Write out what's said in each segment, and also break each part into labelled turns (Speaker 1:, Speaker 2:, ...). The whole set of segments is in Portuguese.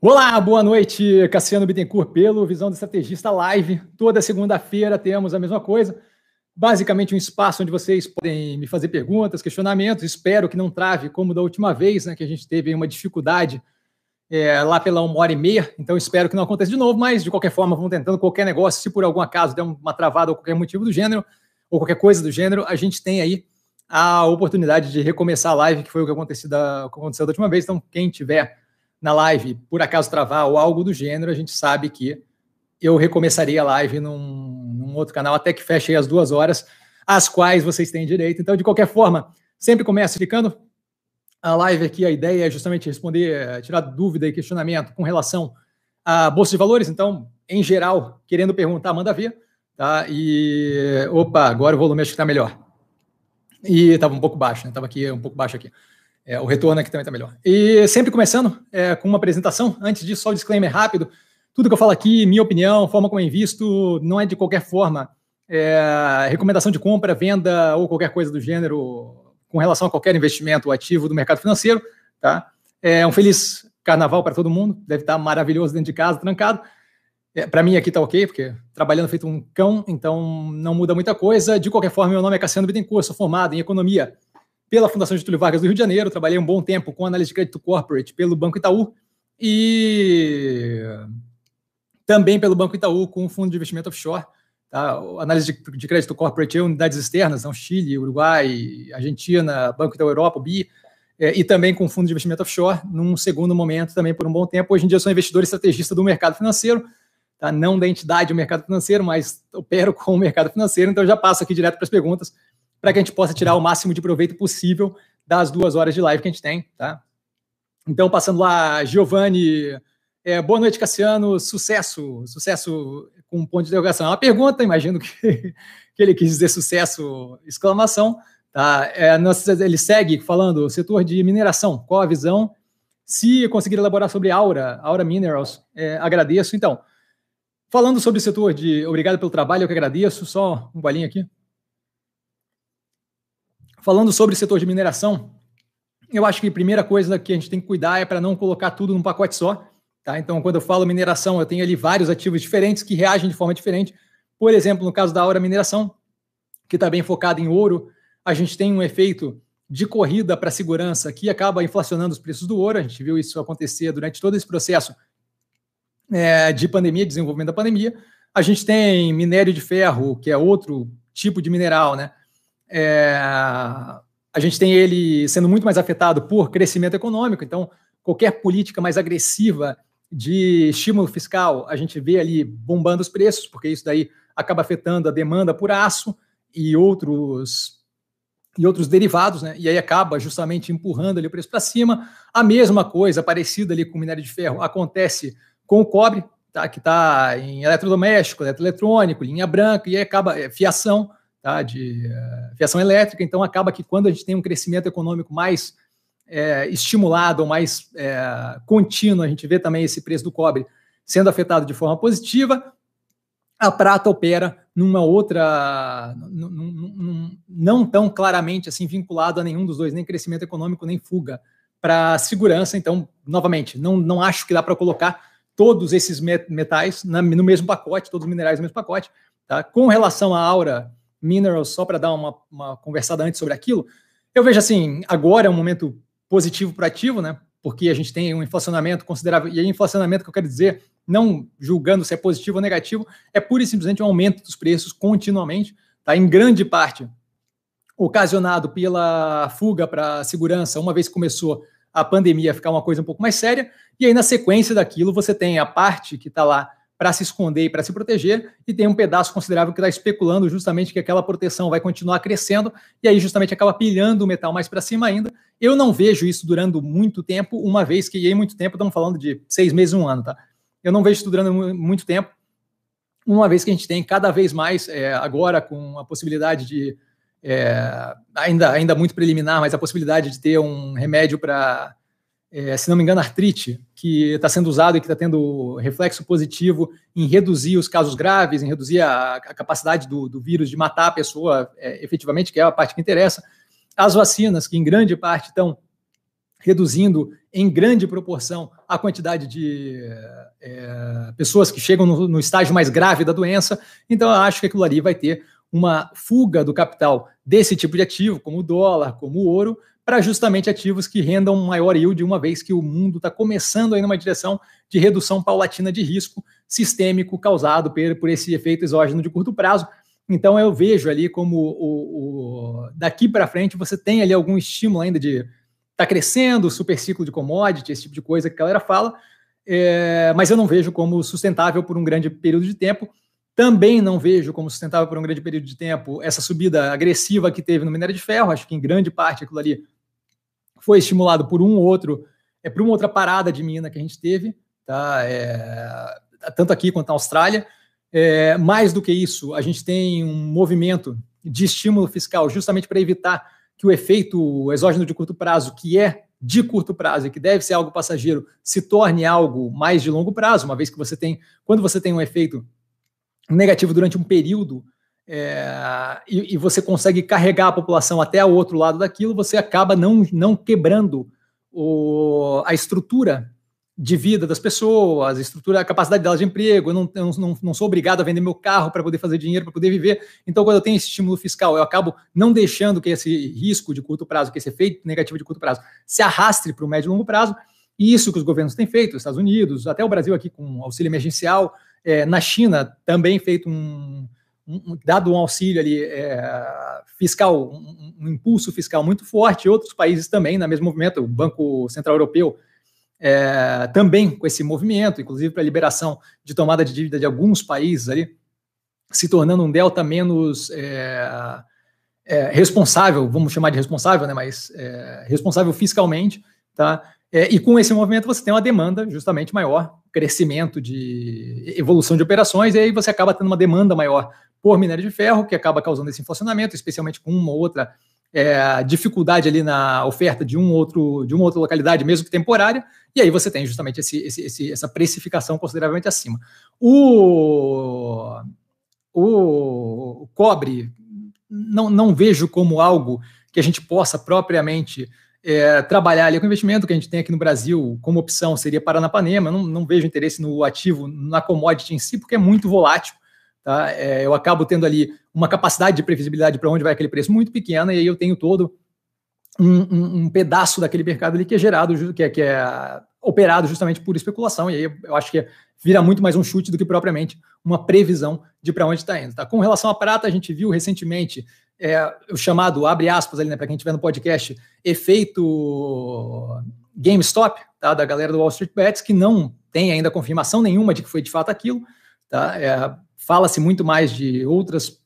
Speaker 1: Olá, boa noite, Cassiano Bittencourt, pelo Visão do Estrategista Live. Toda segunda-feira temos a mesma coisa. Basicamente, um espaço onde vocês podem me fazer perguntas, questionamentos. Espero que não trave, como da última vez, né, que a gente teve uma dificuldade é, lá pela uma hora e meia. Então, espero que não aconteça de novo, mas de qualquer forma, vamos tentando qualquer negócio. Se por algum acaso der uma travada ou qualquer motivo do gênero, ou qualquer coisa do gênero, a gente tem aí a oportunidade de recomeçar a live, que foi o que aconteceu da, aconteceu da última vez. Então, quem tiver na live, por acaso travar ou algo do gênero, a gente sabe que eu recomeçaria a live num, num outro canal até que feche as duas horas, às quais vocês têm direito. Então, de qualquer forma, sempre começa explicando a live aqui. A ideia é justamente responder, eh, tirar dúvida e questionamento com relação à Bolsa de Valores. Então, em geral, querendo perguntar, manda ver. Tá? E, opa, agora o volume acho que está melhor. E estava um pouco baixo, né? Estava aqui um pouco baixo aqui. É, o retorno aqui também está melhor. E sempre começando é, com uma apresentação. Antes disso, só um disclaimer rápido. Tudo que eu falo aqui, minha opinião, forma como eu invisto, não é de qualquer forma é, recomendação de compra, venda ou qualquer coisa do gênero com relação a qualquer investimento ativo do mercado financeiro. Tá? É um feliz carnaval para todo mundo. Deve estar maravilhoso dentro de casa, trancado. É, para mim aqui está ok, porque trabalhando feito um cão, então não muda muita coisa. De qualquer forma, meu nome é Cassiano Bittencourt, sou formado em Economia pela Fundação Getúlio Vargas do Rio de Janeiro, trabalhei um bom tempo com análise de crédito corporate pelo Banco Itaú e também pelo Banco Itaú com o fundo de investimento offshore. Tá? Análise de, de crédito corporate em unidades externas, então Chile, Uruguai, Argentina, Banco Itaú Europa, BI, é, e também com fundo de investimento offshore, num segundo momento também por um bom tempo. Hoje em dia eu sou investidor estrategista do mercado financeiro, tá? não da entidade do mercado financeiro, mas opero com o mercado financeiro, então já passo aqui direto para as perguntas para que a gente possa tirar o máximo de proveito possível das duas horas de live que a gente tem, tá? Então, passando lá, Giovanni, é, boa noite, Cassiano, sucesso, sucesso com um ponto de interrogação. É uma pergunta, imagino que, que ele quis dizer sucesso, exclamação, tá? É, ele segue falando, setor de mineração, qual a visão? Se conseguir elaborar sobre Aura, Aura Minerals, é, agradeço. Então, falando sobre o setor de, obrigado pelo trabalho, eu que agradeço, só um bolinho aqui. Falando sobre o setor de mineração, eu acho que a primeira coisa que a gente tem que cuidar é para não colocar tudo num pacote só. Tá? Então, quando eu falo mineração, eu tenho ali vários ativos diferentes que reagem de forma diferente. Por exemplo, no caso da Aura Mineração, que está bem focado em ouro, a gente tem um efeito de corrida para segurança que acaba inflacionando os preços do ouro. A gente viu isso acontecer durante todo esse processo é, de pandemia, desenvolvimento da pandemia. A gente tem minério de ferro, que é outro tipo de mineral, né? É, a gente tem ele sendo muito mais afetado por crescimento econômico, então qualquer política mais agressiva de estímulo fiscal, a gente vê ali bombando os preços, porque isso daí acaba afetando a demanda por aço e outros e outros derivados, né? E aí acaba justamente empurrando ali o preço para cima. A mesma coisa, parecida ali com o minério de ferro, acontece com o cobre, tá? Que está em eletrodoméstico, eletroeletrônico, linha branca, e aí acaba é, fiação tá, de uh, fiação elétrica, então acaba que quando a gente tem um crescimento econômico mais é, estimulado mais é, contínuo, a gente vê também esse preço do cobre sendo afetado de forma positiva, a prata opera numa outra, não tão claramente assim vinculado a nenhum dos dois, nem crescimento econômico, nem fuga para segurança. Então, novamente, não, não acho que dá para colocar todos esses metais no mesmo pacote, todos os minerais no mesmo pacote. Tá? Com relação à aura Minerals, só para dar uma, uma conversada antes sobre aquilo, eu vejo assim, agora é um momento positivo para ativo, né? Porque a gente tem um inflacionamento considerável, e aí inflacionamento que eu quero dizer, não julgando se é positivo ou negativo, é pura e simplesmente um aumento dos preços continuamente, tá? Em grande parte ocasionado pela fuga para segurança, uma vez que começou a pandemia a ficar uma coisa um pouco mais séria, e aí na sequência daquilo você tem a parte que está lá para se esconder e para se proteger, e tem um pedaço considerável que está especulando justamente que aquela proteção vai continuar crescendo, e aí justamente acaba pilhando o metal mais para cima ainda. Eu não vejo isso durando muito tempo, uma vez que, e aí muito tempo, estamos falando de seis meses, um ano, tá? Eu não vejo isso durando muito tempo, uma vez que a gente tem cada vez mais, é, agora com a possibilidade de, é, ainda, ainda muito preliminar, mas a possibilidade de ter um remédio para é, se não me engano, artrite, que está sendo usado e que está tendo reflexo positivo em reduzir os casos graves, em reduzir a, a capacidade do, do, vírus de matar a pessoa é, efetivamente, que é a parte que interessa. As vacinas, que em grande parte estão reduzindo em grande proporção a quantidade de é, pessoas que chegam no, no, estágio mais grave da doença. Então, eu acho que aquilo ali vai ter uma fuga do capital desse tipo de ativo, como o dólar, como o ouro, para justamente ativos que rendam maior yield, uma vez que o mundo está começando aí numa direção de redução paulatina de risco sistêmico causado por, por esse efeito exógeno de curto prazo. Então eu vejo ali como o, o daqui para frente você tem ali algum estímulo ainda de está crescendo, super ciclo de commodity, esse tipo de coisa que a galera fala, é, mas eu não vejo como sustentável por um grande período de tempo. Também não vejo como sustentável por um grande período de tempo essa subida agressiva que teve no minério de ferro. Acho que em grande parte aquilo ali foi estimulado por um ou outro, é por uma outra parada de mina que a gente teve, tá? É, tanto aqui quanto na Austrália. É, mais do que isso, a gente tem um movimento de estímulo fiscal justamente para evitar que o efeito exógeno de curto prazo, que é de curto prazo e que deve ser algo passageiro, se torne algo mais de longo prazo, uma vez que você tem, quando você tem um efeito negativo durante um período é, e, e, você consegue carregar a população até o outro lado daquilo, você acaba não, não quebrando o, a estrutura de vida das pessoas, a estrutura, a capacidade delas de emprego. Eu não, eu não, não sou obrigado a vender meu carro para poder fazer dinheiro, para poder viver. Então, quando eu tenho esse estímulo fiscal, eu acabo não deixando que esse risco de curto prazo, que esse efeito negativo de curto prazo, se arrastre para o médio e longo prazo. E isso que os governos têm feito, os Estados Unidos, até o Brasil aqui com auxílio emergencial, é, na China também feito um, um, dado um auxílio ali é, fiscal, um, um, impulso fiscal muito forte. Outros países também, na mesmo movimento, o Banco Central Europeu é, também com esse movimento, inclusive para a liberação de tomada de dívida de alguns países ali, se tornando um delta menos é, é, responsável, vamos chamar de responsável, né, mas é, responsável fiscalmente, tá? É, e com esse movimento você tem uma demanda justamente maior, crescimento de evolução de operações, e aí você acaba tendo uma demanda maior por minério de ferro, que acaba causando esse inflacionamento, especialmente com uma ou outra é, dificuldade ali na oferta de um outro de uma outra localidade, mesmo que temporária, e aí você tem justamente esse, esse, esse, essa precificação consideravelmente acima. O, o cobre não, não vejo como algo que a gente possa propriamente é, trabalhar ali com investimento que a gente tem aqui no Brasil como opção seria Paranapanema. Não, não vejo interesse no ativo, na commodity em si, porque é muito volátil. Tá? É, eu acabo tendo ali uma capacidade de previsibilidade para onde vai aquele preço muito pequena, e aí eu tenho todo um, um, um pedaço daquele mercado ali que é gerado, que é, que é operado justamente por especulação, e aí eu acho que vira muito mais um chute do que propriamente uma previsão de para onde está indo. Tá? Com relação à prata, a gente viu recentemente é, o chamado, abre aspas ali, né, para quem estiver no podcast, efeito GameStop, tá, da galera do Wall Street Bets, que não tem ainda confirmação nenhuma de que foi de fato aquilo. Tá? É, Fala-se muito mais de outras,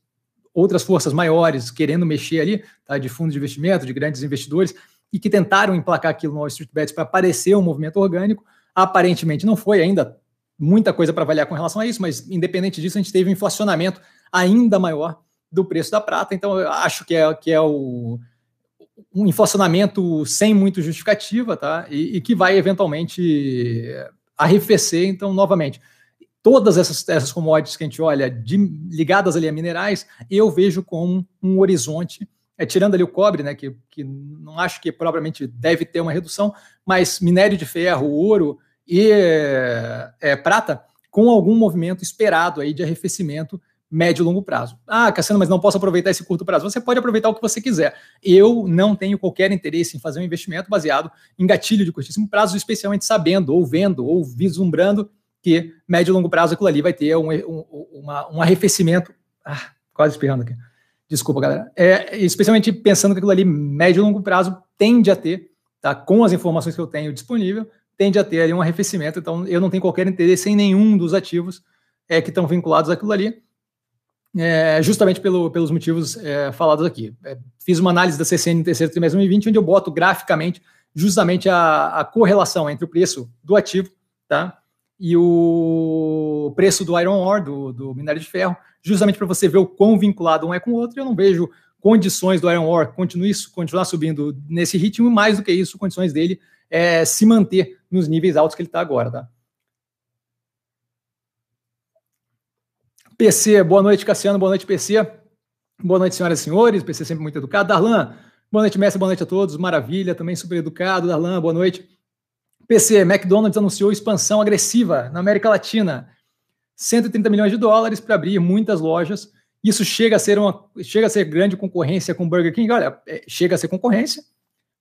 Speaker 1: outras forças maiores querendo mexer ali, tá? de fundos de investimento, de grandes investidores, e que tentaram emplacar aquilo no Wall Street Bets para parecer um movimento orgânico. Aparentemente não foi ainda muita coisa para avaliar com relação a isso, mas independente disso, a gente teve um inflacionamento ainda maior do preço da prata. Então, eu acho que é, que é o, um inflacionamento sem muito justificativa, tá? E, e, que vai eventualmente arrefecer. Então, novamente, todas essas, essas commodities que a gente olha de, ligadas ali a minerais, eu vejo como um horizonte, é, tirando ali o cobre, né, que, que não acho que propriamente deve ter uma redução, mas minério de ferro, ouro e é, prata, com algum movimento esperado aí de arrefecimento médio e longo prazo. Ah, Cassiano, mas não posso aproveitar esse curto prazo. Você pode aproveitar o que você quiser. Eu não tenho qualquer interesse em fazer um investimento baseado em gatilho de curtíssimo prazo, especialmente sabendo, ou vendo, ou vislumbrando que médio e longo prazo aquilo ali vai ter um, um, uma, um arrefecimento. Ah, quase espirrando aqui. Desculpa, galera. É, especialmente pensando que aquilo ali, médio e longo prazo, tende a ter, tá? com as informações que eu tenho disponível, tende a ter ali um arrefecimento. Então, eu não tenho qualquer interesse em nenhum dos ativos é, que estão vinculados àquilo ali, é, justamente pelo, pelos motivos é, falados aqui. É, fiz uma análise da CCN no terceiro trimestre de 2020, onde eu boto graficamente justamente a, a correlação entre o preço do ativo, tá? E o preço do iron ore, do, do minério de ferro, justamente para você ver o quão vinculado um é com o outro. Eu não vejo condições do iron ore continuar, continuar subindo nesse ritmo, mais do que isso, condições dele é, se manter nos níveis altos que ele está agora. Tá? PC, boa noite, Cassiano, boa noite, PC. Boa noite, senhoras e senhores. PC sempre muito educado. Darlan, Boa noite, mestre, boa noite a todos. Maravilha, também super educado. Darlan, boa noite. PC, McDonald's anunciou expansão agressiva na América Latina. 130 milhões de dólares para abrir muitas lojas. Isso chega a ser uma chega a ser grande concorrência com Burger King. Olha, é, chega a ser concorrência,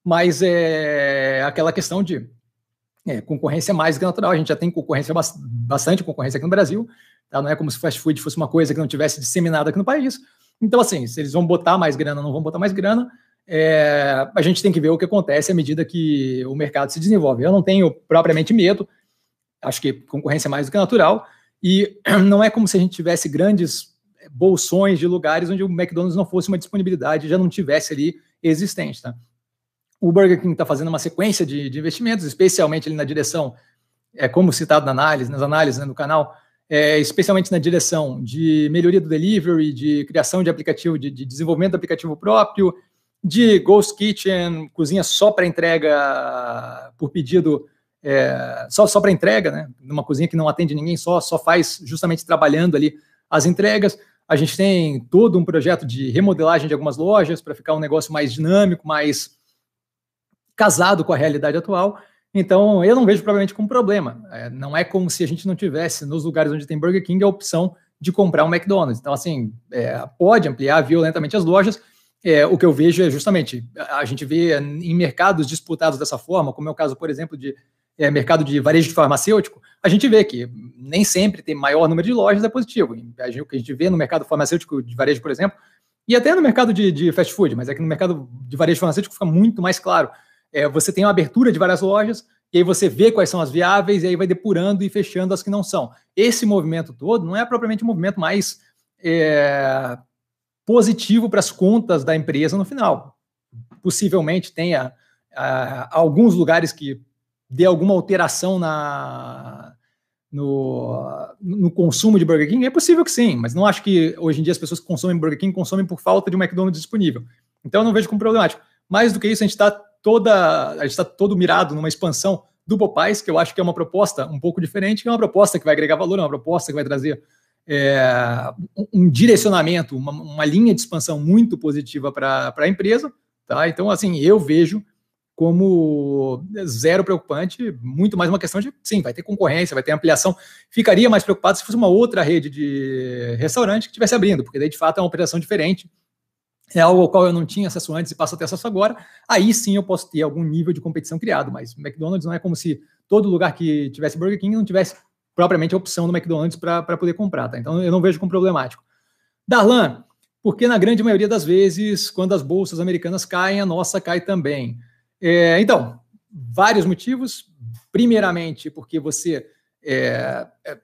Speaker 1: mas é aquela questão de é, concorrência mais que natural. A gente já tem concorrência, bastante concorrência aqui no Brasil. Tá? Não é como se fast food fosse uma coisa que não tivesse disseminada aqui no país. Então, assim, se eles vão botar mais grana, não vão botar mais grana, é, a gente tem que ver o que acontece à medida que o mercado se desenvolve. Eu não tenho propriamente medo, acho que concorrência é mais do que natural, e não é como se a gente tivesse grandes bolsões de lugares onde o McDonald's não fosse uma disponibilidade, já não tivesse ali existente. Tá? O Burger King está fazendo uma sequência de, de, investimentos, especialmente ali na direção, é, como citado na análise, nas análises né, no canal, é, especialmente na direção de melhoria do delivery, de criação de aplicativo, de, de desenvolvimento do aplicativo próprio, de Ghost Kitchen, cozinha só para entrega por pedido, é, só, só para entrega, né? Numa cozinha que não atende ninguém, só, só faz justamente trabalhando ali as entregas. A gente tem todo um projeto de remodelagem de algumas lojas para ficar um negócio mais dinâmico, mais casado com a realidade atual. Então, eu não vejo provavelmente como problema. É, não é como se a gente não tivesse nos lugares onde tem Burger King a opção de comprar um McDonald's. Então, assim, é, pode ampliar violentamente as lojas, é, o que eu vejo é justamente, a gente vê em mercados disputados dessa forma, como é o caso, por exemplo, de é, mercado de varejo de farmacêutico, a gente vê que nem sempre tem maior número de lojas é positivo. O que a gente vê no mercado farmacêutico de varejo, por exemplo, e até no mercado de, de fast food, mas é que no mercado de varejo farmacêutico fica muito mais claro. É, você tem uma abertura de várias lojas, e aí você vê quais são as viáveis, e aí vai depurando e fechando as que não são. Esse movimento todo não é propriamente um movimento mais é, positivo para as contas da empresa no final. Possivelmente tenha uh, alguns lugares que dê alguma alteração na, no, no, consumo de Burger King? É possível que sim, mas não acho que hoje em dia as pessoas que consomem Burger King consomem por falta de um McDonald's disponível. Então eu não vejo como problemático. Mais do que isso, a gente está toda a gente está todo mirado numa expansão do Popeyes, que eu acho que é uma proposta um pouco diferente, que é uma proposta que vai agregar valor, é uma proposta que vai trazer é, um direcionamento, uma, uma, linha de expansão muito positiva para a empresa. Tá? Então, assim, eu vejo como zero preocupante, muito mais uma questão de, sim, vai ter concorrência, vai ter ampliação. Ficaria mais preocupado se fosse uma outra rede de restaurante que estivesse abrindo, porque daí, de fato, é uma operação diferente, é algo ao qual eu não tinha acesso antes e passo a ter acesso agora, aí sim eu posso ter algum nível de competição criado, mas McDonald's não é como se todo lugar que tivesse Burger King não tivesse propriamente a opção do McDonald's para poder comprar, tá? Então eu não vejo como problemático. Darlan, porque na grande maioria das vezes, quando as bolsas americanas caem, a nossa cai também. É, então, vários motivos. Primeiramente, porque você é, é,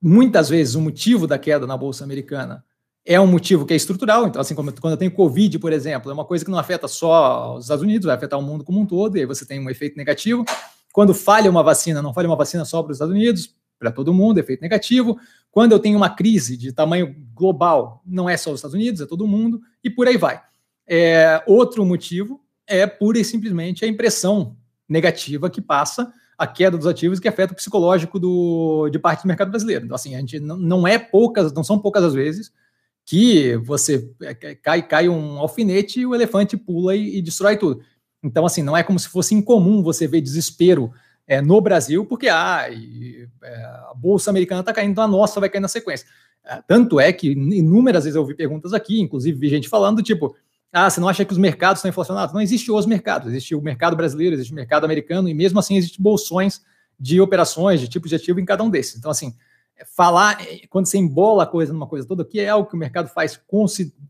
Speaker 1: muitas vezes o motivo da queda na bolsa americana é um motivo que é estrutural. Então, assim como quando eu tenho Covid, por exemplo, é uma coisa que não afeta só os Estados Unidos, vai afetar o mundo como um todo, e aí você tem um efeito negativo. Quando falha uma vacina, não falha uma vacina só para os Estados Unidos, para todo mundo, efeito negativo. Quando eu tenho uma crise de tamanho global, não é só os Estados Unidos, é todo mundo, e por aí vai. É, outro motivo é pura e simplesmente a impressão negativa que passa a queda dos ativos que afeta o psicológico do, de parte do mercado brasileiro. Então, assim, a gente não, não é poucas, não são poucas as vezes que você é, cai, cai um alfinete e o elefante pula e, e destrói tudo. Então, assim, não é como se fosse incomum você ver desespero é, no Brasil, porque ah, e, é, a Bolsa Americana está caindo, então a nossa vai cair na sequência. É, tanto é que inúmeras vezes eu ouvi perguntas aqui, inclusive vi gente falando, tipo, ah, você não acha que os mercados estão inflacionados? Não existe os mercados, existe o mercado brasileiro, existe o mercado americano, e mesmo assim existe bolsões de operações, de tipos de ativo em cada um desses. Então, assim, é, falar, é, quando você embola a coisa numa coisa toda, que é algo que o mercado faz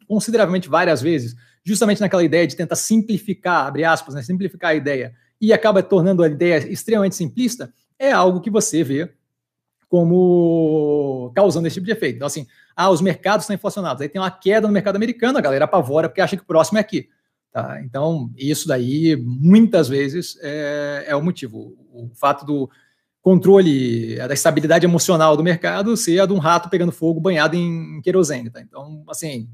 Speaker 1: consideravelmente várias vezes, justamente naquela ideia de tentar simplificar, abre aspas, né, simplificar a ideia e acaba tornando a ideia extremamente simplista, é algo que você vê como causando esse tipo de efeito. Então, assim, ah, os mercados estão inflacionados, aí tem uma queda no mercado americano, a galera apavora porque acha que o próximo é aqui. Tá? Então, isso daí, muitas vezes, é, é o motivo. O fato do controle, da estabilidade emocional do mercado ser a de um rato pegando fogo banhado em querosene. Tá? Então, assim,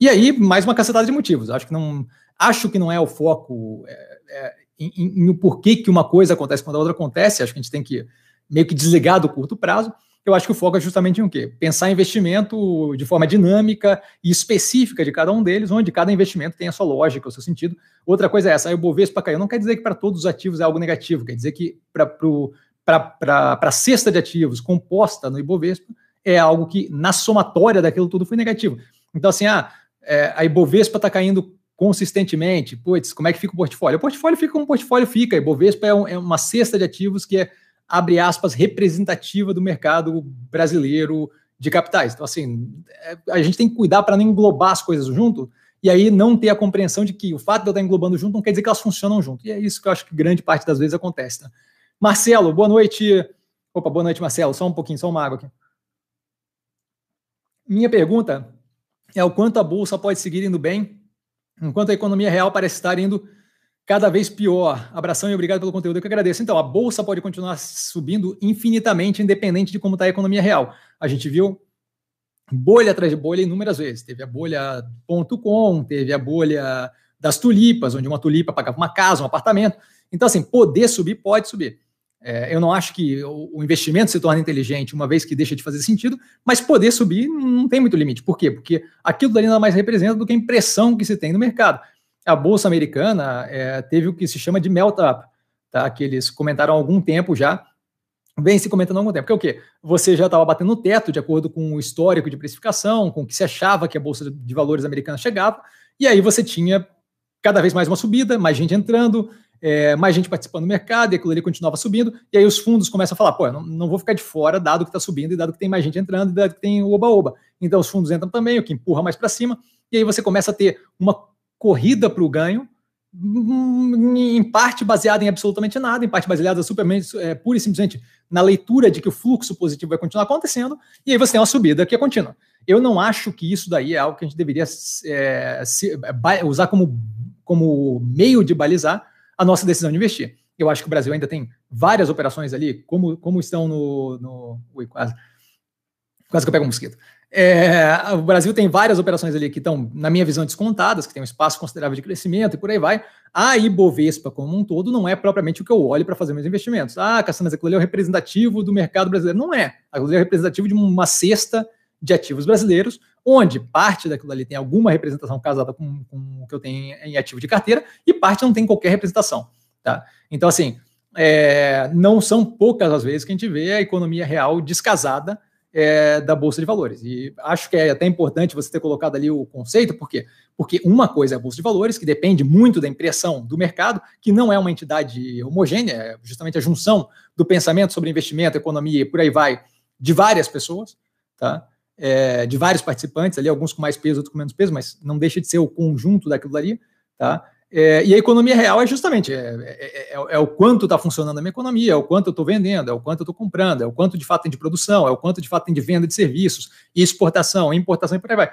Speaker 1: e aí, mais uma cacetada de motivos. Acho que não, acho que não é o foco. É, é, em, em, em o porquê que uma coisa acontece quando a outra acontece, acho que a gente tem que meio que desligar do curto prazo. eu acho que o foco é justamente em o quê? Pensar investimento de forma dinâmica e específica de cada um deles, onde cada investimento tem a sua lógica, o seu sentido. Outra coisa é essa, aí o Bovespa caiu. Não quer dizer que para todos os ativos é algo negativo, quer dizer que para a cesta de ativos composta no Ibovespa é algo que, na somatória daquilo tudo, foi negativo. Então, assim, ah, é, a Ibovespa está caindo consistentemente, putz, como é que fica o portfólio? O portfólio fica como o portfólio fica, a Ibovespa é, um, é uma cesta de ativos que é abre aspas, representativa do mercado brasileiro de capitais. Então, assim, é, a gente tem que cuidar para não englobar as coisas junto e aí não ter a compreensão de que o fato de eu estar englobando junto não quer dizer que elas funcionam junto. E é isso que eu acho que grande parte das vezes acontece. Tá? Marcelo, boa noite. Opa, boa noite, Marcelo. Só um pouquinho, só uma água aqui. Minha pergunta é o quanto a bolsa pode seguir indo bem, enquanto a economia real parece estar indo cada vez pior. Abração e obrigado pelo conteúdo, eu que agradeço. Então, a bolsa pode continuar subindo infinitamente, independente de como está a economia real. A gente viu bolha atrás de bolha inúmeras vezes. Teve a bolha.com, teve a bolha das tulipas, onde uma tulipa pagava uma casa, um apartamento. Então, assim, poder subir, pode subir. É, eu não acho que o investimento se torne inteligente uma vez que deixa de fazer sentido, mas poder subir não tem muito limite. Por quê? Porque aquilo dali nada mais representa do que a impressão que se tem no mercado a Bolsa Americana é, teve o que se chama de melt-up, tá? que eles comentaram há algum tempo já, vem se comentando há algum tempo, que é o quê? Você já estava batendo no teto de acordo com o histórico de precificação, com o que se achava que a Bolsa de Valores americana chegava, e aí você tinha cada vez mais uma subida, mais gente entrando, é, mais gente participando do mercado, e aquilo ali continuava subindo, e aí os fundos começam a falar, pô, não, não vou ficar de fora, dado que está subindo, e dado que tem mais gente entrando, e dado que tem o oba-oba. Então os fundos entram também, o que empurra mais para cima, e aí você começa a ter uma corrida para o ganho, em parte baseada em absolutamente nada, em parte baseada supermente, é, pura e simplesmente na leitura de que o fluxo positivo vai continuar acontecendo, e aí você tem uma subida que é contínua. Eu não acho que isso daí é algo que a gente deveria é, se, usar como, como meio de balizar a nossa decisão de investir. Eu acho que o Brasil ainda tem várias operações ali, como, como estão no, no. Ui, quase. Quase que eu pego um mosquito. É, o Brasil tem várias operações ali que estão, na minha visão, descontadas, que tem um espaço considerável de crescimento e por aí vai. A Ibovespa, como um todo, não é propriamente o que eu olho para fazer meus investimentos. Ah, Cassandra, aquilo ali é o representativo do mercado brasileiro. Não é. Aquilo ali é representativo de uma cesta de ativos brasileiros, onde parte daquilo ali tem alguma representação casada com, com o que eu tenho em ativo de carteira e parte não tem qualquer representação. Tá? Então, assim, é, não são poucas as vezes que a gente vê a economia real descasada é, da Bolsa de Valores. E acho que é até importante você ter colocado ali o conceito, por quê? Porque uma coisa é a Bolsa de Valores, que depende muito da impressão do mercado, que não é uma entidade homogênea, é justamente a junção do pensamento sobre investimento, economia e por aí vai, de várias pessoas, tá? É, de vários participantes ali, alguns com mais peso, outros com menos peso, mas não deixa de ser o conjunto daquilo ali, tá? É, e a economia real é justamente é, é, é, é o quanto está funcionando a minha economia, é o quanto eu estou vendendo, é o quanto eu estou comprando, é o quanto de fato tem de produção, é o quanto de fato tem de venda de serviços, exportação, importação e por aí vai.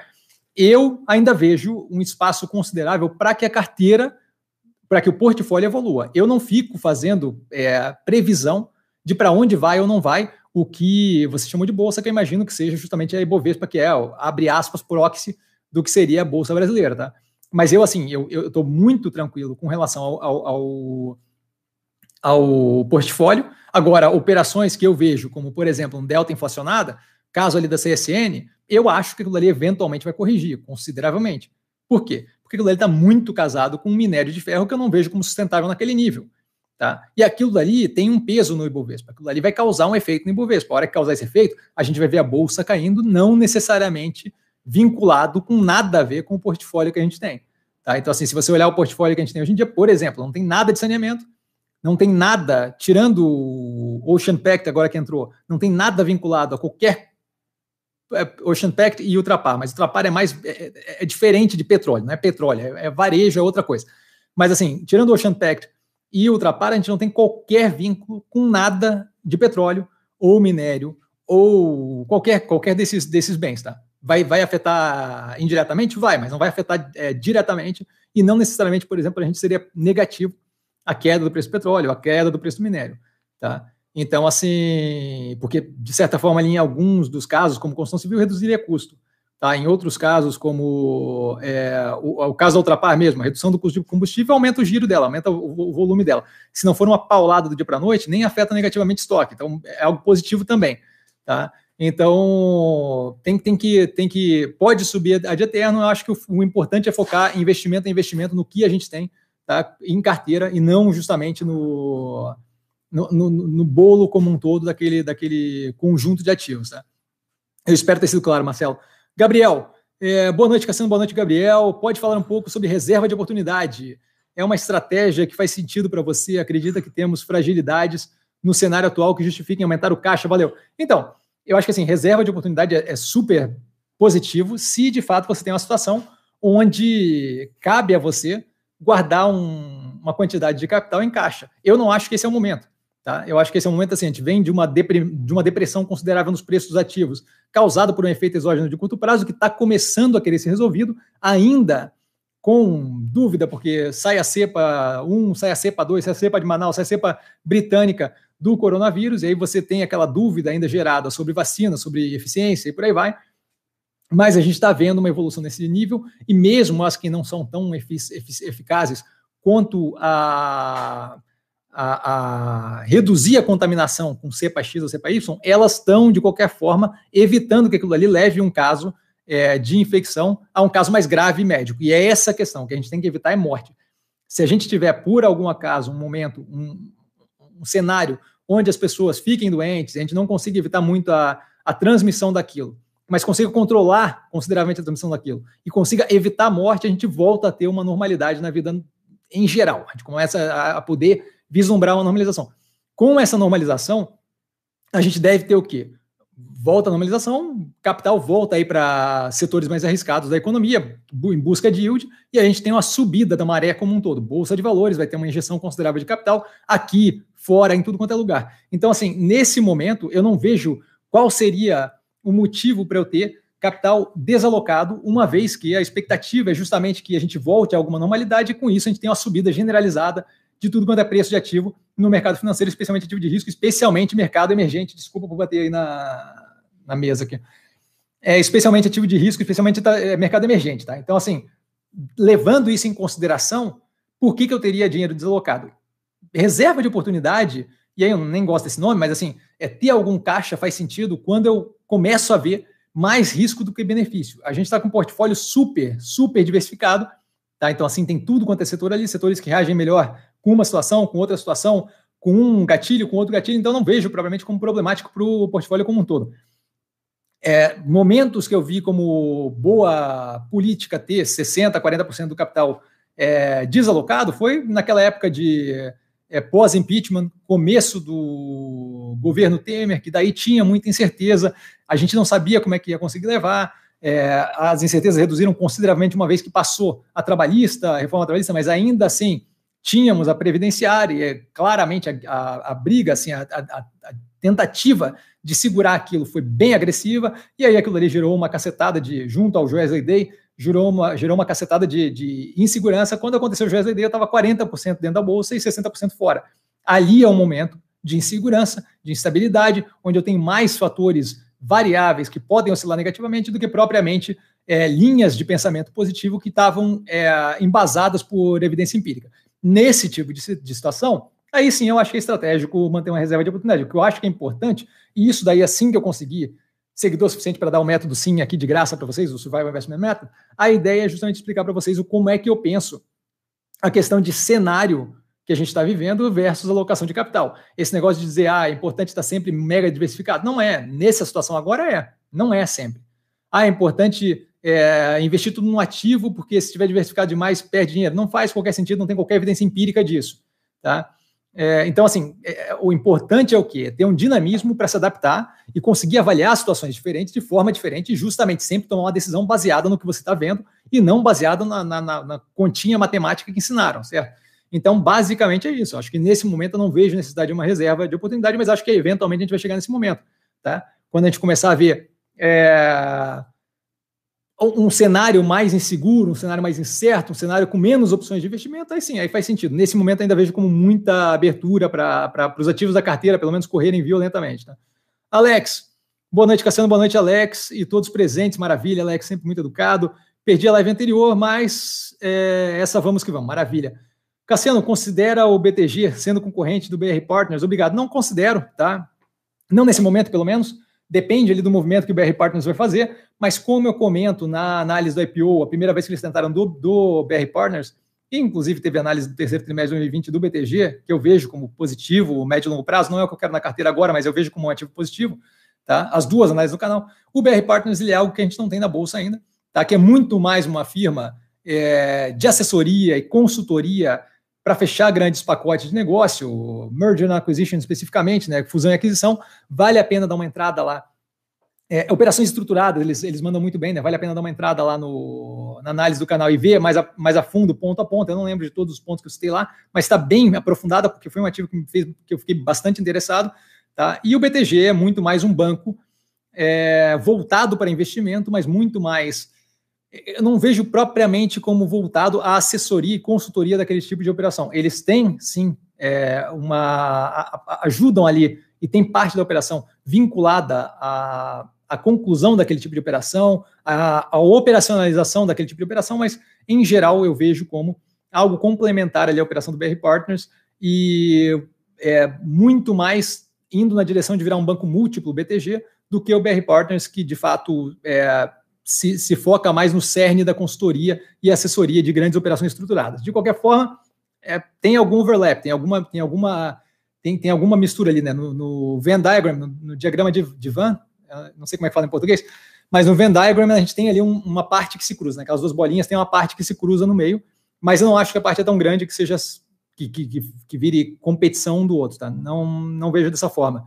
Speaker 1: Eu ainda vejo um espaço considerável para que a carteira, para que o portfólio evolua. Eu não fico fazendo é, previsão de para onde vai ou não vai o que você chamou de bolsa, que eu imagino que seja justamente a Ibovespa, que é, abre aspas, proxy do que seria a bolsa brasileira, tá? Mas eu, assim, eu estou muito tranquilo com relação ao, ao, ao, ao, portfólio. Agora, operações que eu vejo, como, por exemplo, um delta inflacionada, caso ali da CSN, eu acho que aquilo ali eventualmente vai corrigir consideravelmente. Por quê? Porque aquilo ali está muito casado com um minério de ferro que eu não vejo como sustentável naquele nível. Tá? E aquilo dali tem um peso no Ibovespa. Aquilo ali vai causar um efeito no Ibovespa. A hora que causar esse efeito, a gente vai ver a bolsa caindo, não necessariamente vinculado com nada a ver com o portfólio que a gente tem. Tá? Então, assim, se você olhar o portfólio que a gente tem hoje em dia, por exemplo, não tem nada de saneamento, não tem nada, tirando o Ocean Pact agora que entrou, não tem nada vinculado a qualquer é, Ocean Pact e Ultrapar, mas Ultrapar é mais é, é, é, diferente de petróleo, não é petróleo, é, é, varejo, é outra coisa. Mas assim, tirando o Ocean Pact e Ultrapar, a gente não tem qualquer vínculo com nada de petróleo ou minério ou qualquer qualquer desses desses bens, tá? vai, vai afetar indiretamente? Vai, mas não vai afetar é, diretamente e não necessariamente, por exemplo, a gente seria negativo a queda do preço do petróleo, a queda do preço do minério, tá? Então, assim, porque de certa forma, ali, em alguns dos casos, como construção civil, reduziria custo. Tá? Em outros casos, como é, o, o, caso da Ultrapar mesmo, a redução do custo de combustível aumenta o giro dela, aumenta o, o volume dela. Se não for uma paulada do dia para a noite, nem afeta negativamente o estoque. Então, é algo positivo também. Tá? Então, tem, tem, que, tem que. Pode subir a de eterno. Eu acho que o, o importante é focar investimento em investimento no que a gente tem tá, em carteira e não justamente no, no, no, no, bolo como um todo daquele, daquele conjunto de ativos. Tá? Eu espero ter sido claro, Marcelo. Gabriel, é, boa noite, Cassiano. Boa noite, Gabriel. Pode falar um pouco sobre reserva de oportunidade? É uma estratégia que faz sentido para você? Acredita que temos fragilidades no cenário atual que justifiquem aumentar o caixa? Valeu. Então, eu acho que assim, reserva de oportunidade é, é super positivo se de fato você tem uma situação onde cabe a você guardar um, uma quantidade de capital em caixa. Eu não acho que esse é o momento. Tá? Eu acho que esse é um momento assim, a gente vem de uma, de uma depressão considerável nos preços ativos, causada por um efeito exógeno de curto prazo, que está começando a querer ser resolvido, ainda com dúvida, porque sai a cepa 1, sai a cepa 2, sai a cepa de Manaus, sai a cepa britânica do coronavírus, e aí você tem aquela dúvida ainda gerada sobre vacina, sobre eficiência e por aí vai. Mas a gente está vendo uma evolução nesse nível, e mesmo as que não são tão efic eficazes quanto a, a, a, reduzir a contaminação com cepa X ou cepa Y, elas estão, de qualquer forma, evitando que aquilo ali leve um caso é, de infecção a um caso mais grave médico. E é essa a questão, que a gente tem que evitar é morte. Se a gente tiver, por algum acaso, um momento, um, um cenário onde as pessoas fiquem doentes, a gente não consiga evitar muito a, a transmissão daquilo, mas consiga controlar consideravelmente a transmissão daquilo e consiga evitar a morte, a gente volta a ter uma normalidade na vida em geral. A gente começa a, a poder vislumbrar uma normalização. Com essa normalização, a gente deve ter o quê? Volta a normalização, capital volta aí para setores mais arriscados da economia, em busca de yield, e a gente tem uma subida da maré como um todo. Bolsa de valores vai ter uma injeção considerável de capital aqui, fora, em tudo quanto é lugar. Então, assim, nesse momento, eu não vejo qual seria o motivo para eu ter capital desalocado, uma vez que a expectativa é justamente que a gente volte a alguma normalidade, e com isso a gente tem uma subida generalizada de tudo quanto é preço de ativo no mercado financeiro, especialmente ativo de risco, especialmente mercado emergente. Desculpa por bater aí na, na mesa aqui. É, especialmente ativo de risco, especialmente tá, é, mercado emergente, tá? Então, assim, levando isso em consideração, por que, que eu teria dinheiro desalocado? reserva de oportunidade, e aí eu nem gosto desse nome, mas assim, é ter algum caixa faz sentido quando eu começo a ver mais risco do que benefício. A gente está com um portfólio super, super diversificado, tá? Então, assim, tem tudo quanto é setor ali, setores que reagem melhor com uma situação, com outra situação, com um gatilho, com outro gatilho, então não vejo provavelmente como problemático para o portfólio como um todo. É, momentos que eu vi como boa política ter 60%, 40% do capital é, desalocado foi naquela época de é, pós-impeachment, começo do governo Temer, que daí tinha muita incerteza, a gente não sabia como é que ia conseguir levar, é, as incertezas reduziram consideravelmente uma vez que passou a trabalhista, a reforma trabalhista, mas ainda assim tínhamos a previdenciária, e é, claramente a, a, a briga, assim, a, a, tentativa de segurar aquilo foi bem agressiva, e aí aquilo ali gerou uma cacetada de, junto ao Wesley Day, gerou uma, gerou uma cacetada de, de insegurança. Quando aconteceu o Wesley Day, eu estava 40% dentro da bolsa e 60% fora. Ali é o momento de insegurança, de instabilidade, onde eu tenho mais fatores variáveis que podem oscilar negativamente do que propriamente é, linhas de pensamento positivo que estavam é, embasadas por evidência empírica. Nesse tipo de, de situação, aí sim eu achei estratégico manter uma reserva de oportunidade. O que eu acho que é importante, e isso daí assim que eu conseguir seguidor suficiente para dar o um método sim aqui de graça para vocês, o Survival Investment Method, a ideia é justamente explicar para vocês o como é que eu penso a questão de cenário que a gente está vivendo versus alocação de capital. Esse negócio de dizer, ah, é importante estar sempre mega diversificado. Não é. Nessa situação agora é. Não é sempre. Ah, é importante é, investir tudo no ativo, porque se estiver diversificado demais, perde dinheiro. Não faz qualquer sentido, não tem qualquer evidência empírica disso. Tá? É, então, assim, é, o importante é o quê? Ter um dinamismo para se adaptar e conseguir avaliar situações diferentes de forma diferente e justamente sempre tomar uma decisão baseada no que você está vendo e não baseada na, na, na, continha matemática que ensinaram, certo? Então, basicamente é isso. Acho que nesse momento eu não vejo necessidade de uma reserva de oportunidade, mas acho que eventualmente a gente vai chegar nesse momento, tá? Quando a gente começar a ver é, um cenário mais inseguro, um cenário mais incerto, um cenário com menos opções de investimento, aí sim, aí faz sentido. Nesse momento ainda vejo como muita abertura para os ativos da carteira, pelo menos correrem violentamente. Tá? Alex, boa noite, Cassiano, boa noite, Alex, e todos presentes, maravilha, Alex, sempre muito educado. Perdi a live anterior, mas é, essa vamos que vamos, maravilha. Cassiano, considera o BTG sendo concorrente do BR Partners? Obrigado. Não considero, tá? Não nesse momento, pelo menos. Depende ali do movimento que o BR Partners vai fazer, mas como eu comento na análise do IPO, a primeira vez que eles tentaram do, do BR Partners, e inclusive teve análise do terceiro trimestre de 2020 do BTG, que eu vejo como positivo, médio e longo prazo, não é o que eu quero na carteira agora, mas eu vejo como um ativo positivo, tá? As duas análises do canal. O BR Partners ele é algo que a gente não tem na bolsa ainda, tá? Que é muito mais uma firma é, de assessoria e consultoria para fechar grandes pacotes de negócio, merger and acquisition especificamente, né, fusão e aquisição, vale a pena dar uma entrada lá. É, operações estruturadas, eles, eles mandam muito bem, né? Vale a pena dar uma entrada lá no, na análise do canal e ver mais a, mais a fundo, ponto a ponto. Eu não lembro de todos os pontos que eu citei lá, mas está bem aprofundada, porque foi um ativo que me fez que eu fiquei bastante interessado. Tá? E o BTG é muito mais um banco é, voltado para investimento, mas muito mais eu não vejo propriamente como voltado à assessoria e consultoria daquele tipo de operação. Eles têm, sim, é, uma a, a, ajudam ali e tem parte da operação vinculada à, à conclusão daquele tipo de operação, à, à, operacionalização daquele tipo de operação, mas em geral eu vejo como algo complementar ali à operação do BR Partners e é muito mais indo na direção de virar um banco múltiplo BTG do que o BR Partners que de fato é, se, se foca mais no cerne da consultoria e assessoria de grandes operações estruturadas. De qualquer forma, é, tem algum overlap, tem alguma, tem alguma, tem, tem alguma mistura ali, né? No, no Venn diagram, no, no diagrama de, de Van, não sei como é que fala em português, mas no Venn diagram a gente tem ali um, uma parte que se cruza, né? Aquelas duas bolinhas tem uma parte que se cruza no meio, mas eu não acho que a parte é tão grande que seja que, que, que, que vire competição um do outro, tá? Não, não vejo dessa forma.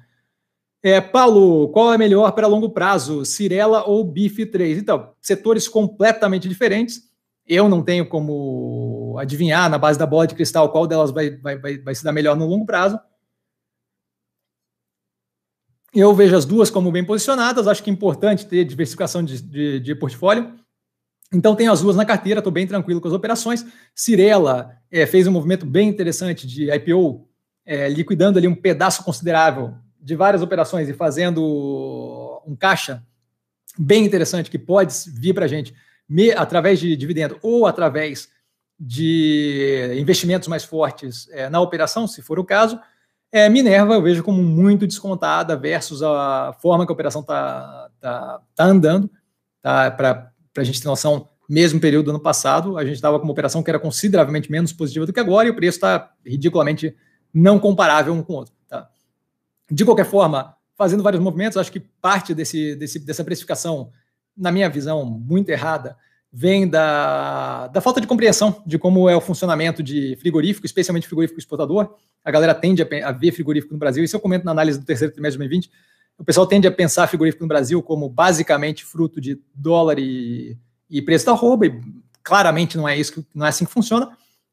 Speaker 1: É, Paulo, qual é melhor para longo prazo, Cirela ou BIF3? Então, setores completamente diferentes. Eu não tenho como adivinhar na base da bola de cristal qual delas vai, vai, vai, vai se dar melhor no longo prazo. Eu vejo as duas como bem posicionadas, acho que é importante ter diversificação de, de, de portfólio. Então, tenho as duas na carteira, estou bem tranquilo com as operações. Cirela é, fez um movimento bem interessante de IPO, é, liquidando ali um pedaço considerável de várias operações e fazendo um caixa bem interessante que pode vir para a gente me, através de dividendo ou através de investimentos mais fortes é, na operação, se for o caso, é, Minerva eu vejo como muito descontada versus a forma que a operação está tá, tá andando. Tá, para a gente ter noção, mesmo período do ano passado, a gente estava com uma operação que era consideravelmente menos positiva do que agora e o preço está ridiculamente não comparável um com o outro. De qualquer forma, fazendo vários movimentos, acho que parte desse, desse, dessa precificação, na minha visão, muito errada, vem da, da falta de compreensão de como é o funcionamento de frigorífico, especialmente frigorífico exportador. A galera tende a, a ver frigorífico no Brasil, isso eu comento na análise do terceiro trimestre de 2020. O pessoal tende a pensar frigorífico no Brasil como basicamente fruto de dólar e, e preço da roupa, e claramente não é isso, não é assim que funciona.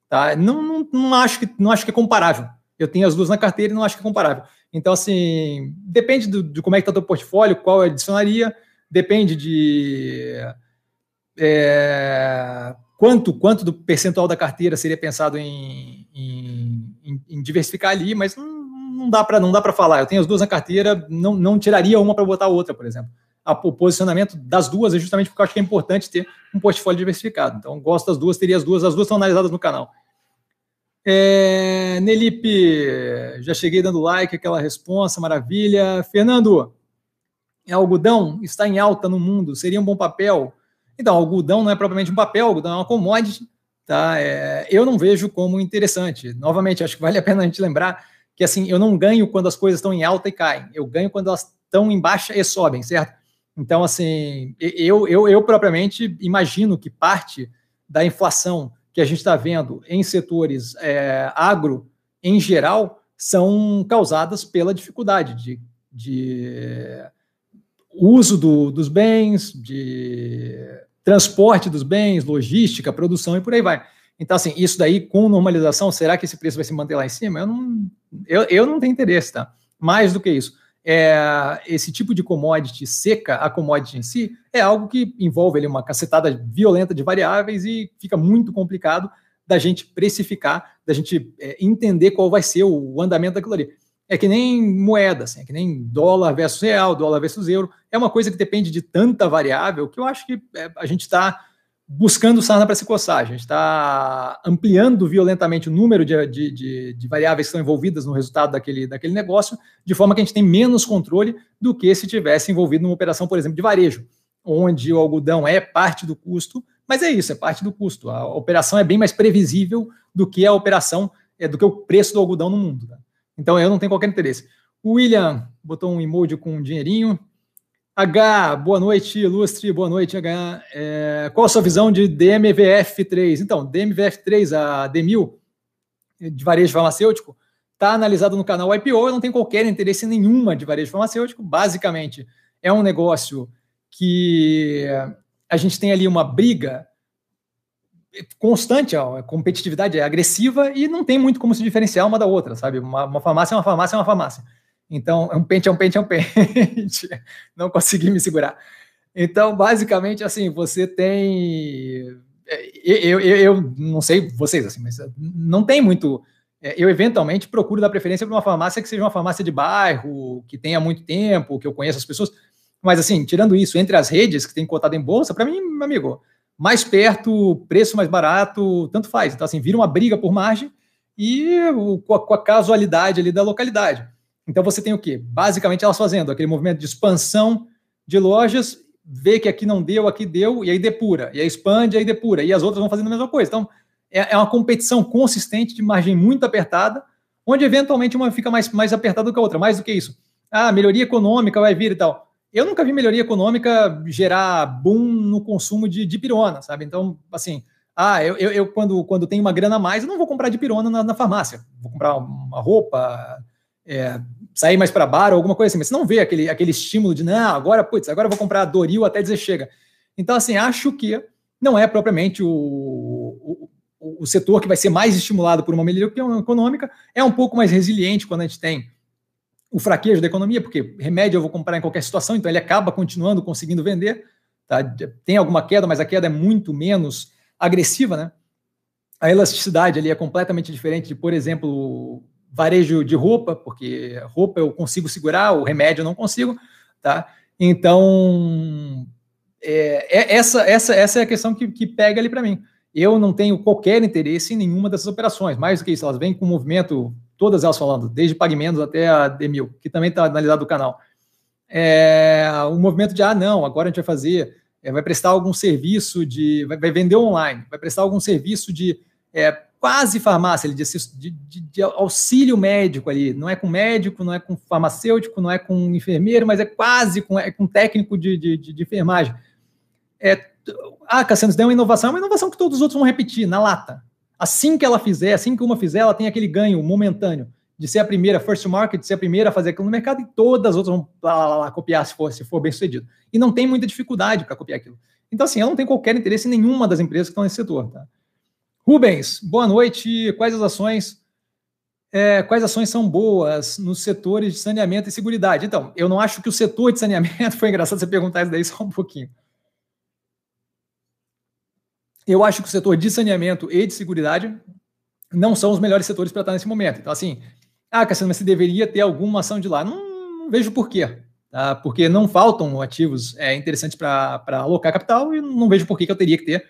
Speaker 1: Tá? Não, não, não, acho que, não acho que é comparável. Eu tenho as duas na carteira e não acho que é comparável. Então, assim, depende do, de como é que está o teu portfólio, qual eu adicionaria, depende de é, quanto, quanto do percentual da carteira seria pensado em, em, em diversificar ali, mas não, não dá para não dá para falar. Eu tenho as duas na carteira, não, não tiraria uma para botar a outra, por exemplo. A, o posicionamento das duas é justamente porque eu acho que é importante ter um portfólio diversificado. Então, gosto das duas, teria as duas, as duas estão analisadas no canal. É, Nelipe, já cheguei dando like, aquela resposta, maravilha. Fernando, algodão está em alta no mundo, seria um bom papel? Então, algodão não é propriamente um papel, algodão é uma commodity, tá? É, eu não vejo como interessante. Novamente, acho que vale a pena a gente lembrar que assim, eu não ganho quando as coisas estão em alta e caem, eu ganho quando elas estão em baixa e sobem, certo? Então, assim, eu, eu, eu propriamente imagino que parte da inflação que a gente está vendo em setores é, agro, em geral, são causadas pela dificuldade de, de uso do, dos bens, de transporte dos bens, logística, produção e por aí vai. Então, assim, isso daí com normalização, será que esse preço vai se manter lá em cima? Eu não, eu, eu não tenho interesse, tá? Mais do que isso é, esse tipo de commodity seca, a commodity em si, é algo que envolve ali, uma cacetada violenta de variáveis e fica muito complicado da gente precificar, da gente é, entender qual vai ser o andamento daquilo ali. É que nem moeda, assim, é que nem dólar versus real, dólar versus euro. É uma coisa que depende de tanta variável que eu acho que é, a gente está buscando sarna para se coçar. A gente está ampliando violentamente o número de, de, de, de, variáveis que estão envolvidas no resultado daquele, daquele negócio, de forma que a gente tem menos controle do que se tivesse envolvido numa operação, por exemplo, de varejo, onde o algodão é parte do custo, mas é isso, é parte do custo. A operação é bem mais previsível do que a operação, é, do que o preço do algodão no mundo. Tá? Então eu não tenho qualquer interesse. O William botou um emoji com um dinheirinho. H, boa noite, Ilustre, boa noite, H. É, qual a sua visão de DMVF3? Então, DMVF3, a D1000, de varejo farmacêutico, está analisado no canal IPO. Não tenho qualquer interesse nenhuma de varejo farmacêutico. Basicamente, é um negócio que a gente tem ali uma briga constante, a competitividade é agressiva e não tem muito como se diferenciar uma da outra, sabe? Uma, uma farmácia é uma farmácia é uma farmácia. Então, é um pente, é um pente, é um pente. não consegui me segurar. Então, basicamente, assim, você tem. É, eu, eu, eu não sei vocês, assim, mas não tem muito. É, eu, eventualmente, procuro dar preferência para uma farmácia que seja uma farmácia de bairro, que tenha muito tempo, que eu conheça as pessoas. Mas, assim, tirando isso, entre as redes que tem cotado em bolsa, para mim, meu amigo, mais perto, preço mais barato, tanto faz. Então, assim, vira uma briga por margem e com a, com a casualidade ali da localidade. Então, você tem o quê? Basicamente, elas fazendo aquele movimento de expansão de lojas, vê que aqui não deu, aqui deu, e aí depura, e aí expande, aí depura, e as outras vão fazendo a mesma coisa. Então, é, é uma competição consistente de margem muito apertada, onde eventualmente uma fica mais, mais apertada do que a outra. Mais do que isso. Ah, melhoria econômica vai vir e tal. Eu nunca vi melhoria econômica gerar boom no consumo de, de pirona, sabe? Então, assim, ah, eu, eu, eu, quando, quando tenho uma grana a mais, eu não vou comprar de pirona na, na farmácia. Vou comprar uma roupa, é, sair mais para bar ou alguma coisa assim. Mas você não vê aquele, aquele estímulo de, não, agora, putz, agora eu vou comprar Doril até dizer chega. Então, assim, acho que não é propriamente o, o, o setor que vai ser mais estimulado por uma melhoria econômica, é um pouco mais resiliente quando a gente tem o fraquejo da economia, porque remédio eu vou comprar em qualquer situação, então ele acaba continuando conseguindo vender. Tá? Tem alguma queda, mas a queda é muito menos agressiva, né? A elasticidade ali é completamente diferente de, por exemplo, varejo de roupa, porque roupa eu consigo segurar, o remédio eu não consigo, tá? Então, é, é essa, essa, essa é a questão que, que pega ali para mim. Eu não tenho qualquer interesse em nenhuma dessas operações. Mais do que isso, elas vêm com movimento todas elas falando, desde PagMenos até a Demil, que também está analisado no canal. É, o movimento de, ah, não, agora a gente vai fazer, é, vai prestar algum serviço de, vai, vai, vender online, vai prestar algum serviço de é, quase farmácia, ele diz, de, de, de, auxílio médico ali, não é com médico, não é com farmacêutico, não é com enfermeiro, mas é quase com, é com técnico de, de, de enfermagem. É, ah, Cassiano, isso é uma inovação, é uma inovação que todos os outros vão repetir, na lata. Assim que ela fizer, assim que uma fizer, ela tem aquele ganho momentâneo de ser a primeira, first market, de ser a primeira a fazer aquilo no mercado e todas as outras vão lá, lá, lá, copiar se for, se for bem sucedido. E não tem muita dificuldade para copiar aquilo. Então, assim, eu não tenho qualquer interesse em nenhuma das empresas que estão nesse setor. Tá? Rubens, boa noite. Quais as ações? É, quais ações são boas nos setores de saneamento e seguridade? Então, eu não acho que o setor de saneamento foi engraçado você perguntar isso daí só um pouquinho. Eu acho que o setor de saneamento e de seguridade não são os melhores setores para estar nesse momento. Então, assim, ah, Cassiano, mas você deveria ter alguma ação de lá. Não, não vejo por quê. Tá? Porque não faltam ativos é, interessantes para alocar capital e não vejo por que, que eu teria que ter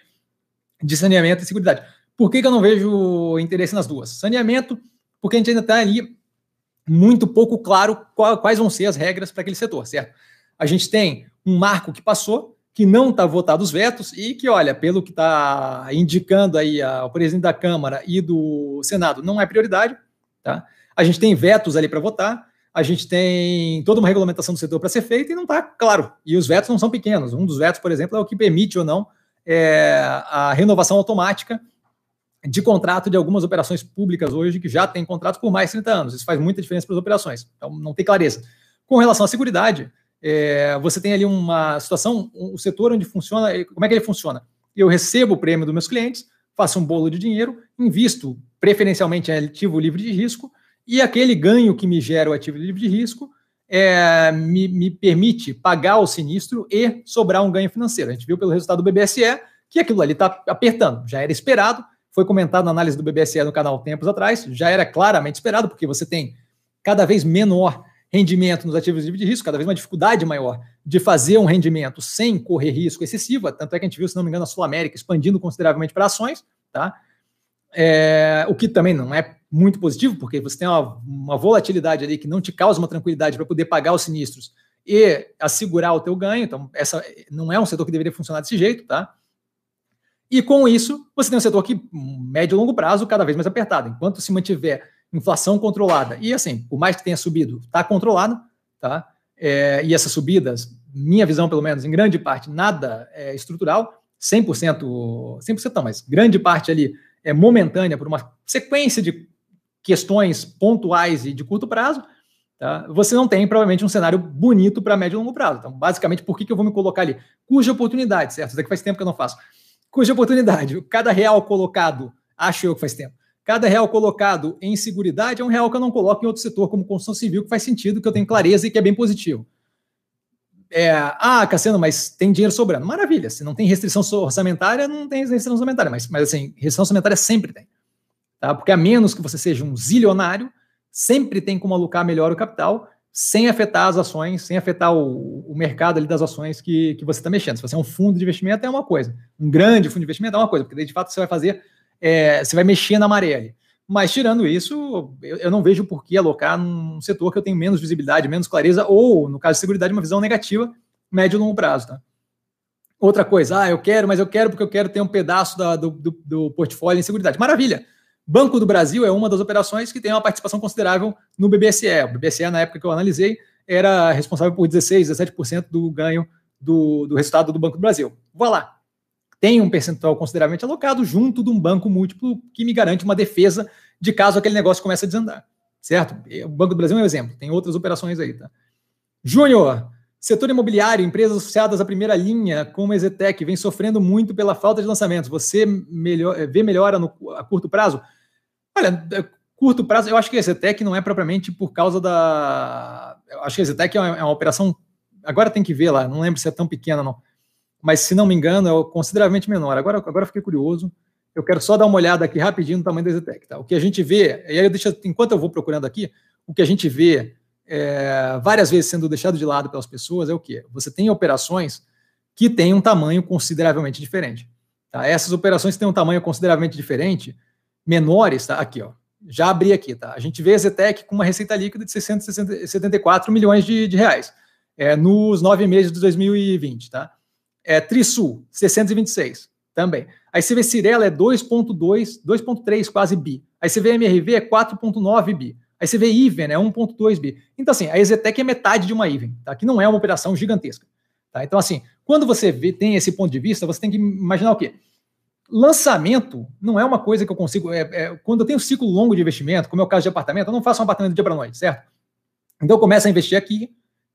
Speaker 1: de saneamento e seguridade. Por que, que eu não vejo interesse nas duas? Saneamento, porque a gente ainda está ali muito pouco claro quais vão ser as regras para aquele setor, certo? A gente tem um marco que passou, que não está votado os vetos e que, olha, pelo que está indicando aí a, o presidente da Câmara e do Senado, não é prioridade. Tá? A gente tem vetos ali para votar, a gente tem toda uma regulamentação do setor para ser feita e não está claro. E os vetos não são pequenos. Um dos vetos, por exemplo, é o que permite ou não é, a renovação automática de contrato de algumas operações públicas hoje que já têm contratos por mais de 30 anos. Isso faz muita diferença para as operações. Então, não tem clareza. Com relação à seguridade, é, você tem ali uma situação, o um setor onde funciona, como é que ele funciona? Eu recebo o prêmio dos meus clientes, faço um bolo de dinheiro, invisto preferencialmente em ativo livre de risco, e aquele ganho que me gera o ativo livre de risco é, me, me, permite pagar o sinistro e sobrar um ganho financeiro. A gente viu pelo resultado do BBSE que aquilo ali está apertando, já era esperado, foi comentado na análise do BBSE no canal tempos atrás, já era claramente esperado, porque você tem cada vez menor rendimento nos ativos de risco, cada vez uma dificuldade maior de fazer um rendimento sem correr risco excessivo, tanto é que a gente viu, se não me engano, a Sul América expandindo consideravelmente para ações, tá? É, o que também não é muito positivo, porque você tem uma, uma, volatilidade ali que não te causa uma tranquilidade para poder pagar os sinistros e assegurar o teu ganho. Então, essa não é um setor que deveria funcionar desse jeito, tá? E com isso, você tem um setor que, médio e longo prazo, cada vez mais apertado. Enquanto se mantiver inflação controlada, e assim, por mais que tenha subido, está controlado, tá? É, e essas subidas, minha visão pelo menos, em grande parte, nada é estrutural, 100%, 100% não, mas grande parte ali é momentânea por uma sequência de questões pontuais e de curto prazo, tá? você não tem provavelmente um cenário bonito para médio e longo prazo. Então, basicamente, por que, que eu vou me colocar ali? Cuja oportunidade, certo? Isso daqui faz tempo que eu não faço. Cuja oportunidade. Cada real colocado, acho eu que faz tempo. Cada real colocado em seguridade é um real que eu não coloco em outro setor, como construção civil, que faz sentido, que eu tenho clareza e que é bem positivo. É, ah, Cassiano, mas tem dinheiro sobrando. Maravilha. Se não tem restrição orçamentária, não tem restrição orçamentária. Mas, mas assim, restrição orçamentária sempre tem. Tá? Porque a menos que você seja um zilionário, sempre tem como alocar melhor o capital, sem afetar as ações, sem afetar o, o mercado ali das ações que, que você está mexendo. Se você é um fundo de investimento, é uma coisa. Um grande fundo de investimento é uma coisa, porque daí, de fato, você vai fazer, é, você vai mexer na maré ali. Mas, tirando isso, eu, eu, não vejo por que alocar num setor que eu tenho menos visibilidade, menos clareza, ou, no caso de seguridade, uma visão negativa, médio e longo prazo. Tá? Outra coisa, ah, eu quero, mas eu quero porque eu quero ter um pedaço da, do, do, do portfólio em seguridade. Maravilha! Banco do Brasil é uma das operações que tem uma participação considerável no BBSE. O BBSE, na época que eu analisei, era responsável por 16, 17% do ganho do, do resultado do Banco do Brasil. Vá lá. Tem um percentual consideravelmente alocado junto de um banco múltiplo que me garante uma defesa de caso aquele negócio comece a desandar. Certo? O Banco do Brasil é um exemplo. Tem outras operações aí, tá? Júnior, setor imobiliário, empresas associadas à primeira linha, como a Ezetec, vem sofrendo muito pela falta de lançamentos. Você melhor, vê melhora no, a curto prazo? Olha, é, curto prazo, eu acho que a Zetec não é propriamente por causa da. Eu acho que a Zetec é uma, é uma operação. Agora tem que ver lá, não lembro se é tão pequena, não. Mas se não me engano, é consideravelmente menor. Agora, agora fiquei curioso. Eu quero só dar uma olhada aqui rapidinho no tamanho da Zetec. Tá? O que a gente vê, e aí deixa, enquanto eu vou procurando aqui, o que a gente vê é, várias vezes sendo deixado de lado pelas pessoas é o quê? Você tem operações que têm um tamanho consideravelmente diferente. Tá? Essas operações que têm um tamanho consideravelmente diferente, menores, tá? Aqui, ó. Já abri aqui, tá? A gente vê a Zetec com uma receita líquida de 674 milhões de, de reais é, nos nove meses de 2020, tá? É, Trisul, 626, também. Aí você vê Cirela é 2.2, 2.3 quase bi. Aí você vê MRV é 4.9 bi. Aí você vê Even é 1.2 bi. Então, assim, a Exetec é metade de uma Even, tá? Que não é uma operação gigantesca. Tá? Então, assim, quando você vê, tem esse ponto de vista, você tem que imaginar o quê? Lançamento não é uma coisa que eu consigo. É, é, quando eu tenho um ciclo longo de investimento, como é o caso de apartamento, eu não faço um apartamento de dia para noite, certo? Então eu começo a investir aqui,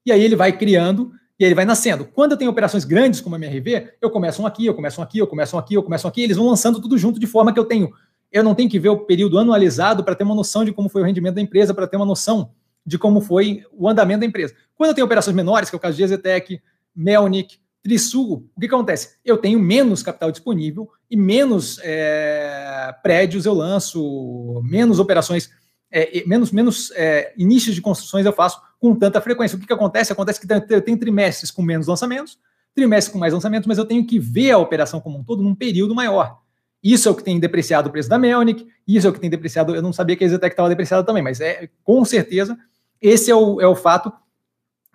Speaker 1: e aí ele vai criando e ele vai nascendo. Quando eu tenho operações grandes como a MRV, eu começo um aqui, eu começo um aqui, eu começo um aqui, eu começo um aqui, eles vão lançando tudo junto de forma que eu tenho. Eu não tenho que ver o período anualizado para ter uma noção de como foi o rendimento da empresa, para ter uma noção de como foi o andamento da empresa. Quando eu tenho operações menores, que é o caso de Ezetec, Melnick, Trisul, o que, que acontece? Eu tenho menos capital disponível e menos é, prédios eu lanço, menos operações, é, menos, menos é, inícios de construções eu faço com tanta frequência. O que, que acontece? Acontece que eu tenho trimestres com menos lançamentos, trimestres com mais lançamentos, mas eu tenho que ver a operação como um todo num período maior. Isso é o que tem depreciado o preço da Melnick, isso é o que tem depreciado. Eu não sabia que a Exetec estava depreciada também, mas é com certeza esse é o, é o fato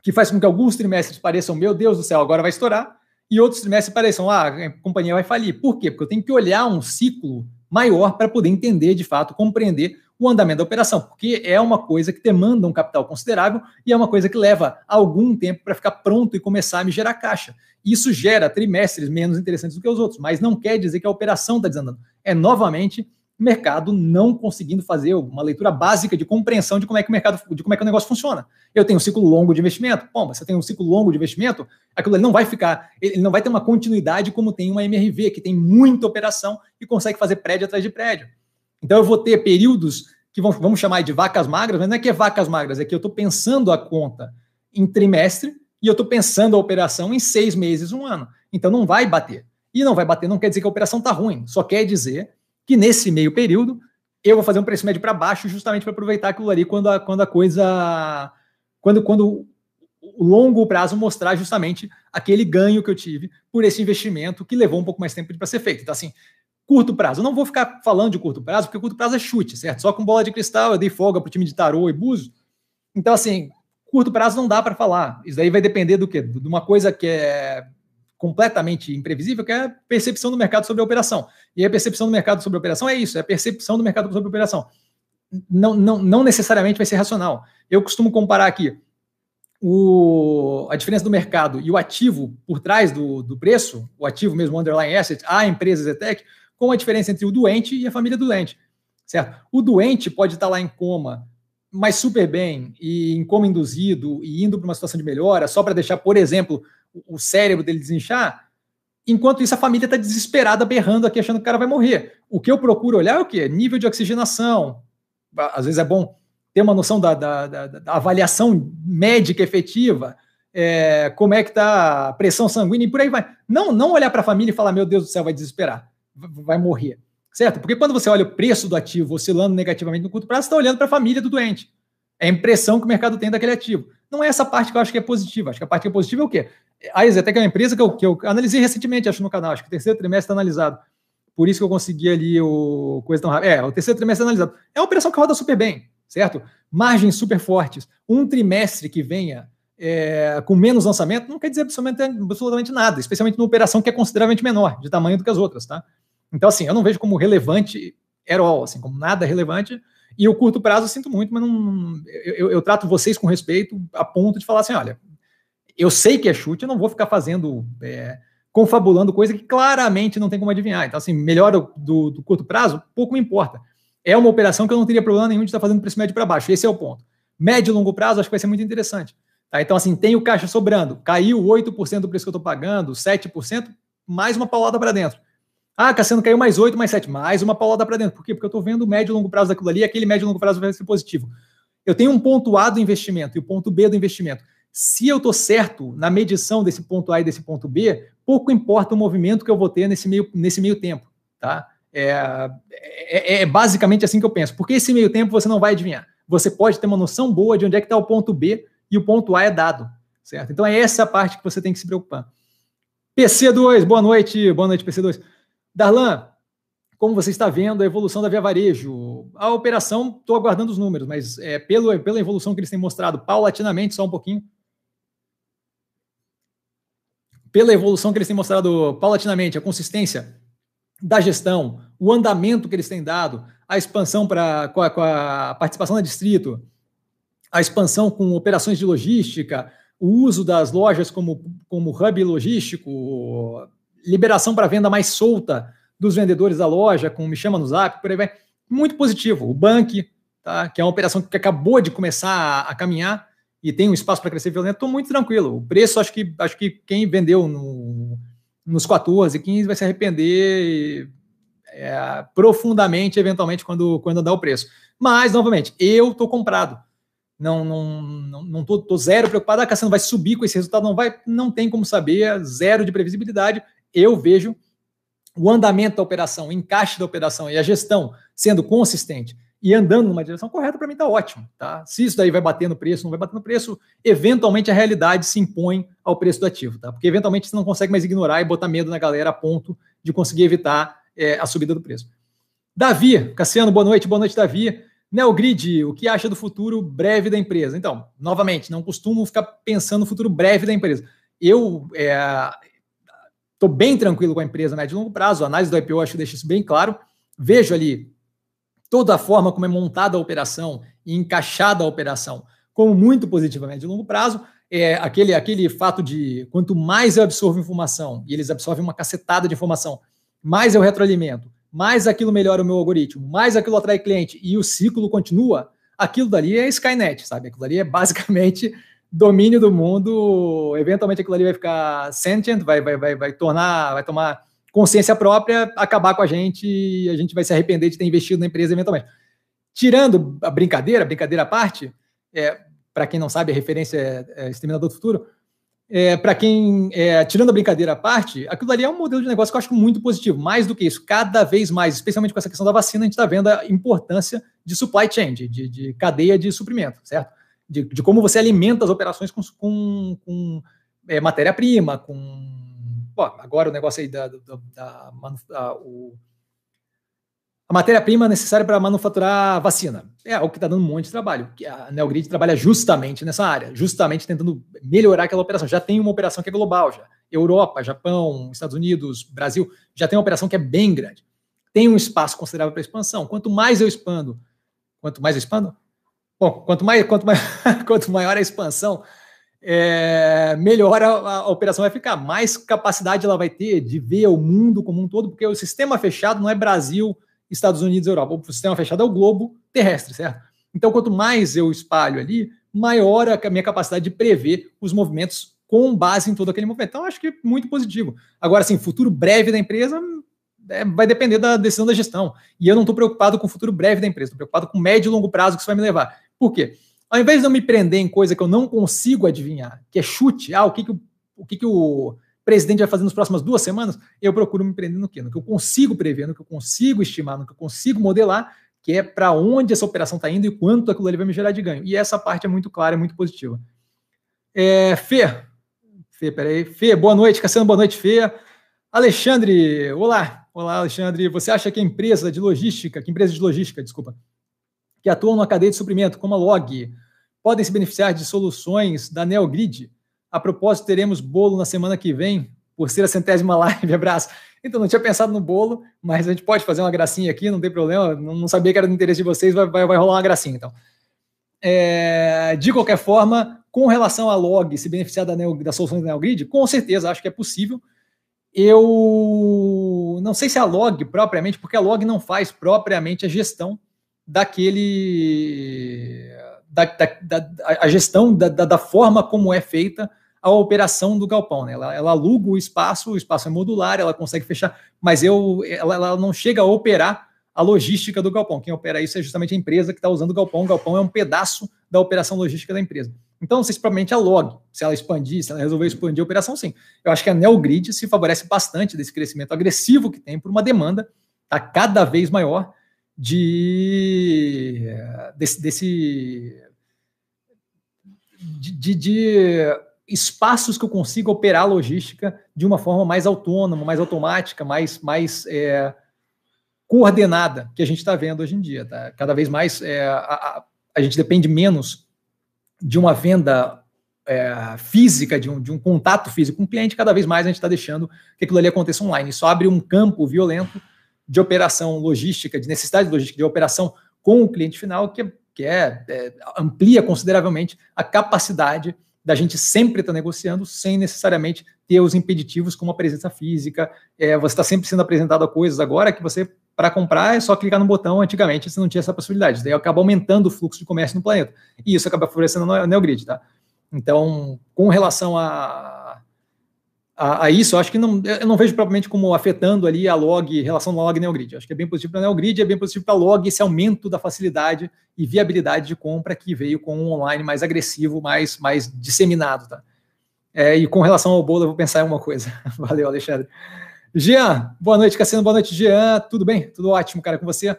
Speaker 1: que faz com que alguns trimestres pareçam, meu Deus do céu, agora vai estourar, e outros trimestres pareçam, ah, a companhia vai falir. Por quê? Porque eu tenho que olhar um ciclo maior para poder entender, de fato, compreender o andamento da operação, porque é uma coisa que demanda um capital considerável e é uma coisa que leva algum tempo para ficar pronto e começar a me gerar caixa. Isso gera trimestres menos interessantes do que os outros, mas não quer dizer que a operação está desandando. É novamente mercado não conseguindo fazer uma leitura básica de compreensão de como é que o mercado, de como é que o negócio funciona. Eu tenho um ciclo longo de investimento. Bom, você tem um ciclo longo de investimento, aquilo não vai ficar, ele não vai ter uma continuidade como tem uma MRV, que tem muita operação e consegue fazer prédio atrás de prédio. Então eu vou ter períodos que vamos, vamos chamar de vacas magras, mas não é que é vacas magras, é que eu estou pensando a conta em trimestre e eu estou pensando a operação em seis meses, um ano. Então não vai bater. E não vai bater não quer dizer que a operação está ruim, só quer dizer que nesse meio período eu vou fazer um preço médio para baixo justamente para aproveitar aquilo ali quando a, quando a coisa. Quando, quando o longo prazo mostrar justamente aquele ganho que eu tive por esse investimento que levou um pouco mais tempo para ser feito. Então, assim, curto prazo. Eu não vou ficar falando de curto prazo, porque curto prazo é chute, certo? Só com bola de cristal eu dei folga para o time de tarô e buzo. Então, assim, Curto prazo não dá para falar. Isso aí vai depender do quê? De uma coisa que é completamente imprevisível, que é a percepção do mercado sobre a operação. E a percepção do mercado sobre a operação é isso, é a percepção do mercado sobre a operação. Não, não, não necessariamente vai ser racional. Eu costumo comparar aqui o, a diferença do mercado e o ativo por trás do, do preço, o ativo mesmo, o underlying asset, a empresa Zetec, com a diferença entre o doente e a família do doente. Certo? O doente pode estar lá em coma, mas super bem, e em coma induzido, e indo para uma situação de melhora, só para deixar, por exemplo, o cérebro dele desinchar, enquanto isso a família está desesperada, berrando aqui, achando que o cara vai morrer. O que eu procuro olhar é o quê? Nível de oxigenação. Às vezes é bom ter uma noção da, da, da, da avaliação médica efetiva, é, como é que está a pressão sanguínea e por aí vai. Não, não olhar para a família e falar, meu Deus do céu, vai desesperar, vai morrer. Certo? Porque quando você olha o preço do ativo oscilando negativamente no curto prazo, você está olhando para a família do doente. É a impressão que o mercado tem daquele ativo. Não é essa parte que eu acho que é positiva. Acho que a parte que é positiva é o quê? A Exetec é uma empresa que eu, que eu analisei recentemente, acho, no canal. Acho que o terceiro trimestre está analisado. Por isso que eu consegui ali o coisa tão rápida. É, o terceiro trimestre está analisado. É uma operação que roda super bem, certo? Margens super fortes. Um trimestre que venha é, com menos lançamento não quer dizer absolutamente, absolutamente nada, especialmente numa operação que é consideravelmente menor de tamanho do que as outras, tá? Então, assim, eu não vejo como relevante at all, assim, como nada relevante. E o curto prazo eu sinto muito, mas não, eu, eu, trato vocês com respeito a ponto de falar assim: olha, eu sei que é chute, eu não vou ficar fazendo, é, confabulando coisa que claramente não tem como adivinhar. Então, assim, melhor do, do, curto prazo, pouco me importa. É uma operação que eu não teria problema nenhum de estar fazendo preço médio para baixo. Esse é o ponto. Médio e longo prazo, acho que vai ser muito interessante. Tá? Então, assim, tem o caixa sobrando. Caiu 8% do preço que eu estou pagando, 7%, mais uma paulada para dentro. Ah, Cassiano caiu mais 8, mais 7, mais uma paulada para dentro. Por quê? Porque eu estou vendo o médio e longo prazo daquilo ali, aquele médio e longo prazo vai ser positivo. Eu tenho um ponto A do investimento e o ponto B do investimento. Se eu estou certo na medição desse ponto A e desse ponto B, pouco importa o movimento que eu vou ter nesse meio, nesse meio tempo. Tá? É, é, é basicamente assim que eu penso. Porque esse meio tempo você não vai adivinhar. Você pode ter uma noção boa de onde é que está o ponto B e o ponto A é dado. Certo? Então é essa parte que você tem que se preocupar. PC2, boa noite. Boa noite, PC2. Darlan, como você está vendo a evolução da Via Varejo? A operação, estou aguardando os números, mas é, pelo, pela evolução que eles têm mostrado paulatinamente, só um pouquinho. Pela evolução que eles têm mostrado paulatinamente, a consistência da gestão, o andamento que eles têm dado, a expansão para com, com a participação da distrito, a expansão com operações de logística, o uso das lojas como, como hub logístico, liberação para venda mais solta dos vendedores da loja, com me chama no zap, por aí vai. Muito positivo. O Bank, tá, que é uma operação que acabou de começar a, a caminhar e tem um espaço para crescer violento, estou muito tranquilo. O preço, acho que, acho que quem vendeu no, nos 14, 15 vai se arrepender é, profundamente, eventualmente, quando, quando dá o preço. Mas, novamente, eu estou comprado. Não, não, não, não tô, tô, zero preocupado. Ah, Cassiano vai subir com esse resultado, não vai, não tem como saber, zero de previsibilidade eu vejo o andamento da operação, o encaixe da operação e a gestão sendo consistente e andando numa direção correta, para mim está ótimo. Tá? Se isso daí vai bater no preço, não vai bater no preço, eventualmente a realidade se impõe ao preço do ativo. Tá? Porque eventualmente você não consegue mais ignorar e botar medo na galera a ponto de conseguir evitar é, a subida do preço. Davi, Cassiano, boa noite, boa noite, Davi. Neogrid, o que acha do futuro breve da empresa? Então, novamente, não costumo ficar pensando no futuro breve da empresa. Eu, é, Estou bem tranquilo com a empresa médio e longo prazo. A análise do IPO acho que deixa isso bem claro. Vejo ali toda a forma como é montada a operação e encaixada a operação como muito positiva médio e longo prazo. É aquele, aquele fato de quanto mais eu absorvo informação, e eles absorvem uma cacetada de informação, mais eu retroalimento, mais aquilo melhora o meu algoritmo, mais aquilo atrai cliente e o ciclo continua, aquilo dali é Skynet, sabe? Aquilo dali é basicamente domínio do mundo, eventualmente aquilo ali vai ficar sentient, vai, vai, vai, vai tornar, vai tomar consciência própria, acabar com a gente e a gente vai se arrepender de ter investido na empresa eventualmente. Tirando a brincadeira, brincadeira à parte, é, para quem não sabe, a referência é, é Exterminador do Futuro, é, para quem, é, tirando a brincadeira à parte, aquilo ali é um modelo de negócio que eu acho muito positivo. Mais do que isso, cada vez mais, especialmente com essa questão da vacina, a gente está vendo a importância de supply chain, de, de, de cadeia de suprimento, certo? De, de como você alimenta as operações com, com, com é, matéria-prima, com. Bom, agora o negócio aí da. da, da, da o, a matéria-prima necessária para manufaturar vacina. É o que está dando um monte de trabalho. A Neogrid trabalha justamente nessa área, justamente tentando melhorar aquela operação. Já tem uma operação que é global, já. Europa, Japão, Estados Unidos, Brasil, já tem uma operação que é bem grande. Tem um espaço considerável para expansão. Quanto mais eu expando, quanto mais eu expando? Bom, quanto, mais, quanto, mais, quanto maior a expansão, é, melhor a, a, operação vai ficar. Mais capacidade ela vai ter de ver o mundo como um todo, porque o sistema fechado não é Brasil, Estados Unidos Europa. O sistema fechado é o globo terrestre, certo? Então, quanto mais eu espalho ali, maior a minha capacidade de prever os movimentos com base em todo aquele movimento. Então, acho que é muito positivo. Agora, assim, futuro breve da empresa é, vai depender da decisão da gestão. E eu não estou preocupado com o futuro breve da empresa, estou preocupado com o médio e longo prazo que isso vai me levar. Por quê? Ao invés de eu me prender em coisa que eu não consigo adivinhar, que é chute, ah, o que, que, o, o, que, que o presidente vai fazer nas próximas duas semanas, eu procuro me prender no quê? No que eu consigo prever, no que eu consigo estimar, no que eu consigo modelar, que é para onde essa operação está indo e quanto aquilo ali vai me gerar de ganho. E essa parte é muito clara, é muito positiva. É, Fê, Fê, peraí. Fê, boa noite. Cassiano, boa noite, Fê. Alexandre, olá. Olá, Alexandre. Você acha que a empresa de logística, que empresa de logística, desculpa, que atuam na cadeia de suprimento, como a Log, podem se beneficiar de soluções da Neogrid? A propósito, teremos bolo na semana que vem, por ser a centésima live, abraço. Então, não tinha pensado no bolo, mas a gente pode fazer uma gracinha aqui, não tem problema. Não, sabia que era do interesse de vocês, vai, vai, vai rolar uma gracinha, então. É, de qualquer forma, com relação à log se beneficiar da, Neo, da solução da NeoGrid, com certeza acho que é possível. Eu não sei se a log propriamente, porque a log não faz propriamente a gestão daquele. Da, da, da a gestão da, da, forma como é feita a operação do galpão. Né? Ela, ela, aluga o espaço, o espaço é modular, ela consegue fechar, mas eu, ela, ela não chega a operar a logística do galpão. Quem opera isso é justamente a empresa que está usando o galpão. O galpão é um pedaço da operação logística da empresa. Então, se provavelmente a log, se ela expandir, se ela resolver expandir a operação, sim. Eu acho que a Neogrid se favorece bastante desse crescimento agressivo que tem por uma demanda tá cada vez maior de desse, desse de, de, espaços que eu consiga operar a logística de uma forma mais autônoma, mais automática, mais, mais é, coordenada que a gente está vendo hoje em dia. Tá? Cada vez mais é, a, a, a, gente depende menos de uma venda é, física, de um, de um contato físico com o cliente, cada vez mais a gente está deixando que aquilo ali aconteça online. Isso abre um campo violento de operação logística, de necessidade logística de operação com o cliente final, que, que é, é amplia consideravelmente a capacidade da gente sempre estar tá negociando sem necessariamente ter os impeditivos como a presença física. É, você está sempre sendo apresentado a coisas agora que você, para comprar, é só clicar no botão. Antigamente você não tinha essa possibilidade. Daí acaba aumentando o fluxo de comércio no planeta. E isso acaba favorecendo a Neogrid, tá? Então, com relação a a, a, isso, acho que não, eu não vejo propriamente como afetando ali a log, relação da log Neogrid. Acho que é bem positivo para a Neogrid, é bem positivo para a log esse aumento da facilidade e viabilidade de compra que veio com um online mais agressivo, mais, mais disseminado. Tá? É, e com relação ao bolo, eu vou pensar em uma coisa. Valeu, Alexandre. Jean, boa noite, Cassiano, boa noite, Jean. Tudo bem? Tudo ótimo, cara, com você?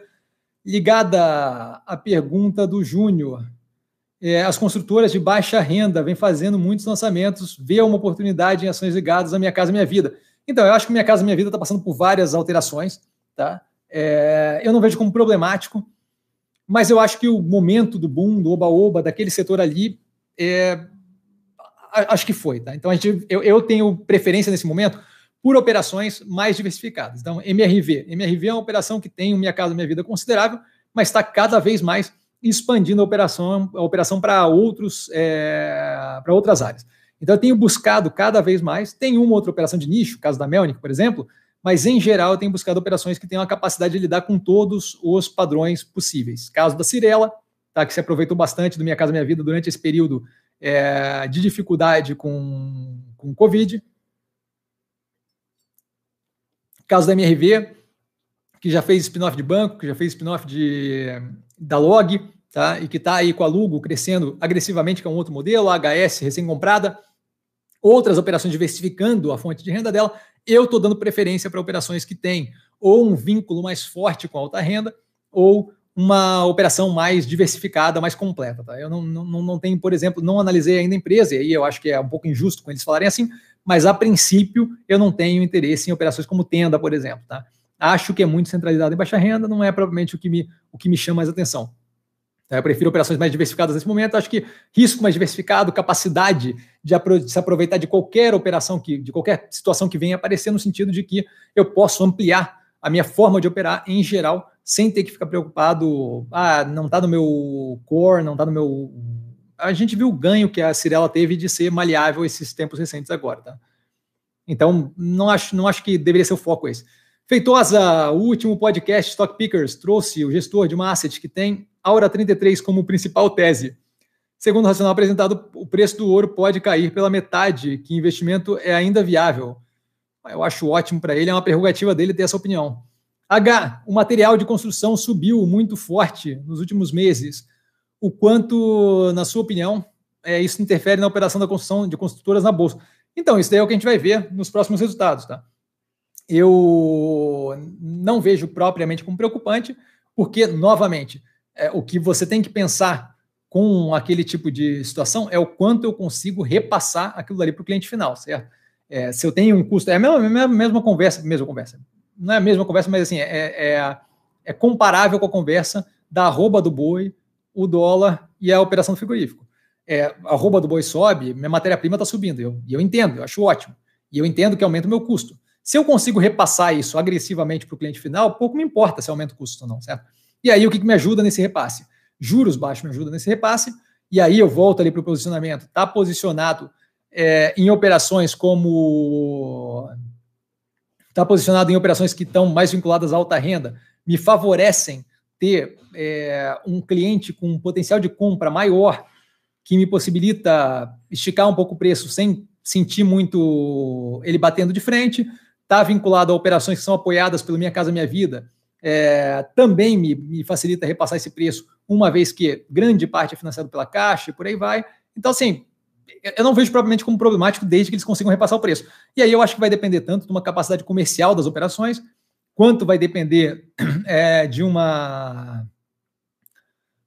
Speaker 1: Ligada à pergunta do Júnior é, as construtoras de baixa renda vêm fazendo muitos lançamentos, vê uma oportunidade em ações ligadas à Minha Casa Minha Vida. Então, eu acho que Minha Casa Minha Vida está passando por várias alterações, tá? É, eu não vejo como problemático, mas eu acho que o momento do boom, do oba-oba, daquele setor ali, é, acho que foi, tá? Então, a gente, eu, eu tenho preferência nesse momento por operações mais diversificadas. Então, MRV. MRV é uma operação que tem Minha Casa Minha Vida considerável, mas está cada vez mais expandindo a operação, a operação para outros é, para outras áreas. Então eu tenho buscado cada vez mais, tem uma outra operação de nicho, caso da Melnick, por exemplo, mas em geral eu tenho buscado operações que tenham a capacidade de lidar com todos os padrões possíveis. Caso da Cirela, tá, que se aproveitou bastante do Minha Casa Minha Vida durante esse período é, de dificuldade com, com Covid. Caso da MRV, que já fez spin-off de banco, que já fez spin-off da Log, tá? e que está aí com a Lugo crescendo agressivamente, que é um outro modelo, a HS recém-comprada, outras operações diversificando a fonte de renda dela, eu estou dando preferência para operações que têm ou um vínculo mais forte com a alta renda, ou uma operação mais diversificada, mais completa. Tá? Eu não, não, não tenho, por exemplo, não analisei ainda a empresa, e aí eu acho que é um pouco injusto com eles falarem assim, mas a princípio eu não tenho interesse em operações como Tenda, por exemplo. Tá? acho que é muito centralizado em baixa renda, não é provavelmente o que me, o que me chama mais atenção. Eu prefiro operações mais diversificadas nesse momento. Acho que risco mais diversificado, capacidade de, se aproveitar de qualquer operação, que, de qualquer situação que venha aparecer, no sentido de que eu posso ampliar a minha forma de operar em geral, sem ter que ficar preocupado. Ah, não está no meu core, não está no meu. A gente viu o ganho que a Cirela teve de ser maleável esses tempos recentes agora, tá? Então, não acho, não acho que deveria ser o foco esse. Feitosa, o último podcast Stock Pickers trouxe o gestor de uma asset que tem Aura 33 como principal tese. Segundo o racional apresentado, o preço do ouro pode cair pela metade, que investimento é ainda viável. Eu acho ótimo para ele, é uma prerrogativa dele ter essa opinião. H, o material de construção subiu muito forte nos últimos meses. O quanto, na sua opinião, é, isso interfere na operação da construção de construtoras na bolsa? Então, isso daí é o que a gente vai ver nos próximos resultados, tá? Eu não vejo propriamente como preocupante, porque, novamente, é, o que você tem que pensar com aquele tipo de situação é o quanto eu consigo repassar aquilo ali para o cliente final, certo? É, se eu tenho um custo, é a mesma, mesma, conversa, mesma conversa, não é a mesma conversa, mas assim, é, é, é comparável com a conversa da arroba do boi, o dólar e a operação do frigorífico. É, a arroba do boi sobe, minha matéria-prima está subindo, eu, e eu entendo, eu acho ótimo, e eu entendo que aumenta o meu custo. Se eu consigo repassar isso agressivamente para o cliente final, pouco me importa se aumenta o custo ou não, certo? E aí, o que, que me ajuda nesse repasse? Juros baixos me ajudam nesse repasse, e aí eu volto ali para o posicionamento. Está posicionado é, em operações como. Está posicionado em operações que estão mais vinculadas à alta renda, me favorecem ter é, um cliente com um potencial de compra maior, que me possibilita esticar um pouco o preço sem sentir muito ele batendo de frente, está vinculado a operações que são apoiadas pelo Minha Casa Minha Vida, é, também me, me, facilita repassar esse preço, uma vez que grande parte é financiado pela Caixa e por aí vai. Então, assim, eu não vejo propriamente como problemático desde que eles consigam repassar o preço. E aí eu acho que vai depender tanto de uma capacidade comercial das operações, quanto vai depender é, de uma.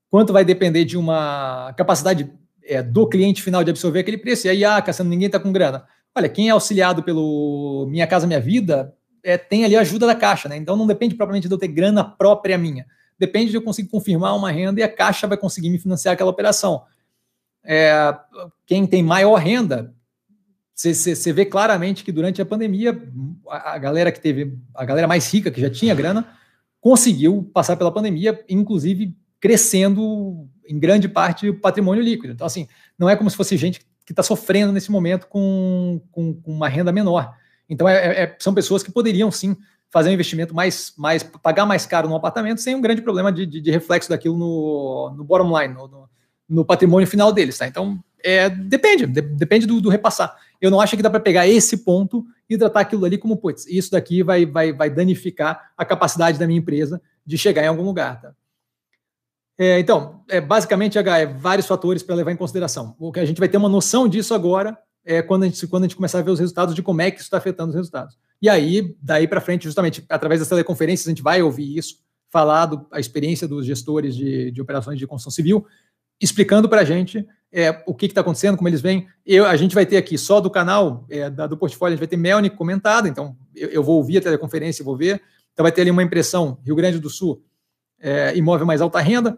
Speaker 1: Quanto vai depender de uma capacidade é, do cliente final de absorver aquele preço. E aí, ah, Cassiano, ninguém está com grana. Olha, quem é auxiliado pelo Minha Casa Minha Vida é, tem ali a ajuda da Caixa, né? Então não depende propriamente de eu ter grana própria minha. Depende de eu conseguir confirmar uma renda e a Caixa vai conseguir me financiar aquela operação. É, quem tem maior renda, você vê claramente que durante a pandemia, a, a galera que teve, a galera mais rica, que já tinha grana, conseguiu passar pela pandemia, inclusive crescendo em grande parte o patrimônio líquido. Então, assim, não é como se fosse gente que está sofrendo nesse momento com, com, com, uma renda menor. Então, é, é, é, são pessoas que poderiam sim fazer um investimento mais, mais pagar mais caro no apartamento sem um grande problema de, de, de reflexo daquilo no, no bottom line, no, no, no, patrimônio final deles. Tá? Então, é, depende, de, depende do, do, repassar. Eu não acho que dá para pegar esse ponto e tratar aquilo ali como, putz, isso daqui vai, vai, vai danificar a capacidade da minha empresa de chegar em algum lugar. Tá? É, então, é, basicamente, H, é vários fatores para levar em consideração. O que a gente vai ter uma noção disso agora é quando a gente, quando a gente começar a ver os resultados de como é que isso está afetando os resultados. E aí, daí para frente, justamente através das teleconferências, a gente vai ouvir isso, falar do, a experiência dos gestores de, de operações de construção civil, explicando para a gente é, o que está acontecendo, como eles vêm. Eu, a gente vai ter aqui só do canal, é, da, do portfólio, a gente vai ter Melnick comentado, então eu, eu, vou ouvir a teleconferência vou ver. Então vai ter ali uma impressão, Rio Grande do Sul, é, imóvel mais alta renda,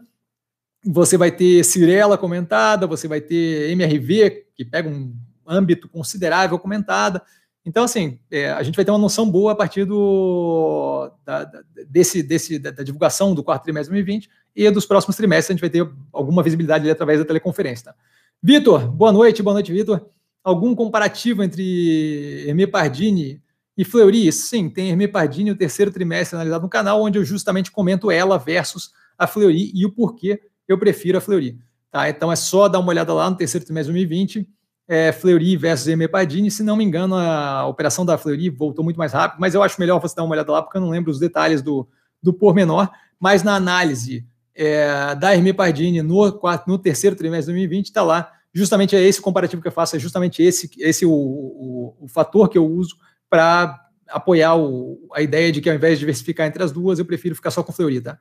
Speaker 1: você vai ter Cirela comentada, você vai ter MRV, que pega um âmbito considerável comentada. Então, assim, é, a gente vai ter uma noção boa a partir do, da, desse, desse, da, da, divulgação do quarto trimestre de 2020 e dos próximos trimestres a gente vai ter alguma visibilidade através da teleconferência. Tá? Vitor, boa noite, boa noite, Vitor. Algum comparativo entre Hermê Pardini e Fleury? Sim, tem Hermê Pardini, o terceiro trimestre analisado no canal, onde eu justamente comento ela versus a Fleury e o porquê eu prefiro a Fleury. Tá? Então é só dar uma olhada lá no terceiro trimestre de 2020, é, Fleury versus Emepadini. Se não me engano, a operação da Fleury voltou muito mais rápido, mas eu acho melhor você dar uma olhada lá, porque eu não lembro os detalhes do, do pormenor. Mas na análise é, da Hermê Pardini no, no terceiro trimestre de 2020, está lá. Justamente é esse comparativo que eu faço, é justamente esse, esse o, o, o fator que eu uso para apoiar o, a ideia de que ao invés de diversificar entre as duas, eu prefiro ficar só com Fleury, tá?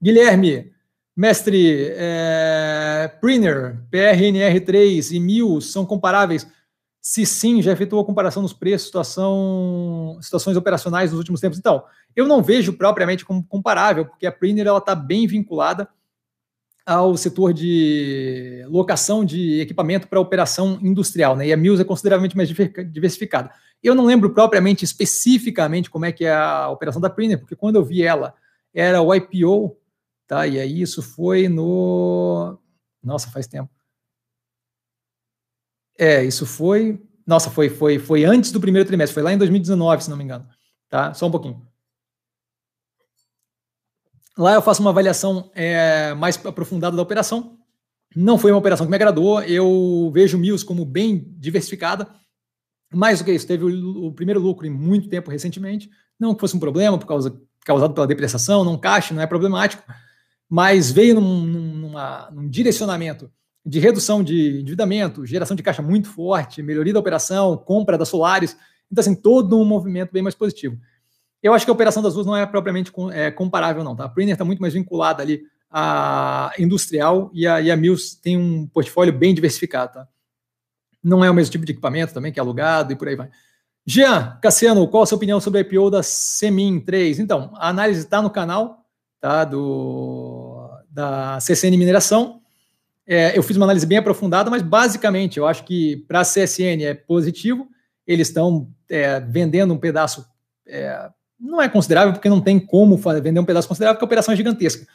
Speaker 1: Guilherme, Mestre, é, Priner, PRNR3 e MIL são comparáveis? Se sim, já efetuou a comparação dos preços, situação, situações operacionais nos últimos tempos. Então, eu não vejo propriamente como comparável, porque a Premier está bem vinculada ao setor de locação de equipamento para operação industrial, né? E a Mills é consideravelmente mais diversificada. Eu não lembro propriamente, especificamente, como é que é a operação da Premier, porque quando eu vi ela, era o IPO, tá? E aí isso foi no... Nossa, faz tempo. É, isso foi... Nossa, foi, foi, foi antes do primeiro trimestre, foi lá em 2019, se não me engano. Tá? Só um pouquinho. Lá eu faço uma avaliação é, mais aprofundada da operação. Não foi uma operação que me agradou. Eu vejo Mills como bem diversificada. Mais do que isso, teve o, o, primeiro lucro em muito tempo recentemente. Não que fosse um problema por causa causado pela depreciação, não caixa, não é problemático, mas veio num, numa, num direcionamento de redução de endividamento, geração de caixa muito forte, melhoria da operação, compra da Solares. Então, assim, todo um movimento bem mais positivo. Eu acho que a operação das duas não é propriamente é, comparável, não. Tá? A Premier está muito mais vinculada ali à industrial e a, e a Mills tem um portfólio bem diversificado. Tá? Não é o mesmo tipo de equipamento também, que é alugado e por aí vai. Jean, Cassiano, qual a sua opinião sobre a IPO da Semin 3? Então, a análise está no canal tá, do, da CCN Mineração. É, eu fiz uma análise bem aprofundada, mas basicamente eu acho que para a CSN é positivo. Eles estão é, vendendo um pedaço é, não é considerável porque não tem como vender um pedaço considerável porque a operação é gigantesca.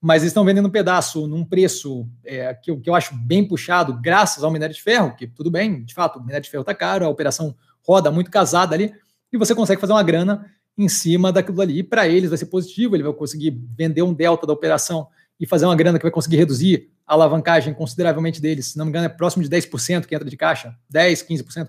Speaker 1: Mas eles estão vendendo um pedaço num preço é, que, que eu acho bem puxado, graças ao minério de ferro, que tudo bem, de fato, o minério de ferro está caro, a operação roda muito casada ali, e você consegue fazer uma grana em cima daquilo ali. E para eles vai ser positivo, ele vai conseguir vender um delta da operação e fazer uma grana que vai conseguir reduzir a alavancagem consideravelmente deles. Se não me engano, é próximo de 10% que entra de caixa, 10, 15%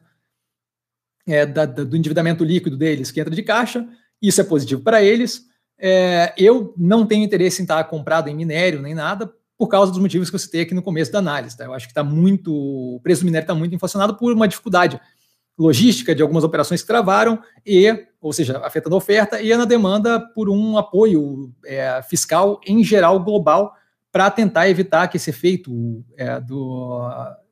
Speaker 1: é, da, da, do endividamento líquido deles que entra de caixa isso é positivo para eles. É, eu não tenho interesse em estar comprado em minério nem nada, por causa dos motivos que eu citei aqui no começo da análise. Tá? Eu acho que está muito. O preço do minério está muito inflacionado por uma dificuldade logística de algumas operações que travaram, e, ou seja, afetando a oferta, e na demanda por um apoio é, fiscal em geral global para tentar evitar que esse efeito é, do,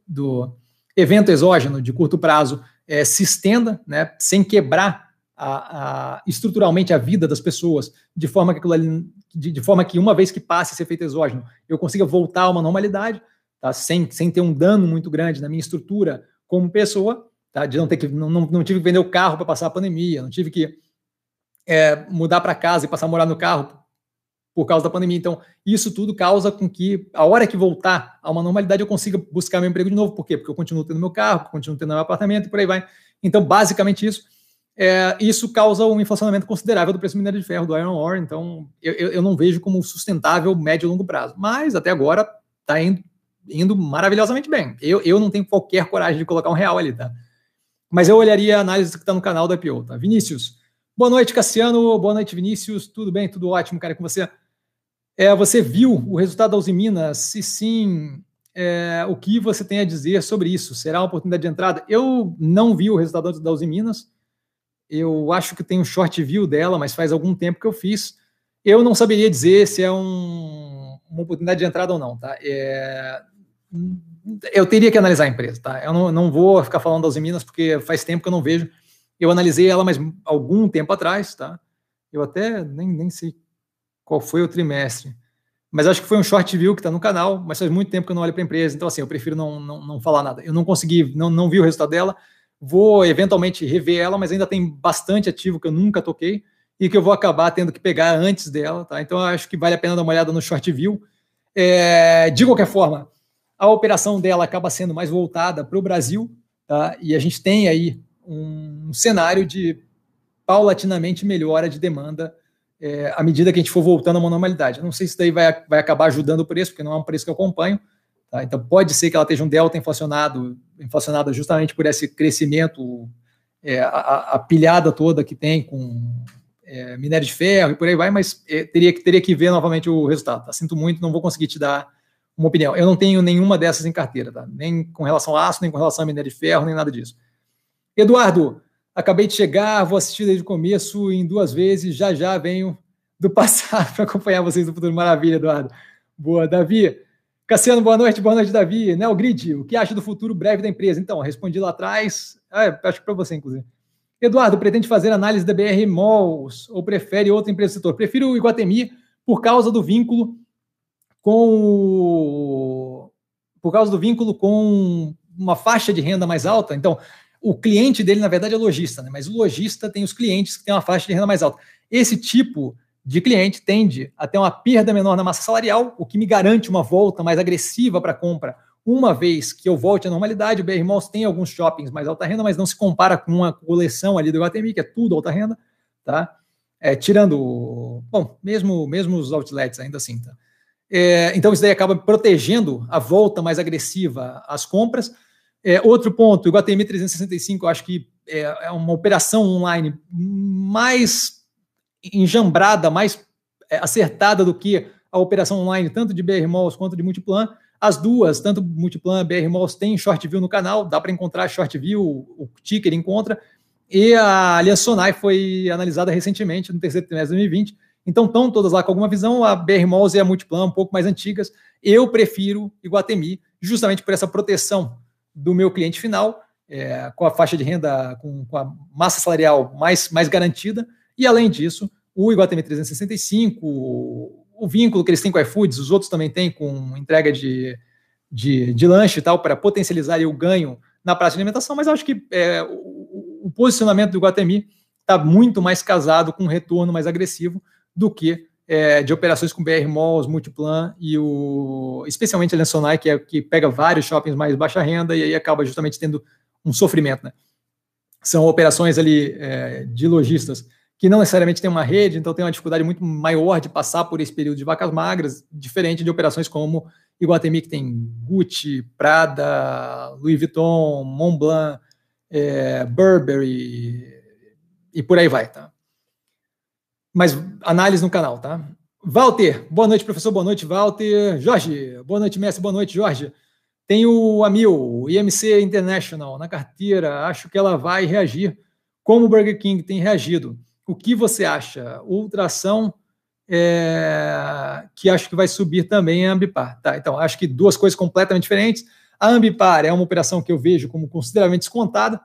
Speaker 1: do evento exógeno de curto prazo é, se estenda, né, sem quebrar a, a, estruturalmente a vida das pessoas, de forma que ali, de, de, forma que uma vez que passe esse efeito exógeno, eu consiga voltar a uma normalidade, tá? sem, sem ter um dano muito grande na minha estrutura como pessoa, tá? de não ter que não, não, tive que vender o carro para passar a pandemia, não tive que é, mudar para casa e passar a morar no carro por causa da pandemia. Então, isso tudo causa com que, a hora que voltar a uma normalidade, eu consiga buscar meu emprego de novo. Por quê? Porque eu continuo tendo meu carro, continuo tendo meu apartamento e por aí vai. Então, basicamente isso é, isso causa um inflacionamento considerável do preço do minério de ferro, do iron ore, então eu, eu não vejo como sustentável médio e longo prazo. Mas até agora está indo, indo, maravilhosamente bem. Eu, eu não tenho qualquer coragem de colocar um real ali, tá? Mas eu olharia a análise que está no canal da IPO, tá? Vinícius. Boa noite, Cassiano. Boa noite, Vinícius. Tudo bem? Tudo ótimo, cara, com você. É, você viu o resultado da Usiminas? Se sim, é, o que você tem a dizer sobre isso? Será uma oportunidade de entrada? Eu não vi o resultado da Usiminas. Eu acho que tem um short view dela, mas faz algum tempo que eu fiz. Eu não saberia dizer se é um, uma oportunidade de entrada ou não, tá? É, eu teria que analisar a empresa, tá? Eu não, não vou ficar falando das Minas porque faz tempo que eu não vejo. Eu analisei ela, mas algum tempo atrás, tá? Eu até nem, nem sei qual foi o trimestre. Mas acho que foi um short view que está no canal, mas faz muito tempo que eu não olho para a empresa, então assim, eu prefiro não, não, não falar nada. Eu não consegui, não, não vi o resultado dela, Vou eventualmente rever ela, mas ainda tem bastante ativo que eu nunca toquei e que eu vou acabar tendo que pegar antes dela, tá? Então acho que vale a pena dar uma olhada no short view. É, de qualquer forma, a operação dela acaba sendo mais voltada para o Brasil, tá? E a gente tem aí um, cenário de paulatinamente melhora de demanda é, à medida que a gente for voltando a uma normalidade. Não sei se isso daí vai, vai acabar ajudando o preço, porque não é um preço que eu acompanho, Tá? Então, pode ser que ela esteja um delta inflacionado, inflacionada justamente por esse crescimento, é, a, a, pilhada toda que tem com é, minério de ferro e por aí vai, mas teria, teria que ver novamente o resultado. Tá? Sinto muito, não vou conseguir te dar uma opinião. Eu não tenho nenhuma dessas em carteira, tá? nem com relação a aço, nem com relação a minério de ferro, nem nada disso. Eduardo, acabei de chegar, vou assistir desde o começo em duas vezes, já já venho do passado para acompanhar vocês do futuro. Maravilha, Eduardo. Boa, Davi. Cassiano, boa noite, boa noite, Davi. Grid, o que acha do futuro breve da empresa? Então, respondi lá atrás, é, acho que para você, inclusive. Eduardo, pretende fazer análise da BR Malls ou prefere outra empresa do setor? Prefiro o Iguatemi por causa do vínculo com por causa do vínculo com uma faixa de renda mais alta. Então, o cliente dele, na verdade, é lojista, né? mas o lojista tem os clientes que têm uma faixa de renda mais alta. Esse tipo de cliente tende a ter uma perda menor na massa salarial, o que me garante uma volta mais agressiva para a compra uma vez que eu volte à normalidade. O BR Malls tem alguns shoppings mais alta renda, mas não se compara com uma coleção ali do Iguatemi, que é tudo alta renda, tá? É, tirando, bom, mesmo, mesmo os outlets ainda assim, tá? É, então isso daí acaba protegendo a volta mais agressiva às compras. É, outro ponto, o Iguatemi 365, eu acho que é, é uma operação online mais enjambrada, mais é, acertada do que a operação online, tanto de BR Malls quanto de Multiplan. As duas, tanto Multiplan, BR Malls, tem short view no canal, dá para encontrar short view, o ticker encontra. E a Aliança Sonai foi analisada recentemente, no terceiro trimestre de 2020. Então, estão todas lá com alguma visão. A BR Malls e a Multiplan, um pouco mais antigas. Eu prefiro Iguatemi, justamente por essa proteção do meu cliente final, é, com a faixa de renda, com, com, a massa salarial mais, mais garantida. E além disso, o Iguatemi 365, o, o vínculo que eles têm com iFoods, os outros também têm com entrega de, de, de lanche e tal, para potencializar o ganho na praça de alimentação. Mas acho que é, o, o posicionamento do Iguatemi está muito mais casado com um retorno mais agressivo do que é, de operações com BR Malls, Multiplan e o especialmente a Lensonai, que é que pega vários shoppings mais baixa renda e aí acaba justamente tendo um sofrimento, né? São operações ali é, de lojistas que não necessariamente têm uma rede, então tem uma dificuldade muito maior de passar por esse período de vacas magras, diferente de operações como Iguatemi, que tem Gucci, Prada, Louis Vuitton, Montblanc, é, Burberry e por aí vai, tá? Mas análise no canal, tá? Walter, boa noite, professor, boa noite, Walter. Jorge, boa noite, mestre, boa noite, Jorge. Tem o Amil, IMC International, na carteira. Acho que ela vai reagir como o Burger King tem reagido. O que você acha? Ultração, é, que acho que vai subir também a Ambipar. Tá, então, acho que duas coisas completamente diferentes. A Ambipar é uma operação que eu vejo como consideravelmente descontada.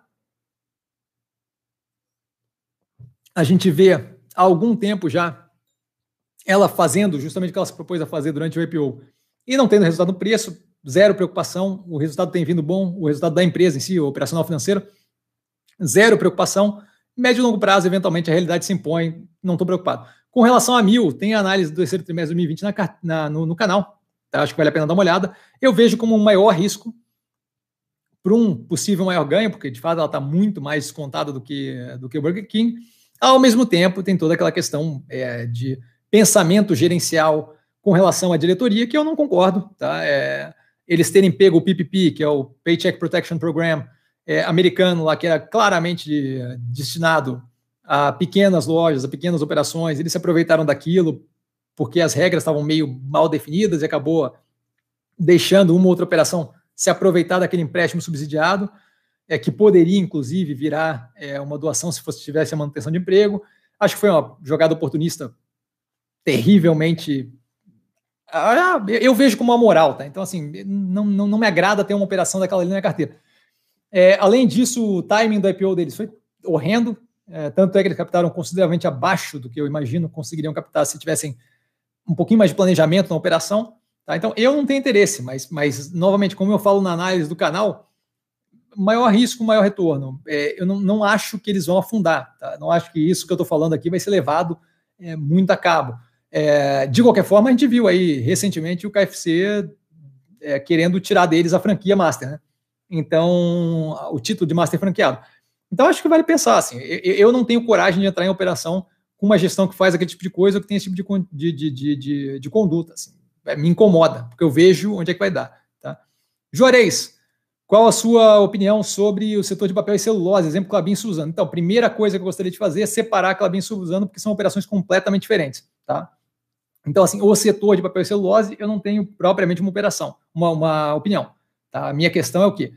Speaker 1: A gente vê há algum tempo já ela fazendo justamente o que ela se propôs a fazer durante o IPO e não tendo resultado no preço, zero preocupação, o resultado tem vindo bom, o resultado da empresa em si, o operacional financeiro, zero preocupação. Médio e longo prazo, eventualmente, a realidade se impõe, não estou preocupado. Com relação a Mil, tem a análise do terceiro trimestre de 2020 na, na, no, no, canal, tá? acho que vale a pena dar uma olhada. Eu vejo como um maior risco para um possível maior ganho, porque de fato ela está muito mais descontada do que, do que o Burger King. Ao mesmo tempo, tem toda aquela questão é, de pensamento gerencial com relação à diretoria, que eu não concordo. Tá? É, eles terem pego o PPP, que é o Paycheck Protection Program é, americano, lá que era claramente destinado a pequenas lojas, a pequenas operações, eles se aproveitaram daquilo porque as regras estavam meio mal definidas e acabou deixando uma outra operação se aproveitar daquele empréstimo subsidiado é, que poderia, inclusive, virar é, uma doação se fosse tivesse a manutenção de emprego. Acho que foi uma jogada oportunista terrivelmente. Ah, eu vejo como uma moral, tá? Então, assim, não, não, não me agrada ter uma operação daquela ali na carteira. É, além disso, o timing do IPO deles foi horrendo, é, tanto é que eles captaram consideravelmente abaixo do que eu imagino conseguiriam captar se tivessem um pouquinho mais de planejamento na operação. Tá? Então, eu não tenho interesse, mas, mas, novamente, como eu falo na análise do canal, maior risco, maior retorno. É, eu não, não, acho que eles vão afundar. Tá? Não acho que isso que eu estou falando aqui vai ser levado é, muito a cabo. É, de qualquer forma, a gente viu aí recentemente o KFC é, querendo tirar deles a franquia Master, né? Então, o título de Master franqueado. Então, acho que vale pensar assim. Eu, não tenho coragem de entrar em operação com uma gestão que faz aquele tipo de coisa que tem esse tipo de, de, de, de, de conduta. Assim. É, me incomoda, porque eu vejo onde é que vai dar. Tá? Juarez, qual a sua opinião sobre o setor de papel e celulose, exemplo, Clabin Suzano? Então, primeira coisa que eu gostaria de fazer é separar Clabin Suzano, porque são operações completamente diferentes, tá? Então, assim, o setor de papel e celulose, eu não tenho propriamente uma operação, uma, uma opinião, tá? A minha questão é o quê?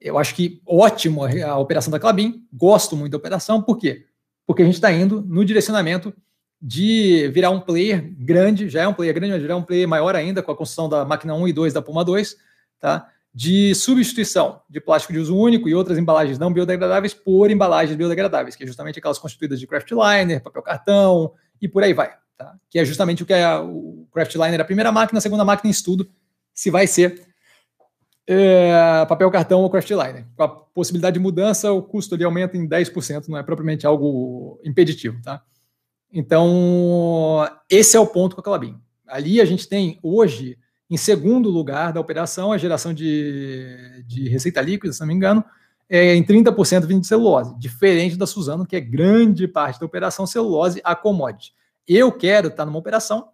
Speaker 1: Eu acho que ótimo a operação da Clabin, gosto muito da operação, por quê? Porque a gente está indo no direcionamento de virar um player grande, já é um player grande, mas virar um player maior ainda com a construção da máquina 1 e 2 da Puma 2, tá? De substituição de plástico de uso único e outras embalagens não biodegradáveis por embalagens biodegradáveis, que é justamente aquelas constituídas de craft liner, papel cartão e por aí vai. Tá? Que é justamente o que é o craft liner, a primeira máquina, a segunda máquina em estudo, se vai ser é, papel cartão ou craft liner. Com a possibilidade de mudança, o custo ali aumenta em 10%, não é propriamente algo impeditivo. Tá? Então, esse é o ponto com a Calabim. Ali a gente tem hoje em segundo lugar da operação, a geração de, de receita líquida, se não me engano, é em 30% vindo de celulose, diferente da Suzano, que é grande parte da operação celulose a commodity. Eu quero estar numa operação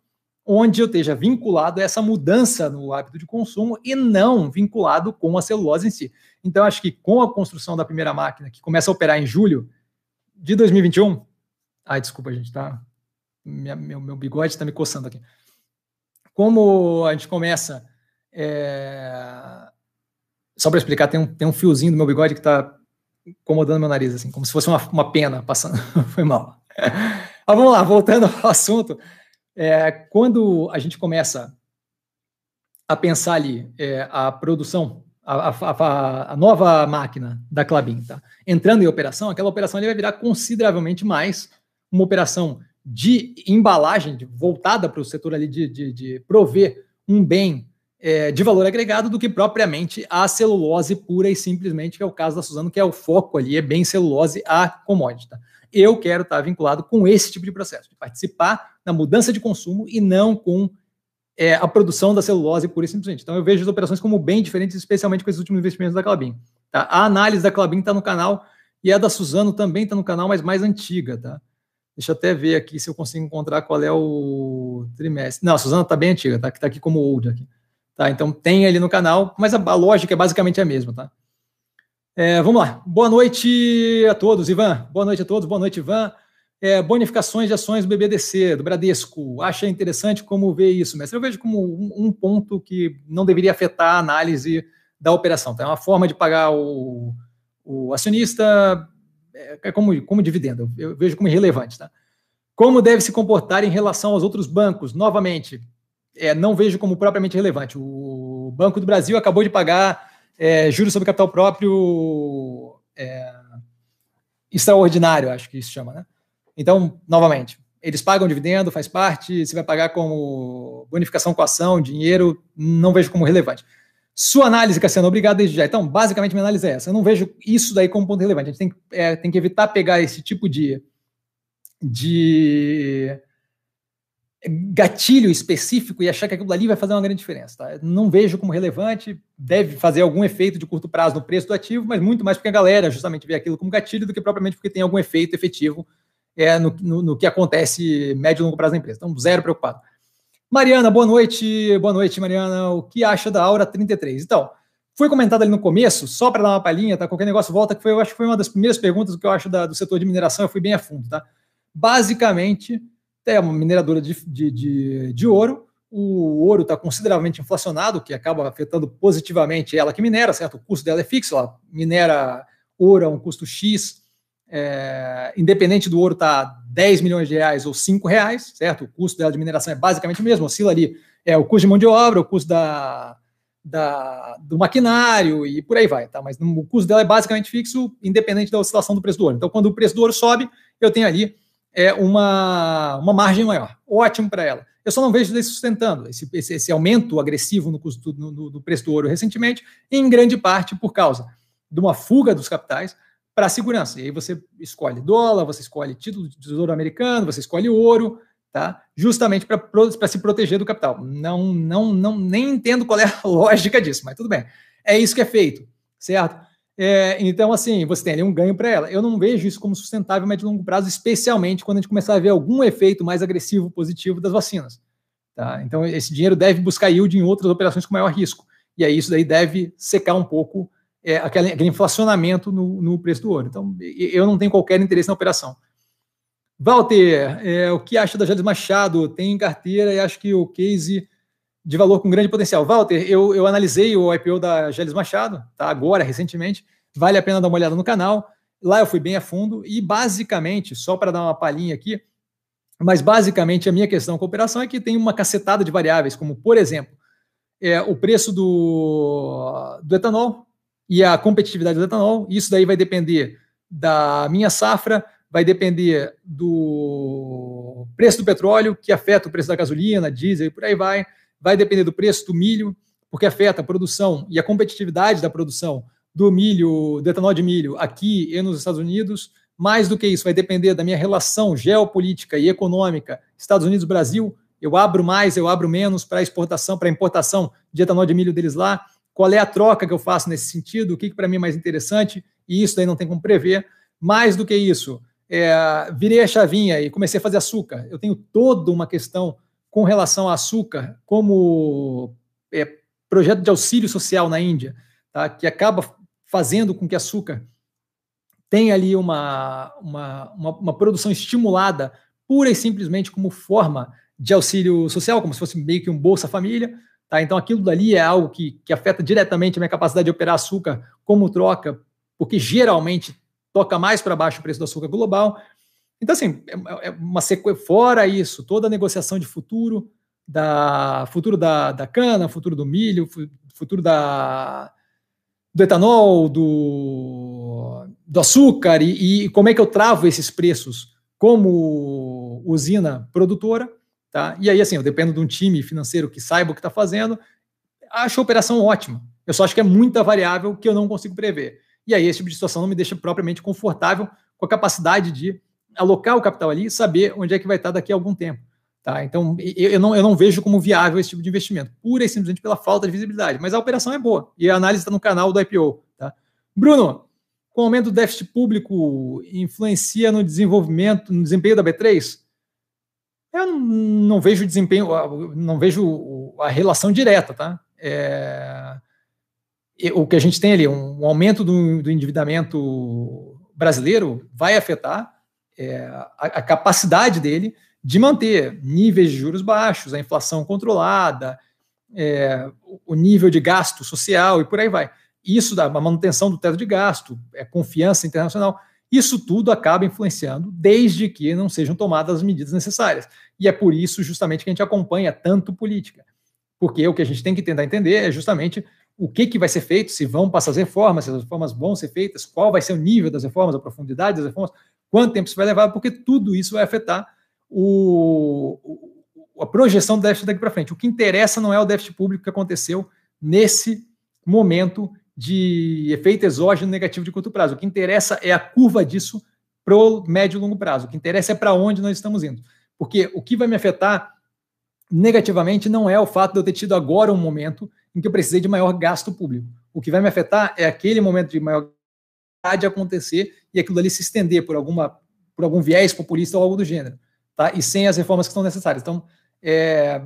Speaker 1: onde eu esteja vinculado a essa mudança no hábito de consumo e não vinculado com a celulose em si. Então, acho que com a construção da primeira máquina, que começa a operar em julho de 2021. Ai, desculpa, gente, tá? Minha, meu, meu bigode está me coçando aqui como a gente começa. É... Só para explicar, tem um, tem um fiozinho do meu bigode que está incomodando meu nariz, assim, como se fosse uma, uma pena passando. Foi mal. Mas vamos lá, voltando ao assunto. É, quando a gente começa a pensar ali é, a produção, a, a, a, nova máquina da Clabin, tá? entrando em operação, aquela operação ali vai virar consideravelmente mais uma operação de embalagem de, voltada para o setor ali de, de, de prover um bem é, de valor agregado do que propriamente a celulose pura e simplesmente, que é o caso da Suzano, que é o foco ali, é bem celulose a commodity. Eu quero estar vinculado com esse tipo de processo, de participar na mudança de consumo e não com é, a produção da celulose pura e simplesmente. Então eu vejo as operações como bem diferentes, especialmente com esses últimos investimentos da Clabin. Tá? A análise da Clabin está no canal e a da Suzano também está no canal, mas mais antiga. Tá? Deixa eu até ver aqui se eu consigo encontrar qual é o trimestre. Não, a Suzana está bem antiga, tá, tá aqui como old aqui. Tá, então tem ali no canal, mas a, a lógica é basicamente a mesma, tá? É, vamos lá. Boa noite a todos, Ivan. Boa noite a todos. Boa noite, Ivan. É, bonificações de ações do BBDC, do Bradesco. Acha interessante como ver isso, mestre? Eu vejo como um, um ponto que não deveria afetar a análise da operação. Tá? É uma forma de pagar o, o acionista é, é como, como dividendo, eu vejo como irrelevante. Tá? Como deve se comportar em relação aos outros bancos? Novamente, é, não vejo como propriamente relevante. O Banco do Brasil acabou de pagar é, juros sobre capital próprio é, extraordinário, acho que isso chama, né? Então, novamente, eles pagam dividendo, faz parte, se vai pagar como bonificação com ação, dinheiro, não vejo como relevante. Sua análise, Cassiano, obrigado desde já. Então, basicamente, minha análise é essa. Eu não vejo isso daí como ponto relevante. A gente tem, é, tem que evitar pegar esse tipo de, de gatilho específico e achar que aquilo ali vai fazer uma grande diferença. Tá? Não vejo como relevante, deve fazer algum efeito de curto prazo no preço do ativo, mas muito mais porque a galera justamente vê aquilo como gatilho do que propriamente porque tem algum efeito efetivo é, no, no, no que acontece médio e longo prazo na empresa. Então, zero preocupado. Mariana, boa noite. Boa noite, Mariana. O que acha da Aura 33? Então, foi comentado ali no começo, só para dar uma palhinha, tá? Qualquer negócio volta, que foi, eu acho que foi uma das primeiras perguntas que eu acho da, do setor de mineração, eu fui bem a fundo, tá? Basicamente, é uma mineradora de, de, de, de ouro, o ouro está consideravelmente inflacionado, que acaba afetando positivamente ela que minera, certo? O custo dela é fixo, ela minera ouro a um custo X, é, independente do ouro estar tá 10 milhões de reais ou 5 reais, certo? O custo dela de mineração é basicamente o mesmo, oscila ali é o custo de mão de obra, o custo da, da, do maquinário e por aí vai, tá? Mas o custo dela é basicamente fixo, independente da oscilação do preço do ouro. Então, quando o preço do ouro sobe, eu tenho ali é, uma, uma margem maior. Ótimo para ela. Eu só não vejo isso sustentando esse, esse, esse aumento agressivo no, custo, no, no, no preço do ouro recentemente, em grande parte por causa de uma fuga dos capitais para segurança. E aí você escolhe dólar, você escolhe título de tesouro americano, você escolhe ouro, tá? Justamente para se proteger do capital. Não, não, não, nem entendo qual é a lógica disso, mas tudo bem. É isso que é feito, certo? É, então, assim, você tem ali um ganho para ela. Eu não vejo isso como sustentável a médio e longo prazo, especialmente quando a gente começar a ver algum efeito mais agressivo positivo das vacinas. Tá? Então, esse dinheiro deve buscar yield em outras operações com maior risco. E aí isso daí deve secar um pouco é, aquele, aquele, inflacionamento no, no, preço do ouro. Então, eu não tenho qualquer interesse na operação. Walter, é, o que acha da Jales Machado? Tem em carteira e acho que o case de valor com grande potencial. Walter, eu, eu analisei o IPO da Jales Machado, tá? agora, recentemente. Vale a pena dar uma olhada no canal. Lá eu fui bem a fundo e, basicamente, só para dar uma palhinha aqui, Mas basicamente a minha questão com a operação é que tem uma cacetada de variáveis, como por exemplo, é, o preço do, do etanol e a competitividade do etanol. Isso daí vai depender da minha safra, vai depender do preço do petróleo, que afeta o preço da gasolina, diesel e por aí vai. Vai depender do preço do milho, porque afeta a produção e a competitividade da produção do milho, do etanol de milho aqui e nos Estados Unidos. Mais do que isso, vai depender da minha relação geopolítica e econômica Estados Unidos-Brasil. Eu abro mais, eu abro menos para exportação, para importação de etanol de milho deles lá. Qual é a troca que eu faço nesse sentido? O que, que para mim é mais interessante? E isso daí não tem como prever. Mais do que isso, é, virei a chavinha e comecei a fazer açúcar. Eu tenho toda uma questão com relação a açúcar, como é, projeto de auxílio social na Índia, tá, que acaba fazendo com que açúcar tem ali uma, uma, uma, uma, produção estimulada pura e simplesmente como forma de auxílio social, como se fosse meio que um Bolsa Família. Tá? Então, aquilo dali é algo que, que afeta diretamente a minha capacidade de operar açúcar como troca, porque geralmente toca mais para baixo o preço do açúcar global. Então, assim, é, é uma sequência. Fora isso, toda a negociação de futuro, da futuro da, da cana, futuro do milho, futuro da, do etanol, do, do açúcar e, e, como é que eu travo esses preços como usina produtora, tá? E aí, assim, eu dependo de um time financeiro que saiba o que está fazendo. Acho a operação ótima. Eu só acho que é muita variável que eu não consigo prever. E aí, esse tipo de situação não me deixa propriamente confortável com a capacidade de alocar o capital ali e saber onde é que vai estar daqui a algum tempo. Tá? Então, eu não, eu não vejo como viável esse tipo de investimento, pura e simplesmente pela falta de visibilidade. Mas a operação é boa e a análise está no canal do IPO. Tá? Bruno, com o aumento do déficit público, influencia no desenvolvimento, no desempenho da B3? Eu não, vejo desempenho, não vejo a relação direta, tá? É, o que a gente tem ali, um, aumento do, do endividamento brasileiro vai afetar é, a, a capacidade dele de manter níveis de juros baixos, a inflação controlada, é, o nível de gasto social e por aí vai. Isso da manutenção do teto de gasto, é, confiança internacional, isso tudo acaba influenciando, desde que não sejam tomadas as medidas necessárias. E é por isso, justamente, que a gente acompanha tanto política. Porque o que a gente tem que tentar entender é justamente o que, que vai ser feito, se vão passar as reformas, se as reformas vão ser feitas, qual vai ser o nível das reformas, a profundidade das reformas, quanto tempo isso vai levar, porque tudo isso vai afetar o, a projeção do déficit daqui para frente. O que interessa não é o déficit público que aconteceu nesse momento de efeito exógeno negativo de curto prazo. O que interessa é a curva disso para o médio e longo prazo. O que interessa é para onde nós estamos indo. Porque o que vai me afetar negativamente não é o fato de eu ter tido agora um momento em que eu precisei de maior gasto público. O que vai me afetar é aquele momento de maior de acontecer e aquilo ali se estender por alguma por algum viés populista ou algo do gênero tá? e sem as reformas que são necessárias. Então, é,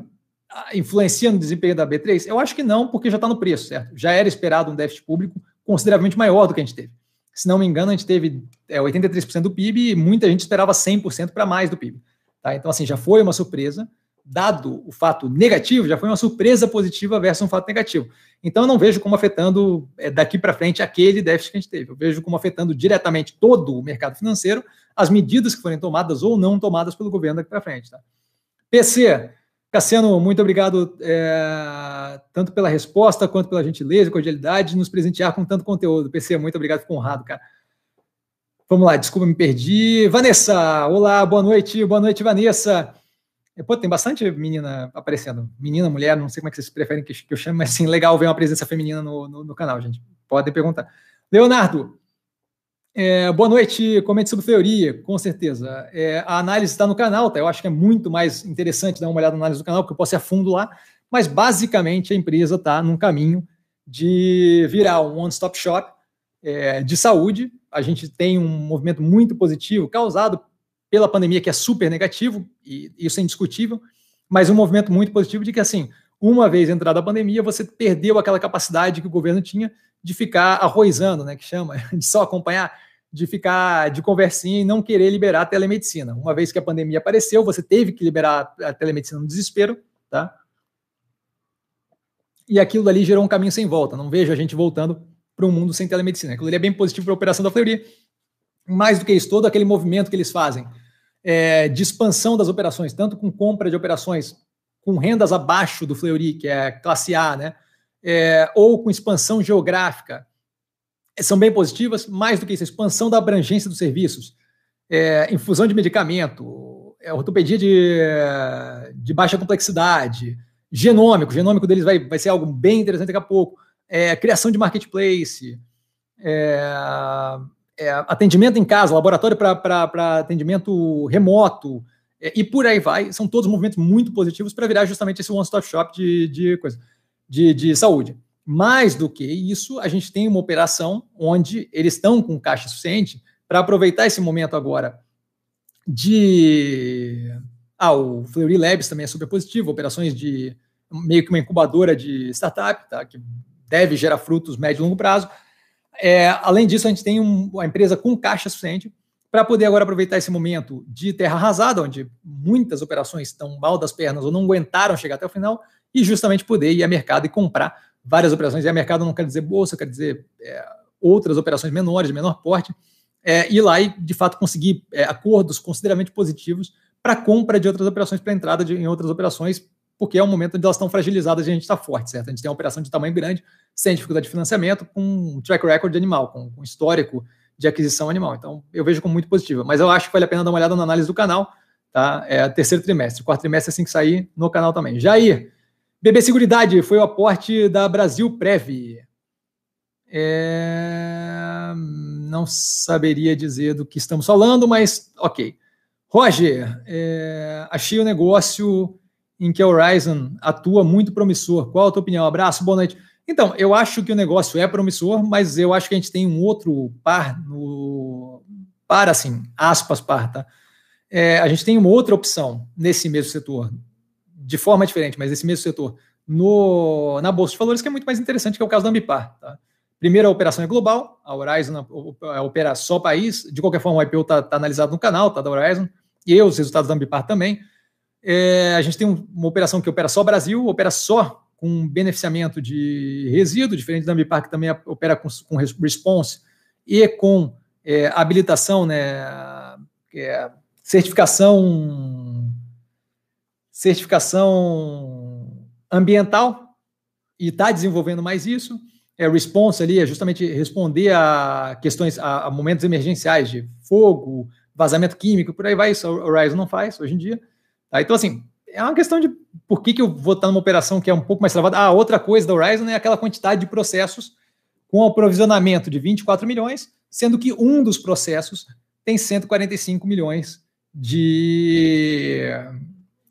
Speaker 1: influencia no desempenho da B3? Eu acho que não, porque já está no preço, certo? Já era esperado um déficit público consideravelmente maior do que a gente teve. Se não me engano, a gente teve é, 83% do PIB e muita gente esperava 100% para mais do PIB. Tá? Então, assim, já foi uma surpresa. Dado o fato negativo, já foi uma surpresa positiva versus um fato negativo. Então, eu não vejo como afetando é, daqui para frente aquele déficit que a gente teve. Eu vejo como afetando diretamente todo o mercado financeiro, as medidas que forem tomadas ou não tomadas pelo governo daqui para frente. Tá? PC, Cassiano, muito obrigado é, tanto pela resposta quanto pela gentileza e cordialidade de nos presentear com tanto conteúdo. PC, muito obrigado, fico honrado, cara. Vamos lá, desculpa, me perdi. Vanessa, olá, boa noite, boa noite, Vanessa. É, pô, tem bastante menina aparecendo. Menina, mulher, não sei como é que vocês preferem que, eu chame, mas sim, legal ver uma presença feminina no, no, no canal, gente. Podem perguntar. Leonardo, é, boa noite, comente sobre teoria, com certeza. É, a análise está no canal, tá? Eu acho que é muito mais interessante dar uma olhada na análise do canal, porque eu posso ir a fundo lá, mas basicamente a empresa está num caminho de virar um one-stop shop é, de saúde. A gente tem um movimento muito positivo, causado pela pandemia, que é super negativo, e isso é indiscutível, mas um movimento muito positivo de que, assim, uma vez entrada a pandemia, você perdeu aquela capacidade que o governo tinha de ficar arroizando, né, que chama, de só acompanhar de ficar de conversinha e não querer liberar a telemedicina. Uma vez que a pandemia apareceu, você teve que liberar a telemedicina no desespero, tá? E aquilo dali gerou um caminho sem volta. Não vejo a gente voltando para um mundo sem telemedicina. Aquilo ali é bem positivo para a operação da Fleury. Mais do que isso, todo aquele movimento que eles fazem é, de expansão das operações, tanto com compra de operações com rendas abaixo do Fleury, que é classe A, né? É, ou com expansão geográfica, são bem positivas. Mais do que isso, expansão da abrangência dos serviços, é, infusão de medicamento, é, ortopedia de, de baixa complexidade, genômico. O genômico deles vai, vai ser algo bem interessante daqui a pouco. É, criação de marketplace, é, é, atendimento em casa, laboratório para atendimento remoto, é, e por aí vai. São todos movimentos muito positivos para virar justamente esse one-stop shop de, de, coisa, de, de saúde. Mais do que isso, a gente tem uma operação onde eles estão com caixa suficiente para aproveitar esse momento agora de. Ah, o Fleury Labs também é super positivo, operações de meio que uma incubadora de startup, tá? que deve gerar frutos médio e longo prazo. É, além disso, a gente tem um, uma empresa com caixa suficiente para poder agora aproveitar esse momento de terra arrasada, onde muitas operações estão mal das pernas ou não aguentaram chegar até o final, e justamente poder ir ao mercado e comprar várias operações. E a mercado não quer dizer bolsa, quer dizer é, outras operações menores, de menor porte, é, ir lá e, de fato, conseguir é, acordos consideravelmente positivos para compra de outras operações, para entrada de, em outras operações, porque é um momento onde elas estão fragilizadas e a gente está forte, certo? A gente tem uma operação de tamanho grande, sem dificuldade de financiamento, com um track record animal, com, com histórico de aquisição animal. Então, eu vejo como muito positiva. Mas eu acho que vale a pena dar uma olhada na análise do canal, tá? É terceiro trimestre. Quarto trimestre assim que sair no canal também. Jair, BB Seguridade foi o aporte da Brasil Prev. É... Não saberia dizer do que estamos falando, mas ok. Roger, é... achei o negócio em que a Horizon atua muito promissor. Qual a tua opinião? Abraço, boa noite. Então, eu acho que o negócio é promissor, mas eu acho que a gente tem um outro par no. Par, assim, aspas, par, tá? É, a gente tem uma outra opção nesse mesmo setor, de forma diferente, mas nesse mesmo setor, no, na Bolsa de Valores, que é muito mais interessante, que é o caso da Ambipar. Tá? Primeiro, a operação é global, a Horizon opera só país, de qualquer forma, o IPO está tá analisado no canal, tá, da Horizon, e os resultados da Ambipar também. É, a gente tem uma operação que opera só Brasil, opera só com beneficiamento de resíduo, diferente da Ambipar, que também opera com, com response e com é, habilitação, né, é, certificação, certificação ambiental, e está desenvolvendo mais isso. É, response ali é justamente responder a questões, a, a momentos emergenciais de fogo, vazamento químico, por aí vai, isso a Horizon não faz hoje em dia. Tá? Então, assim, é uma questão de por que, que eu vou estar numa operação que é um pouco mais travada. Ah, outra coisa da Horizon é aquela quantidade de processos com aprovisionamento de 24 milhões, sendo que um dos processos tem 145 milhões de,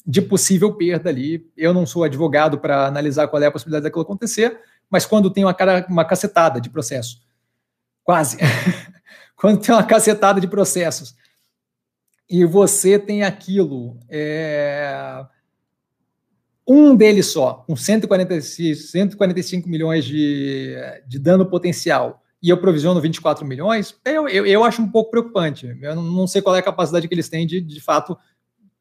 Speaker 1: de possível perda ali. Eu não sou advogado para analisar qual é a possibilidade daquilo acontecer, mas quando tem uma, cara, uma cacetada de processo, quase, quando tem uma cacetada de processos e você tem aquilo, é, um deles só, com 146, 145 milhões de, de dano potencial, e eu provisiono 24 milhões, eu, eu, eu acho um pouco preocupante. Eu não, sei qual é a capacidade que eles têm de, de fato,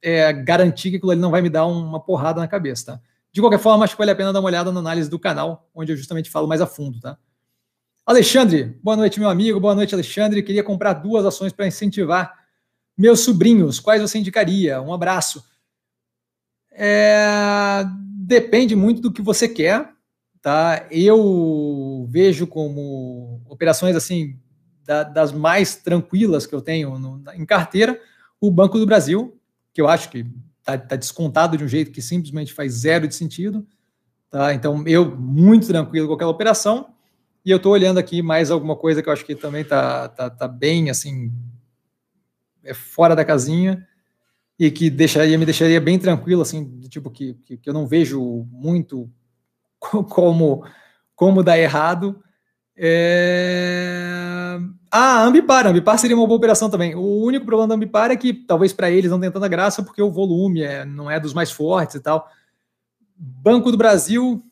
Speaker 1: é, garantir que aquilo ali não vai me dar uma porrada na cabeça, tá? De qualquer forma, acho que vale a pena dar uma olhada na análise do canal, onde eu justamente falo mais a fundo, tá? Alexandre, boa noite, meu amigo. Boa noite, Alexandre. Queria comprar duas ações para incentivar meus sobrinhos, quais você indicaria? Um abraço. É, depende muito do que você quer, tá? Eu vejo como operações assim da, das mais tranquilas que eu tenho no, em carteira, o Banco do Brasil, que eu acho que está tá descontado de um jeito que simplesmente faz zero de sentido, tá? Então eu muito tranquilo com aquela operação. E eu estou olhando aqui mais alguma coisa que eu acho que também está tá, tá bem assim é fora da casinha e que deixaria, me deixaria bem tranquilo, assim, tipo, que, que, que eu não vejo muito como, como dar errado. É... Ah, Ambipar, Ambipar seria uma boa operação também. O único problema da Ambipar é que talvez para eles não tenha tanta graça porque o volume é, não é dos mais fortes e tal. Banco do Brasil.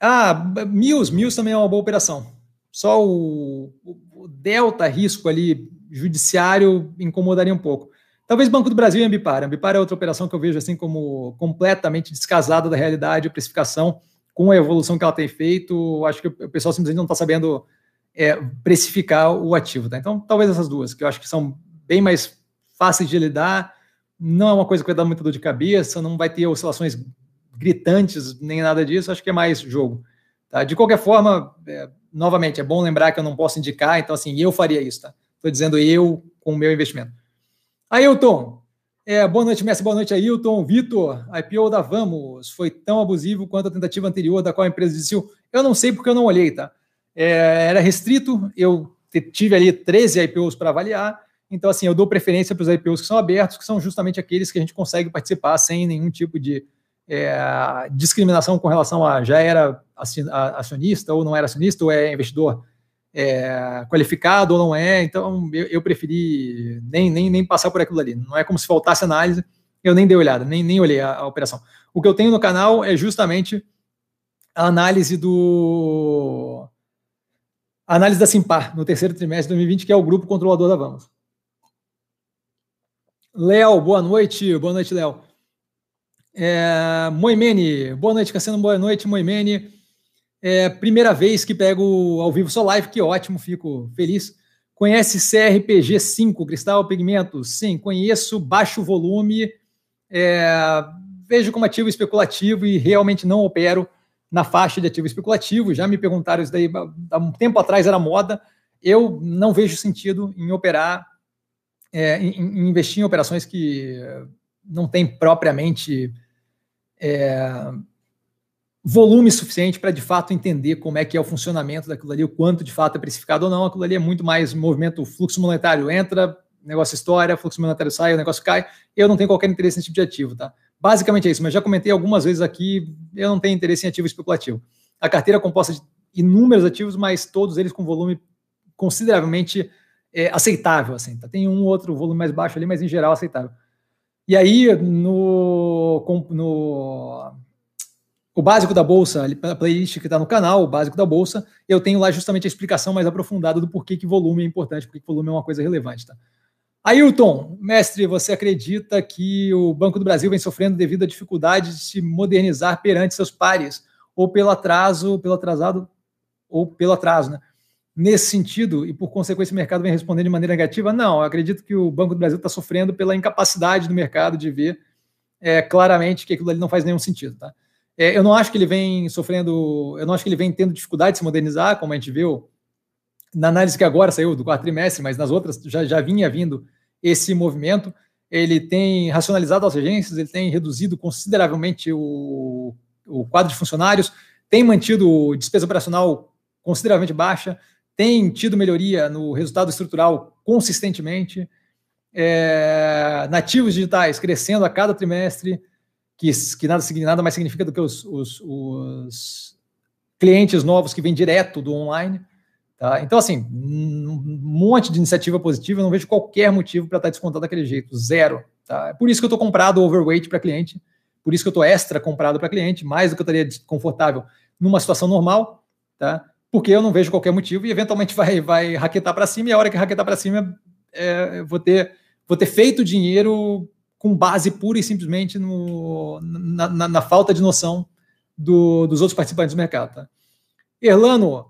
Speaker 1: Ah, Mills, Mills também é uma boa operação. Só o, o delta risco ali judiciário incomodaria um pouco. Talvez Banco do Brasil e Ambipar. Ambipar é outra operação que eu vejo assim como completamente descasada da realidade, precificação, com a evolução que ela tem feito. Acho que o pessoal simplesmente não está sabendo é, precificar o ativo. Tá? Então, talvez essas duas, que eu acho que são bem mais fáceis de lidar, não é uma coisa que vai dar muita dor de cabeça, não vai ter oscilações gritantes, nem nada disso, acho que é mais jogo. Tá? De qualquer forma, é, novamente, é bom lembrar que eu não posso indicar, então assim, eu faria isso, tá? Estou dizendo eu com o meu investimento. Ailton, é, boa noite, Messi, boa noite, Ailton. Vitor, IPO da Vamos foi tão abusivo quanto a tentativa anterior da qual a empresa desistiu? Eu não sei porque eu não olhei, tá? É, era restrito, eu tive ali 13 IPOs para avaliar, então assim, eu dou preferência para os IPOs que são abertos, que são justamente aqueles que a gente consegue participar sem nenhum tipo de é, discriminação com relação a já era acionista ou não era acionista, ou é investidor é, qualificado ou não é. Então, eu, eu, preferi nem, nem, nem passar por aquilo ali. Não é como se faltasse análise, eu nem dei olhada, nem, nem olhei a, a operação. O que eu tenho no canal é justamente a análise do. Análise da Simpar no terceiro trimestre de 2020, que é o grupo controlador da Vamos. Léo, boa noite. Boa noite, Léo. É, Moimene, boa noite, Cassiano, boa noite, Moimene. É, primeira vez que pego ao vivo sua live, que ótimo, fico feliz. Conhece CRPG 5, Cristal Pigmento? Sim, conheço, baixo volume, é, vejo como ativo especulativo e realmente não opero na faixa de ativo especulativo. Já me perguntaram isso daí há um tempo atrás, era moda. Eu não vejo sentido em operar, é, em, em investir em operações que não tem propriamente é, volume suficiente para de fato entender como é que é o funcionamento daquilo ali, o quanto de fato é precificado ou não. Aquilo ali é muito mais movimento, fluxo monetário entra, negócio história, fluxo monetário sai, o negócio cai. Eu não tenho qualquer interesse nesse tipo de ativo, tá? Basicamente é isso, mas já comentei algumas vezes aqui, eu não tenho interesse em ativo especulativo. A carteira é composta de inúmeros ativos, mas todos eles com volume consideravelmente é, aceitável, assim. Tá? Tem um outro volume mais baixo ali, mas em geral aceitável. E aí, no, no o básico da Bolsa, a playlist que está no canal, o básico da Bolsa, eu tenho lá justamente a explicação mais aprofundada do porquê que volume é importante, porquê que volume é uma coisa relevante. Tá? Ailton, mestre, você acredita que o Banco do Brasil vem sofrendo devido à dificuldade de se modernizar perante seus pares, ou pelo atraso, pelo atrasado, ou pelo atraso, né? nesse sentido, e por consequência o mercado vem respondendo de maneira negativa? Não, eu acredito que o Banco do Brasil está sofrendo pela incapacidade do mercado de ver é, claramente que aquilo ali não faz nenhum sentido. Tá? É, eu não acho que ele vem sofrendo, eu não acho que ele vem tendo dificuldade de se modernizar, como a gente viu na análise que agora saiu do quarto trimestre, mas nas outras já, já vinha vindo esse movimento. Ele tem racionalizado as agências, ele tem reduzido consideravelmente o, o quadro de funcionários, tem mantido despesa operacional consideravelmente baixa, tem tido melhoria no resultado estrutural consistentemente, é, nativos digitais crescendo a cada trimestre, que, que nada, nada mais significa do que os, os, os clientes novos que vêm direto do online. Tá? Então, assim, um monte de iniciativa positiva, eu não vejo qualquer motivo para estar tá descontado daquele jeito, zero. Tá? É por isso que eu estou comprado overweight para cliente, por isso que eu estou extra comprado para cliente, mais do que eu estaria confortável numa situação normal. Tá? porque eu não vejo qualquer motivo e eventualmente vai, vai raquetar para cima, e a hora que raquetar para cima, é, vou, ter, vou ter feito dinheiro com base pura e simplesmente no, na, na, na falta de noção do, dos outros participantes do mercado. Tá? Erlano,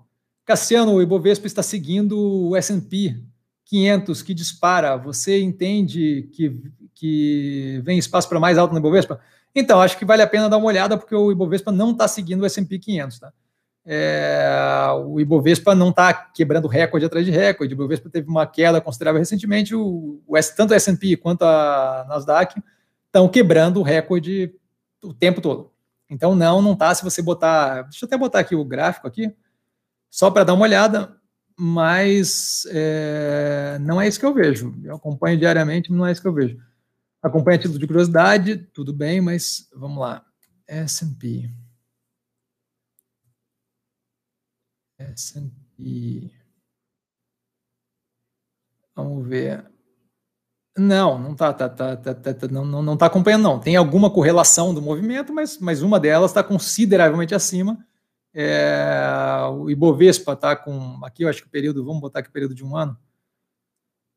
Speaker 1: Cassiano, o Ibovespa está seguindo o S&P 500 que dispara. Você entende que, que vem espaço para mais alto no Ibovespa? Então, acho que vale a pena dar uma olhada, porque o Ibovespa não está seguindo o S&P 500. Tá? É, o Ibovespa não está quebrando recorde atrás de recorde. O Ibovespa teve uma queda considerável recentemente. O, o tanto o S&P quanto a Nasdaq estão quebrando o recorde o tempo todo. Então não, não está. Se você botar, deixa eu até botar aqui o gráfico aqui, só para dar uma olhada. Mas é, não é isso que eu vejo. Eu acompanho diariamente, não é isso que eu vejo. Acompanho a título de curiosidade, tudo bem, mas vamos lá. S&P. S&P. Vamos ver. Não, não está tá, tá, tá, tá, não, não, não tá acompanhando, não. Tem alguma correlação do movimento, mas, mas uma delas está consideravelmente acima. É, o Ibovespa está com. Aqui eu acho que o período, vamos botar aqui o período de um ano.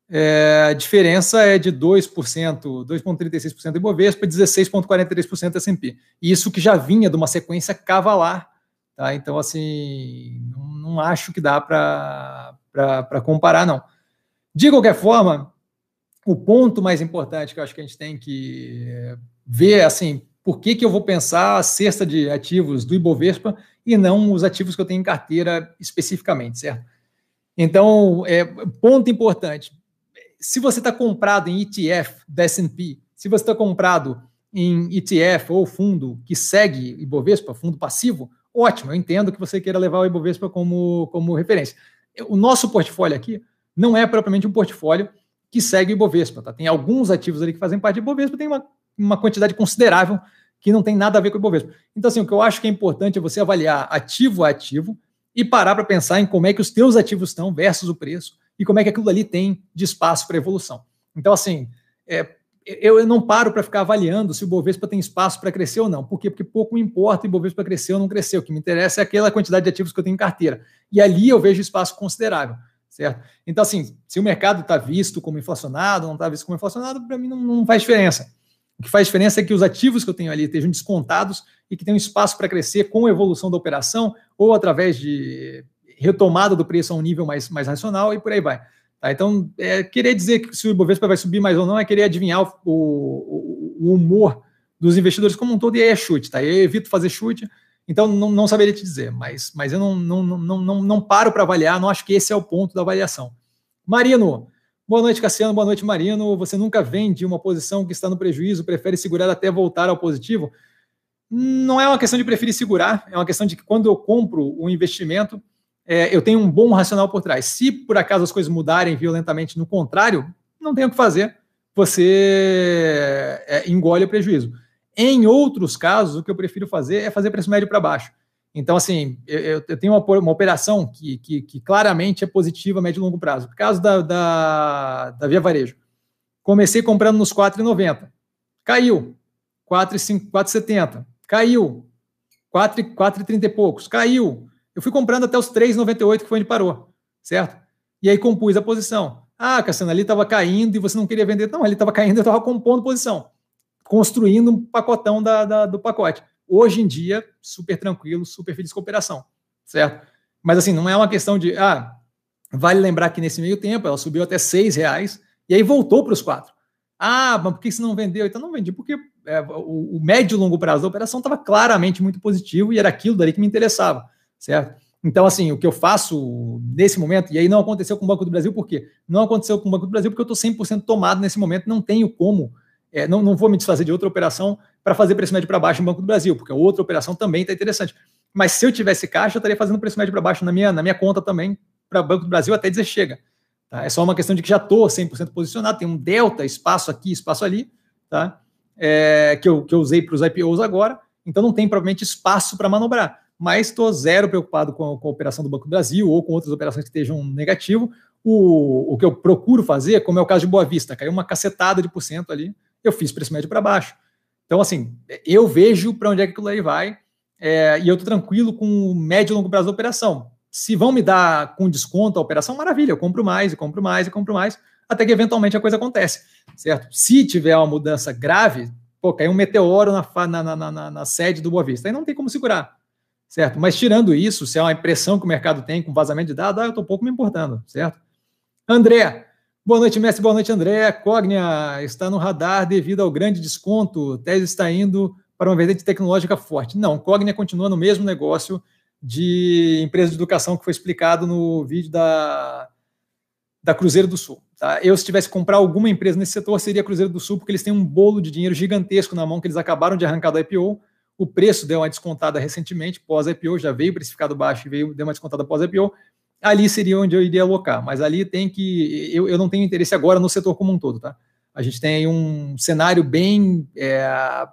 Speaker 1: É, a diferença é de 2%, 2,36% do Ibovespa e 16,43% S&P. Isso que já vinha de uma sequência cavalar. Tá? Então, assim, não acho que dá para comparar, não. De qualquer forma, o ponto mais importante que eu acho que a gente tem que ver, assim, por que, que eu vou pensar a cesta de ativos do Ibovespa e não os ativos que eu tenho em carteira especificamente, certo? Então, é, ponto importante, se você está comprado em ETF da S&P, se você está comprado em ETF ou fundo que segue Ibovespa, fundo passivo, ótimo, eu entendo que você queira levar o Ibovespa como, como referência. O nosso portfólio aqui não é propriamente um portfólio que segue o Ibovespa. Tá? Tem alguns ativos ali que fazem parte do Ibovespa, tem uma, uma quantidade considerável que não tem nada a ver com o Ibovespa. Então, assim, o que eu acho que é importante é você avaliar ativo a ativo e parar para pensar em como é que os teus ativos estão versus o preço e como é que aquilo ali tem de espaço para evolução. Então, assim, é, eu não paro para ficar avaliando se o Bovespa tem espaço para crescer ou não. Por quê? Porque pouco me importa o Bovespa crescer ou não crescer. O que me interessa é aquela quantidade de ativos que eu tenho em carteira. E ali eu vejo espaço considerável, certo? Então, assim, se o mercado está visto como inflacionado, não está visto como inflacionado, para mim não, não, faz diferença. O que faz diferença é que os ativos que eu tenho ali estejam descontados e que tenham espaço para crescer com a evolução da operação ou através de retomada do preço a um nível mais, mais racional e por aí vai. Tá? Então, é, querer dizer que se o Ibovespa vai subir mais ou não é querer adivinhar o, o, o humor dos investidores como um todo, e aí é chute, tá? Eu evito fazer chute, então não, não saberia te dizer, mas, mas eu não, não, não, não, não paro para avaliar, não acho que esse é o ponto da avaliação. Marino, boa noite, Cassiano, boa noite, Marino. Você nunca vende uma posição que está no prejuízo, prefere segurar até voltar ao positivo? Não é uma questão de preferir segurar, é uma questão de que quando eu compro um investimento, é, eu tenho um bom racional por trás. Se por acaso as coisas mudarem violentamente no contrário, não tem o que fazer, você é, engole o prejuízo. Em outros casos, o que eu prefiro fazer é fazer preço médio para baixo. Então, assim, eu, eu tenho uma, uma operação que, que, que, claramente é positiva a médio e longo prazo. No caso da, da, da Via Varejo, comecei comprando nos 4,90, caiu, 4,70, caiu, 4,30 e poucos, caiu, eu fui comprando até os 3,98, que foi onde parou, certo? E aí compus a posição. Ah, Cassiano, ali estava caindo e você não queria vender. Não, ali estava caindo, eu estava compondo posição, construindo um pacotão da, da, do pacote. Hoje em dia, super tranquilo, super feliz com a operação, certo? Mas assim, não é uma questão de, ah, vale lembrar que nesse meio tempo ela subiu até seis reais e aí voltou para os quatro. Ah, mas por que você não vendeu? Então não vendi, porque é, o, o médio e longo prazo da operação estava claramente muito positivo e era aquilo dali que me interessava certo? Então, assim, o que eu faço nesse momento, e aí não aconteceu com o Banco do Brasil, por quê? Não aconteceu com o Banco do Brasil porque eu estou 100% tomado nesse momento, não tenho como, é, não, não vou me desfazer de outra operação para fazer preço médio para baixo no Banco do Brasil, porque outra operação também está interessante. Mas se eu tivesse caixa, eu estaria fazendo preço médio para baixo na minha, na minha conta também, para o Banco do Brasil até dizer chega. Tá? É só uma questão de que já estou 100% posicionado, tem um delta, espaço aqui, espaço ali, tá? É, que, eu, que eu usei para os IPOs agora, então não tem provavelmente espaço para manobrar mas estou zero preocupado com a, com a, operação do Banco do Brasil ou com outras operações que estejam negativo. O, o que eu procuro fazer, como é o caso de Boa Vista, caiu uma cacetada de porcento ali, eu fiz preço médio para baixo. Então, assim, eu vejo para onde é que aquilo aí vai é, e eu estou tranquilo com o médio e longo prazo da operação. Se vão me dar com desconto a operação, maravilha, eu compro mais, e compro mais, e compro mais, até que eventualmente a coisa acontece, certo? Se tiver uma mudança grave, pô, caiu um meteoro na, na, na, na, na sede do Boa Vista, aí não tem como segurar certo? Mas tirando isso, se é uma impressão que o mercado tem com vazamento de dados, ah, eu estou pouco me importando, certo? André, boa noite, mestre, boa noite, André. Cognia está no radar devido ao grande desconto, tese está indo para uma vertente tecnológica forte. Não, Cognia continua no mesmo negócio de empresa de educação que foi explicado no vídeo da, da Cruzeiro do Sul. Tá? Eu, se tivesse que comprar alguma empresa nesse setor, seria Cruzeiro do Sul, porque eles têm um bolo de dinheiro gigantesco na mão que eles acabaram de arrancar do IPO o preço deu uma descontada recentemente, pós-IPO, já veio precificado baixo e veio, deu uma descontada pós-IPO. Ali seria onde eu iria alocar, mas ali tem que. Eu, eu não tenho interesse agora no setor como um todo, tá? A gente tem um cenário bem é,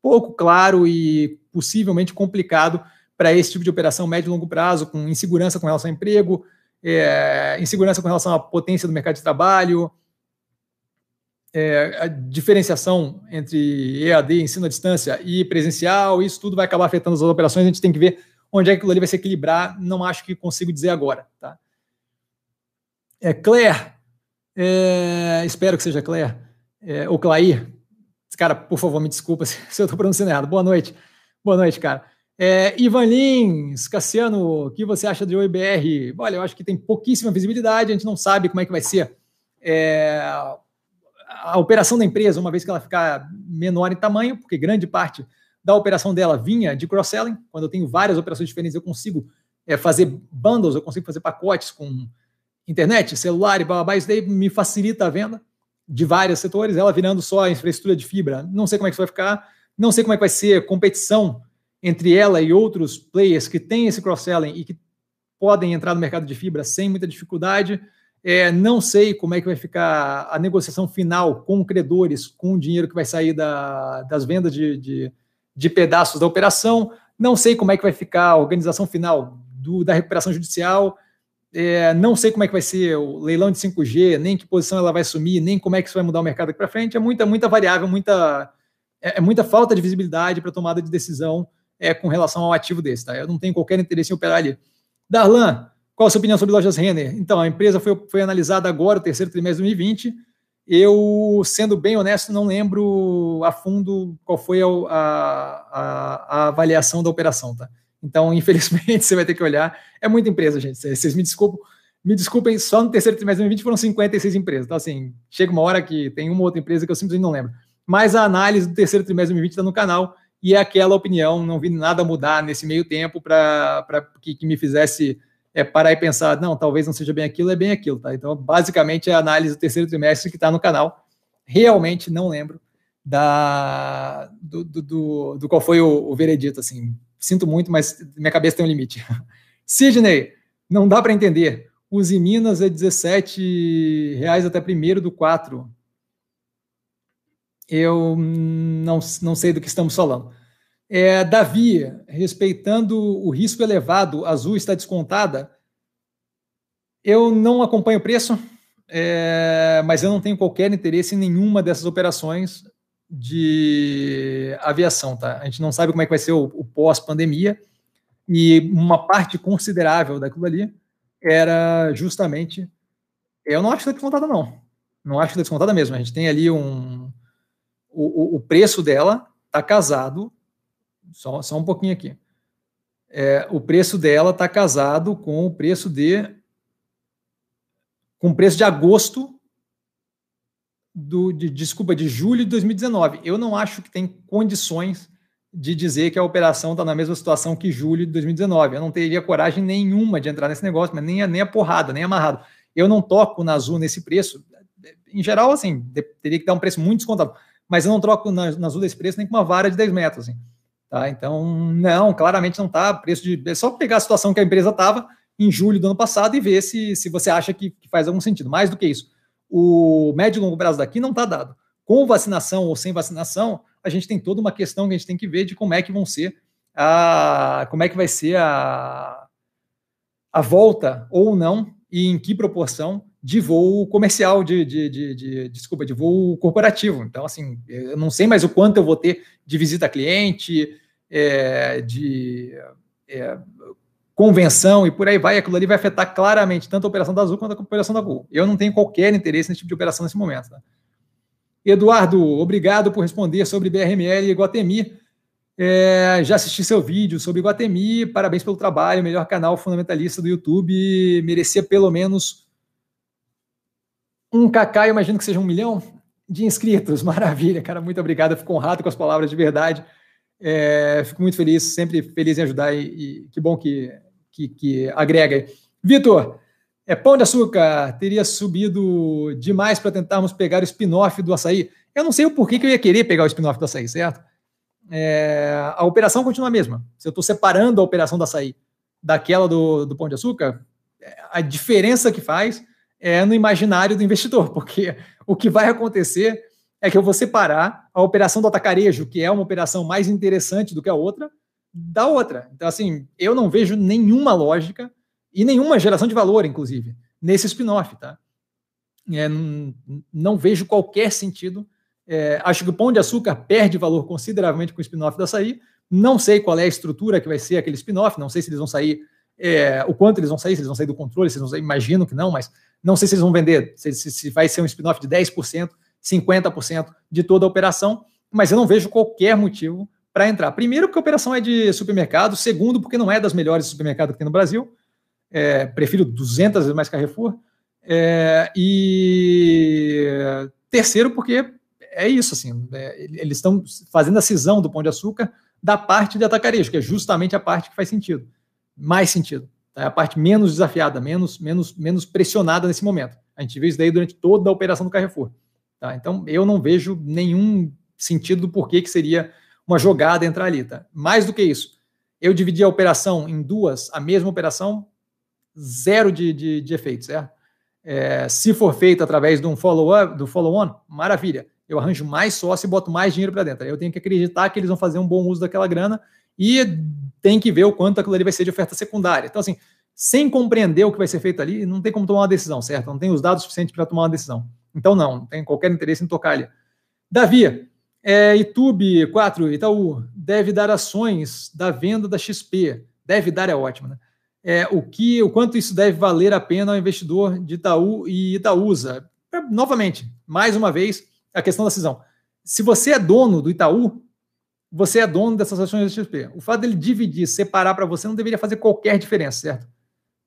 Speaker 1: pouco claro e possivelmente complicado para esse tipo de operação médio e longo prazo, com insegurança com relação ao emprego, é, insegurança com relação à potência do mercado de trabalho, é, a diferenciação entre EAD, ensino à distância, e presencial, isso tudo vai acabar afetando as operações, a gente tem que ver onde é que aquilo ali vai se equilibrar, não acho que consigo dizer agora. Tá? É, Claire, é, espero que seja Claire, é, ou Clair, cara, por favor, me desculpa se, eu estou pronunciando errado. Boa noite. Boa noite, cara. É, Ivan Lins, Cassiano, o que você acha do OIBR? Olha, eu acho que tem pouquíssima visibilidade, a gente não sabe como é que vai ser é, a operação da empresa, uma vez que ela ficar menor em tamanho, porque grande parte da operação dela vinha de cross-selling. Quando eu tenho várias operações diferentes, eu consigo é, fazer bundles, eu consigo fazer pacotes com internet, celular e blá, blá, isso daí me facilita a venda de vários setores, ela virando só infraestrutura de fibra. Não sei como é que isso vai ficar, não sei como é que vai ser competição entre ela e outros players que têm esse cross-selling e que podem entrar no mercado de fibra sem muita dificuldade. É, não sei como é que vai ficar a negociação final com credores, com o dinheiro que vai sair da, das vendas de, de, de, pedaços da operação. Não sei como é que vai ficar a organização final do, da recuperação judicial. É, não sei como é que vai ser o leilão de 5G, nem que posição ela vai assumir, nem como é que isso vai mudar o mercado aqui para frente. É muita, muita variável, muita, é, é muita falta de visibilidade para tomada de decisão é, com relação ao ativo desse. Tá? Eu não tenho qualquer interesse em operar ali. Darlan, qual a sua opinião sobre lojas Renner? Então, a empresa foi, foi analisada agora, o terceiro trimestre de 2020. Eu, sendo bem honesto, não lembro a fundo qual foi a, a, a avaliação da operação, tá? Então, infelizmente, você vai ter que olhar. É muita empresa, gente. Vocês me desculpem, me desculpem, só no terceiro trimestre de 2020 foram 56 empresas. Então, assim, chega uma hora que tem uma outra empresa que eu simplesmente não lembro. Mas a análise do terceiro trimestre de 2020 está no canal e é aquela opinião, não vi nada mudar nesse meio tempo para que, que me fizesse é, parar e pensar, não, talvez não seja bem aquilo, é bem aquilo, tá? Então, basicamente, é a análise do terceiro trimestre que está no canal. Realmente não lembro da, do, do, do, do qual foi o, o, veredito, assim. Sinto muito, mas minha cabeça tem um limite. Sidney, não dá para entender. Use Minas é 17 reais até primeiro do 4 eu não, não sei do que estamos falando. É, Davi, respeitando o risco elevado, Azul está descontada. Eu não acompanho o preço, é, mas eu não tenho qualquer interesse em nenhuma dessas operações de aviação, tá? A gente não sabe como é que vai ser o, o pós-pandemia e uma parte considerável daquilo ali era justamente. Eu não acho que está descontada, não. Não acho que está descontada mesmo. A gente tem ali um, o, o, preço dela está casado, só, só um pouquinho aqui. É, o preço dela está casado com o preço de com o preço de agosto do de, desculpa de julho de 2019. Eu não acho que tem condições de dizer que a operação está na mesma situação que julho de 2019. Eu não teria coragem nenhuma de entrar nesse negócio, mas nem a, nem a porrada, nem amarrado. Eu não toco na Azul nesse preço. Em geral, assim, teria que dar um preço muito descontado mas eu não troco na, na Azul desse preço nem com uma vara de 10 metros. Assim, tá? Então, não, claramente não está. Preço de. É só pegar a situação que a empresa estava em julho do ano passado e ver se, se você acha que, que faz algum sentido. Mais do que isso, o médio e longo prazo daqui não está dado. Com vacinação ou sem vacinação, a gente tem toda uma questão que a gente tem que ver de como é que vão ser a. como é que vai ser a, a volta ou não e em que proporção de voo comercial, de, de, de, de, desculpa, de voo corporativo. Então, assim, eu não sei mais o quanto eu vou ter de visita a cliente, é, de é, convenção e por aí vai. Aquilo ali vai afetar claramente tanto a operação da Azul quanto a operação da Gol. Eu não tenho qualquer interesse nesse tipo de operação nesse momento. Tá? Eduardo, obrigado por responder sobre BRML e Guatemi. É, já assisti seu vídeo sobre Guatemi, parabéns pelo trabalho, melhor canal fundamentalista do YouTube, merecia pelo menos um eu imagino que seja um milhão de inscritos. Maravilha, cara. Muito obrigado. Fico honrado com as palavras de verdade. É, fico muito feliz, sempre feliz em ajudar e, e que bom que, que, que agrega. Vitor, é, pão de açúcar teria subido demais para tentarmos pegar o spin-off do açaí. Eu não sei o porquê que eu ia querer pegar o spin-off do açaí, certo? É, a operação continua a mesma. Se eu estou separando a operação do açaí daquela do, do pão de açúcar, a diferença que faz é no imaginário do investidor, porque o que vai acontecer é que eu vou separar a operação do atacarejo, que é uma operação mais interessante do que a outra, da outra. Então, assim, eu não vejo nenhuma lógica e nenhuma geração de valor, inclusive, nesse spin-off, tá? É, não, não, vejo qualquer sentido. É, acho que o pão de açúcar perde valor consideravelmente com o spin-off da açaí. Não sei qual é a estrutura que vai ser aquele spin-off, não sei se eles vão sair, é, o quanto eles vão sair, se eles vão sair do controle, se eles vão sair, imagino que não, mas não sei se eles vão vender, se, se vai ser um spin-off de 10%, 50% de toda a operação, mas eu não vejo qualquer motivo para entrar. Primeiro, porque a operação é de supermercado. Segundo, porque não é das melhores supermercados que tem no Brasil. É, prefiro 200 vezes mais Carrefour. É, e terceiro, porque é isso, assim, é, eles estão fazendo a cisão do Pão de Açúcar da parte de atacarejo, que é justamente a parte que faz sentido, mais sentido. Tá? É a parte menos desafiada, menos, menos, menos pressionada nesse momento. A gente viu isso daí durante toda a operação do Carrefour. Tá? Então, eu não vejo nenhum sentido do porquê que seria uma jogada entrar ali. Tá? Mais do que isso, eu dividi a operação em duas, a mesma operação, zero de, de, de efeito, certo? É, se for feito através de um follow-on, do follow-on, maravilha eu arranjo mais sócio e boto mais dinheiro para dentro. Eu tenho que acreditar que eles vão fazer um bom uso daquela grana e tem que ver o quanto aquilo ali vai ser de oferta secundária. Então, assim, sem compreender o que vai ser feito ali, não tem como tomar uma decisão, certo? Não tem os dados suficientes para tomar uma decisão. Então, não, não tem qualquer interesse em tocar ali. Davi, é, YouTube 4, Itaú, deve dar ações da venda da XP. Deve dar é ótimo, né? É, o que, o quanto isso deve valer a pena ao investidor de Itaú e Itaúsa? É, novamente, mais uma vez, a questão da cisão. Se você é dono do Itaú, você é dono dessas ações da XP. O fato dele dividir, separar para você, não deveria fazer qualquer diferença, certo?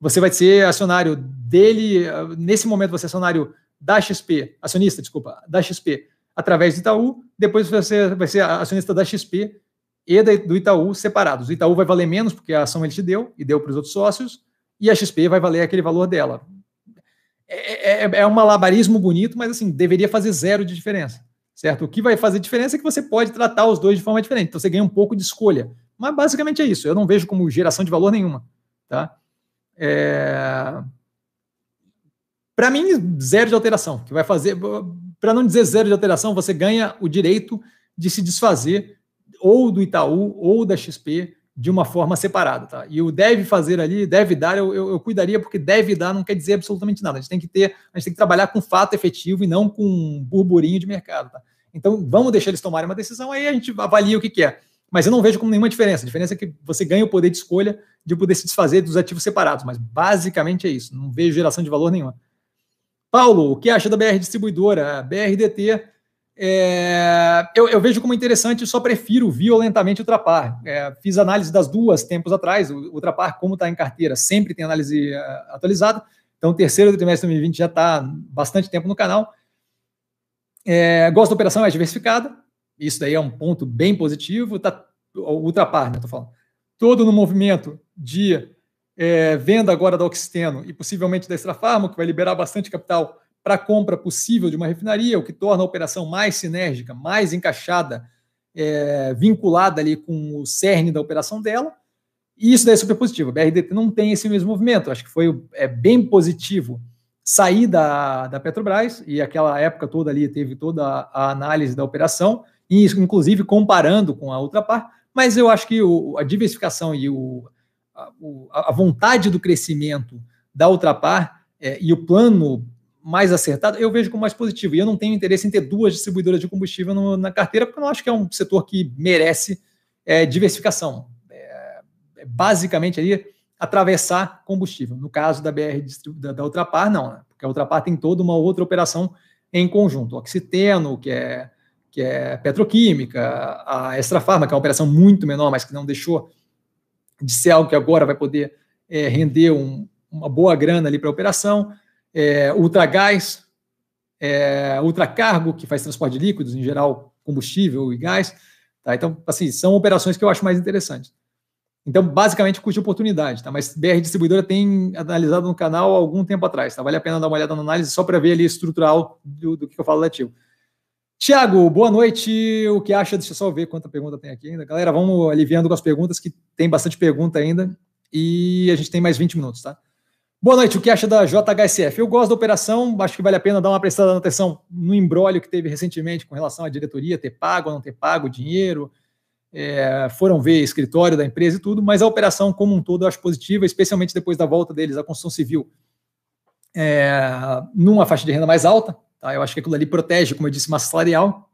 Speaker 1: Você vai ser acionário dele, nesse momento você é acionário da XP, acionista, desculpa, da XP, através do Itaú, depois você vai ser acionista da XP e do Itaú separados. O Itaú vai valer menos, porque a ação ele te deu, e deu para os outros sócios, e a XP vai valer aquele valor dela. É, é, é um malabarismo bonito, mas assim, deveria fazer zero de diferença, certo? O que vai fazer diferença é que você pode tratar os dois de forma diferente, então você ganha um pouco de escolha. Mas basicamente é isso, eu não vejo como geração de valor nenhuma, tá? É... Para mim, zero de alteração, que vai fazer, para não dizer zero de alteração, você ganha o direito de se desfazer ou do Itaú ou da XP de uma forma separada, tá? E o deve fazer ali, deve dar, eu, eu, eu, cuidaria, porque deve dar não quer dizer absolutamente nada. A gente tem que ter, a gente tem que trabalhar com fato efetivo e não com burburinho de mercado, tá? Então, vamos deixar eles tomarem uma decisão, aí a gente avalia o que, que é. Mas eu não vejo como nenhuma diferença. A diferença é que você ganha o poder de escolha de poder se desfazer dos ativos separados, mas basicamente é isso. Não vejo geração de valor nenhuma. Paulo, o que acha da BR Distribuidora? A BRDT é, eu, eu, vejo como interessante, só prefiro violentamente ultrapar. É, fiz análise das duas tempos atrás, ultrapar, como está em carteira, sempre tem análise uh, atualizada. Então, terceiro trimestre de 2020 já está bastante tempo no canal. É, gosto da operação, é diversificada. Isso daí é um ponto bem positivo. Tá, o ultrapar, né? Estou falando. Todo no movimento de é, venda agora da Oxiteno e possivelmente da Extra Farma, que vai liberar bastante capital para a compra possível de uma refinaria, o que torna a operação mais sinérgica, mais encaixada, é, vinculada ali com o cerne da operação dela. E isso daí é super positivo. A BRDT não tem esse mesmo movimento. Acho que foi é, bem positivo sair da, da Petrobras, e aquela época toda ali teve toda a, análise da operação, e inclusive comparando com a Ultrapar, mas eu acho que o, a diversificação e o, a, a, vontade do crescimento da Ultrapar é, e o plano mais acertado, eu vejo como mais positivo. E eu não tenho interesse em ter duas distribuidoras de combustível no, na carteira, porque eu não acho que é um setor que merece é, diversificação. É, é basicamente ali atravessar combustível. No caso da BR da, da Ultrapar, não, né? porque a Ultrapar tem toda uma outra operação em conjunto. O Oxiteno, que é, que é petroquímica, a Extra Farma, que é uma operação muito menor, mas que não deixou de ser algo que agora vai poder é, render um, uma boa grana ali para a operação é, ultragás, é, ultracargo, que faz transporte de líquidos, em geral combustível e gás. Tá? Então, assim, são operações que eu acho mais interessantes. Então, basicamente, custo de oportunidade, tá? Mas BR Distribuidora tem analisado no canal há algum tempo atrás, tá? Vale a pena dar uma olhada na análise só para ver ali estrutural do, do que eu falo do ativo. Tiago, boa noite. O que acha? Deixa eu só ver quanta pergunta tem aqui ainda. Galera, vamos aliviando com as perguntas, que tem bastante pergunta ainda. E a gente tem mais 20 minutos, tá? Boa noite, o que acha da JHSF? Eu gosto da operação, acho que vale a pena dar uma prestada atenção no embrólio que teve recentemente com relação à diretoria ter pago ou não ter pago dinheiro, é, foram ver escritório da empresa e tudo, mas a operação como um todo eu acho positiva, especialmente depois da volta deles à construção civil é, numa faixa de renda mais alta. Tá? Eu acho que aquilo ali protege, como eu disse, massa salarial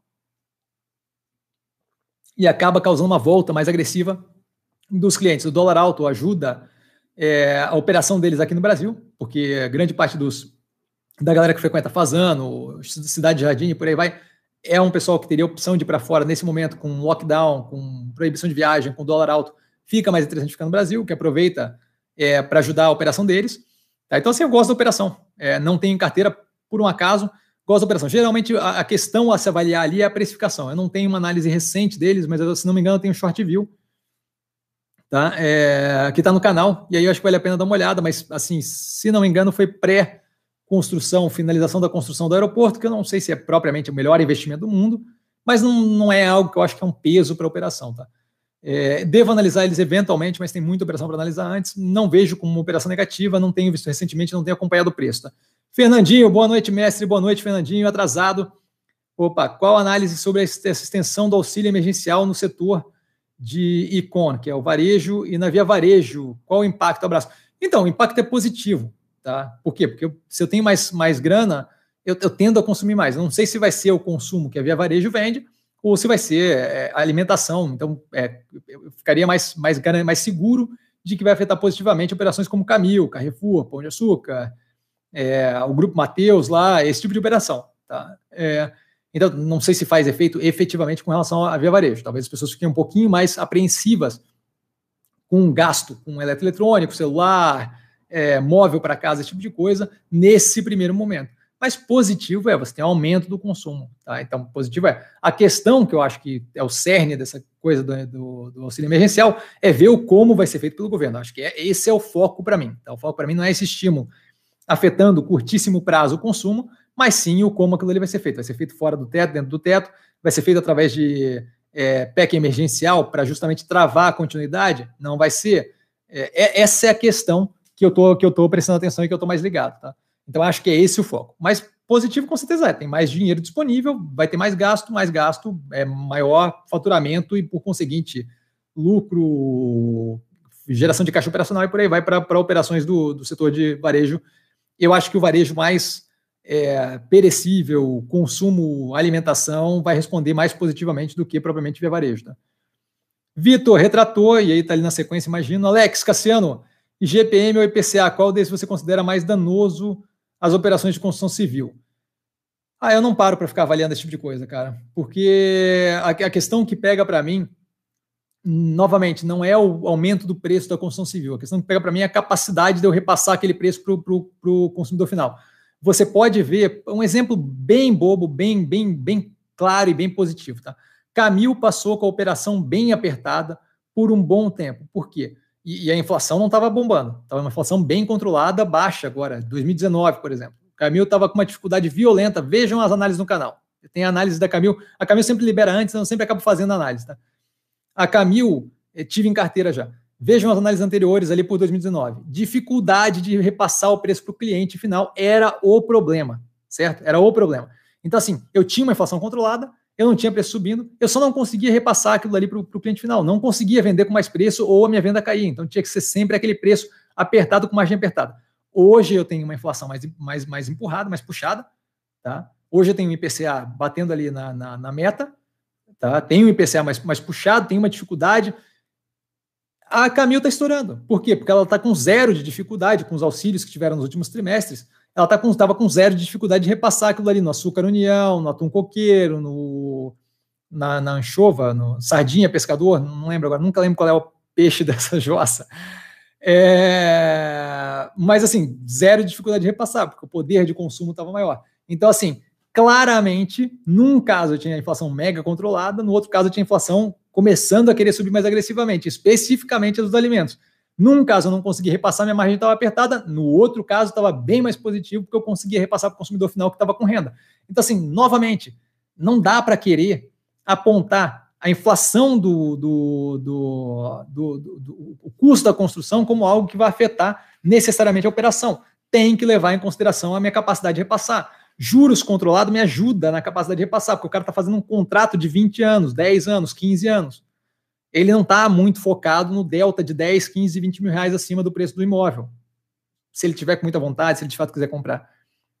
Speaker 1: e acaba causando uma volta mais agressiva dos clientes. O dólar alto ajuda é, a operação deles aqui no Brasil, porque grande parte dos, da galera que frequenta Fazano, Cidade de Jardim e por aí vai, é um pessoal que teria opção de ir para fora nesse momento com lockdown, com proibição de viagem, com dólar alto, fica mais interessante ficar no Brasil, que aproveita é, para ajudar a operação deles. Tá? Então, assim, eu gosto da operação. É, não tenho carteira por um acaso, Gosto da operação. Geralmente, a, a, questão a se avaliar ali é a precificação. Eu não tenho uma análise recente deles, mas se não me engano, eu tenho short view, tá? É, que está no canal, e aí eu acho que vale a pena dar uma olhada, mas, assim, se não me engano, foi pré-construção, finalização da construção do aeroporto, que eu não sei se é propriamente o melhor investimento do mundo, mas não, não é algo que eu acho que é um peso para a operação, tá? É, devo analisar eles eventualmente, mas tem muita operação para analisar antes. Não vejo como uma operação negativa, não tenho visto recentemente, não tenho acompanhado o preço. Tá? Fernandinho, boa noite, mestre. Boa noite, Fernandinho. Atrasado. Opa, qual a análise sobre essa extensão do auxílio emergencial no setor de Icon, que é o varejo, e na via varejo? Qual o impacto? Abraço. Então, o impacto é positivo. Tá? Por quê? Porque eu, se eu tenho mais, mais grana, eu, eu, tendo a consumir mais. Eu não sei se vai ser o consumo que a via varejo vende, ou se vai ser é, a alimentação. Então, é, eu ficaria mais, mais, mais seguro de que vai afetar positivamente operações como Camil, Carrefour, Pão de Açúcar, é, o Grupo Mateus lá, esse tipo de operação. Tá? É, então, não sei se faz efeito efetivamente com relação à via varejo. Talvez as pessoas fiquem um pouquinho mais apreensivas com gasto com eletroeletrônico, celular, é, móvel para casa, esse tipo de coisa, nesse primeiro momento. Mas positivo é você tem aumento do consumo. Tá? Então, positivo é. A questão que eu acho que é o cerne dessa coisa do, do, do auxílio emergencial é ver o como vai ser feito pelo governo. Acho que é, esse é o foco para mim. Tá? O foco para mim não é esse estímulo afetando curtíssimo prazo o consumo, mas sim o como aquilo ali vai ser feito. Vai ser feito fora do teto, dentro do teto, vai ser feito através de é, PEC emergencial para justamente travar a continuidade? Não vai ser. É, é essa é a questão que eu tô, que eu tô prestando atenção e que eu estou mais ligado. Tá? Então, acho que é esse o foco. Mas positivo, com certeza é. Tem mais dinheiro disponível, vai ter mais gasto, mais gasto, é maior faturamento e, por conseguinte, lucro, geração de caixa operacional e por aí vai para operações do, do setor de varejo. Eu acho que o varejo mais é, perecível, consumo, alimentação, vai responder mais positivamente do que propriamente via varejo. Tá? Vitor retratou, e aí está ali na sequência, imagino. Alex Cassiano, IGPM ou IPCA, qual desses você considera mais danoso as operações de construção civil. Ah, eu não paro para ficar avaliando esse tipo de coisa, cara, porque a, a questão que pega para mim, novamente, não é o aumento do preço da construção civil. A questão que pega para mim é a capacidade de eu repassar aquele preço para o consumidor final. Você pode ver um exemplo bem bobo, bem, bem, bem claro e bem positivo, tá? Camil passou com a operação bem apertada por um bom tempo. Por quê? E, e a inflação não estava bombando. Estava uma inflação bem controlada, baixa agora, 2019, por exemplo. Camil estava com uma dificuldade violenta. Vejam as análises no canal. Tem análise da Camil. A Camil sempre libera antes, eu sempre acabo fazendo análise. Tá? A Camil, tive em carteira já. Vejam as análises anteriores ali por 2019. Dificuldade de repassar o preço para o cliente final era o problema, certo? Era o problema. Então, assim, eu tinha uma inflação controlada, eu não tinha preço subindo, eu só não conseguia repassar aquilo ali para o cliente final, não conseguia vender com mais preço ou a minha venda caía. Então tinha que ser sempre aquele preço apertado com margem apertada. Hoje eu tenho uma inflação mais, mais, mais empurrada, mais puxada, tá? Hoje eu tenho um IPCA batendo ali na, na, na meta, tá? Tenho um IPCA mais, mais puxado, tenho uma dificuldade. A Camil está estourando. Por quê? Porque ela está com zero de dificuldade com os auxílios que tiveram nos últimos trimestres ela tá estava com, com zero de dificuldade de repassar aquilo ali no açúcar união, no atum coqueiro, no, na, na anchova, no sardinha pescador, não lembro agora, nunca lembro qual é o peixe dessa jossa. É, mas assim, zero de dificuldade de repassar, porque o poder de consumo estava maior. Então, assim, claramente, num caso eu tinha a inflação mega controlada, no outro caso eu tinha a inflação começando a querer subir mais agressivamente, especificamente a dos alimentos. Num caso eu não consegui repassar, minha margem estava apertada, no outro caso estava bem mais positivo, porque eu conseguia repassar para o consumidor final que estava com renda. Então, assim, novamente, não dá para querer apontar a inflação do, do, do, do, do, o custo da construção como algo que vai afetar necessariamente a operação. Tem que levar em consideração a minha capacidade de repassar. Juros controlado me ajuda na capacidade de repassar, porque o cara está fazendo um contrato de 20 anos, 10 anos, 15 anos ele não está muito focado no delta de 10, 15, 20 mil reais acima do preço do imóvel. Se ele tiver com muita vontade, se ele de fato quiser comprar.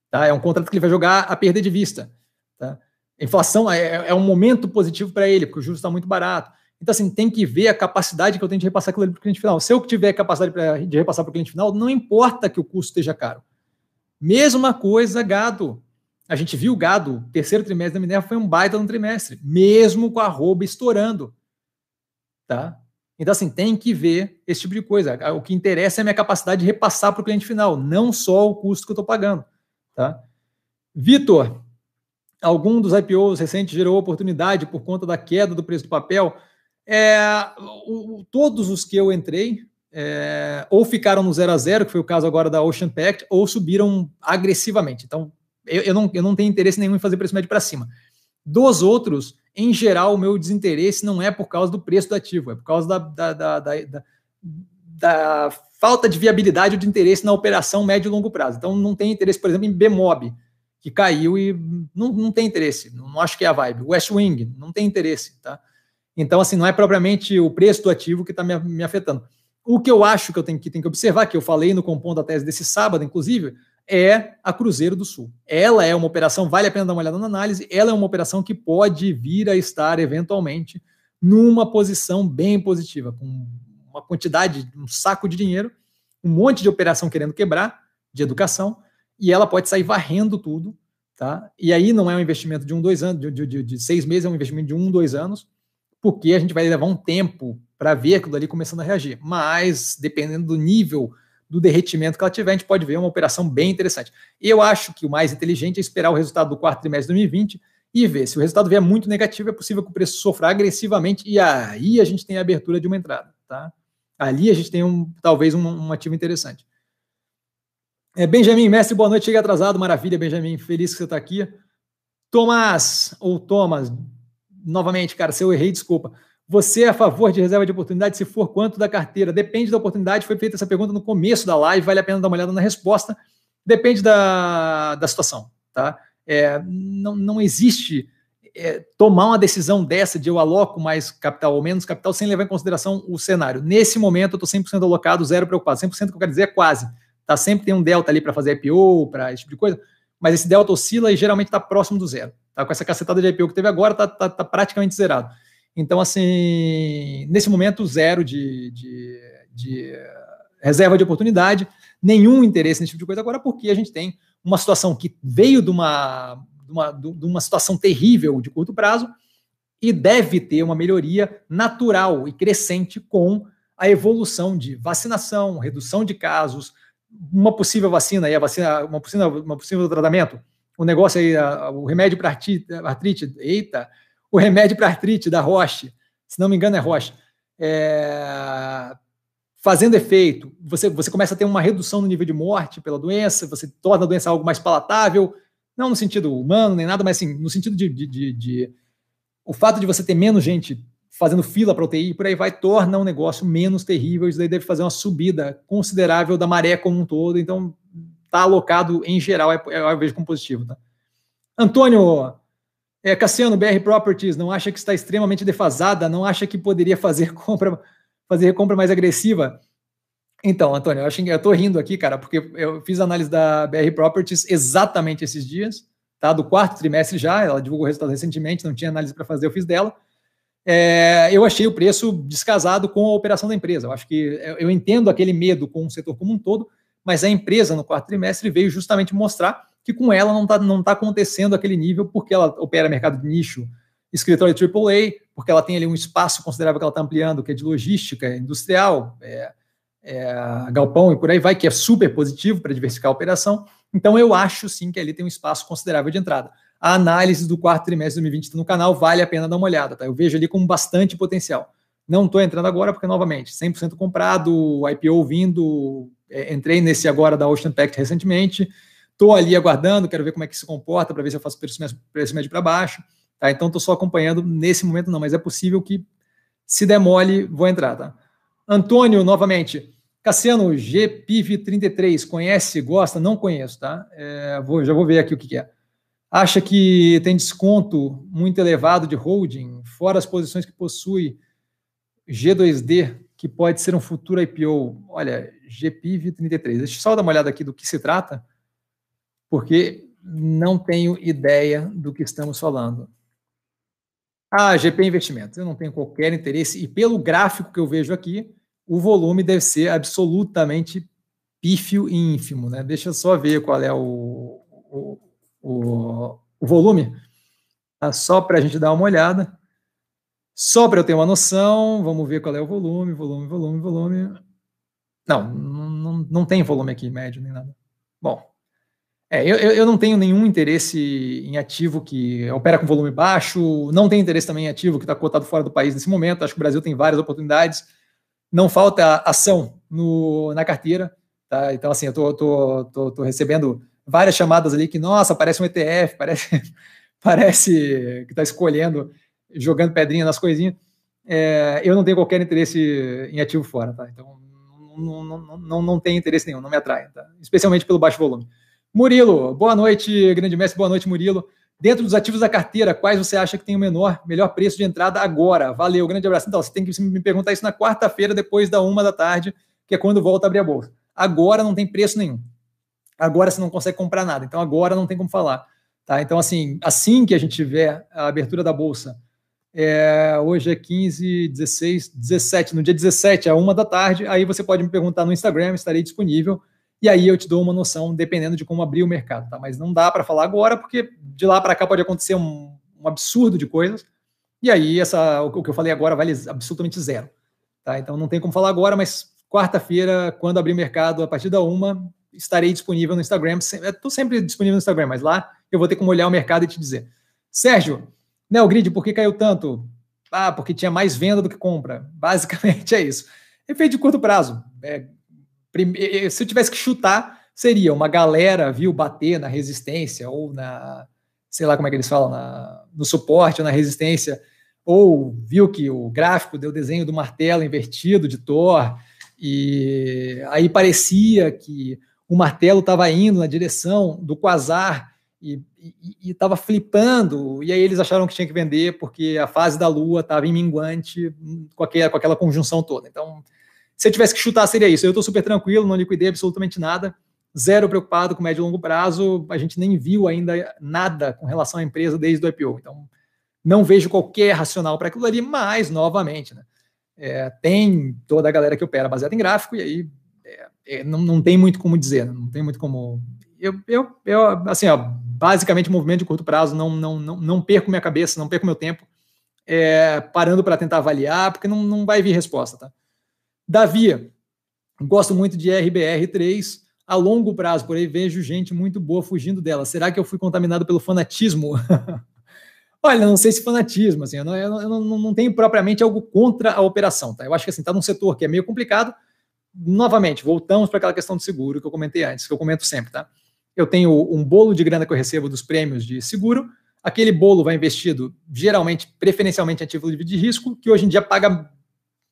Speaker 1: Tá? É um contrato que ele vai jogar a perder de vista. Tá? Inflação é, é um momento positivo para ele, porque o juros está muito barato. Então, assim, tem que ver a capacidade que eu tenho de repassar aquilo para o cliente final. Se eu tiver capacidade pra, de repassar para o cliente final, não importa que o custo esteja caro. Mesma coisa, gado. A gente viu o gado, terceiro trimestre da Minerva foi um baita no trimestre, mesmo com a rouba estourando. Tá? Então, assim, tem que ver esse tipo de coisa. O que interessa é a minha capacidade de repassar para o cliente final, não só o custo que eu estou pagando. Tá? Vitor, algum dos IPOs recentes gerou oportunidade por conta da queda do preço do papel. É, o, todos os que eu entrei é, ou ficaram no zero a zero, que foi o caso agora da Ocean Pact, ou subiram agressivamente. Então, eu, eu, não, eu não tenho interesse nenhum em fazer preço médio para cima. Dos outros, em geral, o meu desinteresse não é por causa do preço do ativo, é por causa da, da, da, da, da falta de viabilidade ou de interesse na operação médio e longo prazo. Então, não tem interesse, por exemplo, em BMOB, que caiu e não, não tem interesse, não, não acho que é a vibe. West Wing, não tem interesse, tá? Então, assim, não é propriamente o preço do ativo que está me, me, afetando. O que eu acho que eu tenho que, tenho que observar, que eu falei no compondo da tese desse sábado, inclusive, é a Cruzeiro do Sul. Ela é uma operação, vale a pena dar uma olhada na análise, ela é uma operação que pode vir a estar, eventualmente, numa posição bem positiva, com uma quantidade, um saco de dinheiro, um monte de operação querendo quebrar, de educação, e ela pode sair varrendo tudo, tá? E aí não é um investimento de um, dois anos, de, de, de seis meses, é um investimento de um, dois anos, porque a gente vai levar um tempo para ver aquilo ali começando a reagir. Mas, dependendo do nível do derretimento que ela tiver, a gente pode ver uma operação bem interessante. Eu acho que o mais inteligente é esperar o resultado do quarto trimestre de 2020 e ver. Se o resultado vier muito negativo, é possível que o preço sofra agressivamente e aí a gente tem a abertura de uma entrada. Tá? Ali a gente tem um, talvez um, um ativo interessante. É, Benjamin, mestre, boa noite. Cheguei atrasado, maravilha, Benjamin. Feliz que você está aqui. Tomás, ou Thomas, novamente, cara, se eu errei, desculpa. Você é a favor de reserva de oportunidade? Se for, quanto da carteira? Depende da oportunidade. Foi feita essa pergunta no começo da live, vale a pena dar uma olhada na resposta. Depende da, da situação, tá? É, não, não existe é, tomar uma decisão dessa de eu aloco mais capital ou menos capital sem levar em consideração o cenário. Nesse momento, eu estou 100% alocado, zero preocupado. 100% que eu quero dizer é quase. Tá? Sempre tem um delta ali para fazer IPO, para esse tipo de coisa, mas esse delta oscila e geralmente está próximo do zero. Tá? Com essa cacetada de IPO que teve agora, está tá, tá praticamente zerado. Então, assim, nesse momento, zero de, de, de reserva de oportunidade, nenhum interesse nesse tipo de coisa agora, porque a gente tem uma situação que veio de uma, de uma, de uma situação terrível de curto prazo e deve ter uma melhoria natural e crescente com a evolução de vacinação, redução de casos, uma possível vacina, aí a vacina, uma possível, uma possível tratamento, o negócio aí, o remédio para artrite, eita, o remédio para artrite da Roche, se não me engano é Roche, é, fazendo efeito, você, você começa a ter uma redução no nível de morte pela doença, você torna a doença algo mais palatável, não no sentido humano nem nada, mas assim, no sentido de, de, de, de o fato de você ter menos gente fazendo fila para UTI, por aí vai, torna um negócio menos terrível, isso daí deve fazer uma subida considerável da maré como um todo, então está alocado em geral, é, é, eu vejo como positivo. Tá? Antônio é, Cassiano, BR Properties, não acha que está extremamente defasada? Não acha que poderia fazer compra, fazer compra mais agressiva? Então, Antônio, eu, acho, eu tô rindo aqui, cara, porque eu fiz análise da BR Properties exatamente esses dias, tá? Do quarto trimestre já, ela divulgou o resultado recentemente, não tinha análise para fazer, eu fiz dela. É, eu achei o preço descasado com a operação da empresa. Eu acho que eu entendo aquele medo com o setor como um todo, mas a empresa no quarto trimestre veio justamente mostrar que com ela não está não tá acontecendo aquele nível, porque ela opera mercado de nicho, escritório AAA, porque ela tem ali um espaço considerável que ela está ampliando, que é de logística industrial, é, é, galpão e por aí vai, que é super positivo para diversificar a operação. Então, eu acho sim que ali tem um espaço considerável de entrada. A análise do quarto trimestre de 2020 está no canal, vale a pena dar uma olhada, tá? Eu vejo ali com bastante potencial. Não estou entrando agora porque, novamente, 100% comprado, IPO vindo, é, entrei nesse agora da Ocean Pact recentemente, Estou ali aguardando, quero ver como é que se comporta para ver se eu faço preço, preço médio para baixo. Tá? Então estou só acompanhando nesse momento, não, mas é possível que, se demole, vou entrar. Tá? Antônio, novamente. Cassiano, GPIV33, conhece, gosta? Não conheço, tá? É, vou, já vou ver aqui o que, que é. Acha que tem desconto muito elevado de holding, fora as posições que possui G2D, que pode ser um futuro IPO? Olha, GPIV33. Deixa eu só dar uma olhada aqui do que se trata porque não tenho ideia do que estamos falando. Ah, GP Investimentos. Eu não tenho qualquer interesse, e pelo gráfico que eu vejo aqui, o volume deve ser absolutamente pífio e ínfimo. Né? Deixa eu só ver qual é o, o, o, o volume, tá? só para a gente dar uma olhada. Só para eu ter uma noção, vamos ver qual é o volume, volume, volume, volume. Não, não, não tem volume aqui médio nem nada. Bom, É, eu, eu não tenho nenhum interesse em ativo que opera com volume baixo, não tenho interesse também em ativo que está cotado fora do país nesse momento. Acho que o Brasil tem várias oportunidades. Não falta ação no, na carteira. Tá? Então, assim, eu tô, tô, tô, tô, recebendo várias chamadas ali que, nossa, parece um ETF, parece, parece que está escolhendo, jogando pedrinha nas coisinhas. É, eu não tenho qualquer interesse em ativo fora, tá? Então, não, não, não, não tem interesse nenhum, não me atrai, tá? especialmente pelo baixo volume. Murilo, boa noite, grande mestre, boa noite, Murilo. Dentro dos ativos da carteira, quais você acha que tem o menor, melhor preço de entrada agora? Valeu, grande abraço. Então, você tem que me perguntar isso na quarta-feira, depois da uma da tarde, que é quando volta a abrir a bolsa. Agora não tem preço nenhum. Agora você não consegue comprar nada. Então, agora não tem como falar. Tá? Então, assim, assim que a gente tiver a abertura da bolsa, é, hoje é 15, 16, 17. No dia 17, a uma da tarde, aí você pode me perguntar no Instagram, estarei disponível e aí eu te dou uma noção, dependendo de como abrir o mercado, tá? Mas não dá para falar agora, porque de lá para cá pode acontecer um, um, absurdo de coisas, e aí essa, o que eu falei agora vale absolutamente zero, tá? Então não tem como falar agora, mas quarta-feira, quando abrir o mercado, a partir da uma, estarei disponível no Instagram. Estou sempre disponível no Instagram, mas lá eu vou ter como olhar o mercado e te dizer. Sérgio, Neogrid, por que caiu tanto? Ah, porque tinha mais venda do que compra. Basicamente é isso. Efeito de curto prazo. É, se eu tivesse que chutar, seria uma galera viu bater na resistência ou na, sei lá como é que eles falam, na, no suporte ou na resistência, ou viu que o gráfico deu desenho do martelo invertido de Thor, e aí parecia que o martelo estava indo na direção do quasar e estava flipando, e aí eles acharam que tinha que vender porque a fase da Lua estava em minguante com aquela, com aquela conjunção toda. Então, se eu tivesse que chutar, seria isso. Eu estou super tranquilo, não liquidei absolutamente nada, zero preocupado com médio e longo prazo. A gente nem viu ainda nada com relação à empresa desde o IPO. Então, não vejo qualquer racional para aquilo ali, mas, novamente, né, é, tem toda a galera que opera baseada em gráfico, e aí é, é, não, não tem muito como dizer, né, não tem muito como. Eu, eu, eu assim, ó, basicamente, movimento de curto prazo, não, não, não, não perco minha cabeça, não perco meu tempo é, parando para tentar avaliar, porque não, não vai vir resposta, tá? Davi, gosto muito de RBR3. A longo prazo, porém, vejo gente muito boa fugindo dela. Será que eu fui contaminado pelo fanatismo? Olha, não sei se fanatismo, assim, eu não, eu não, não tenho propriamente algo contra a operação, tá? Eu acho que assim, está num setor que é meio complicado. Novamente, voltamos para aquela questão do seguro que eu comentei antes, que eu comento sempre, tá? Eu tenho um bolo de grana que eu recebo dos prêmios de seguro. Aquele bolo vai investido, geralmente, preferencialmente em ativo livre de risco, que hoje em dia paga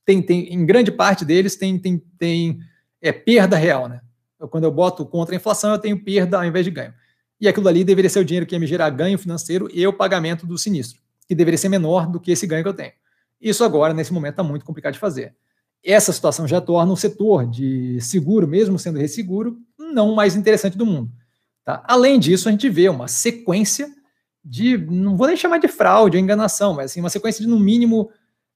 Speaker 1: tem, tem, em grande parte deles tem, tem, tem é, perda real, né? Eu, quando eu boto contra a inflação, eu tenho perda ao invés de ganho. E aquilo ali deveria ser o dinheiro que ia me gerar ganho financeiro e o pagamento do sinistro, que deveria ser menor do que esse ganho que eu tenho. Isso agora, nesse momento, está muito complicado de fazer. Essa situação já torna o setor de seguro, mesmo sendo resseguro, não mais interessante do mundo. Tá? Além disso, a gente vê uma sequência de, não vou nem chamar de fraude enganação, mas assim, uma sequência de, no mínimo,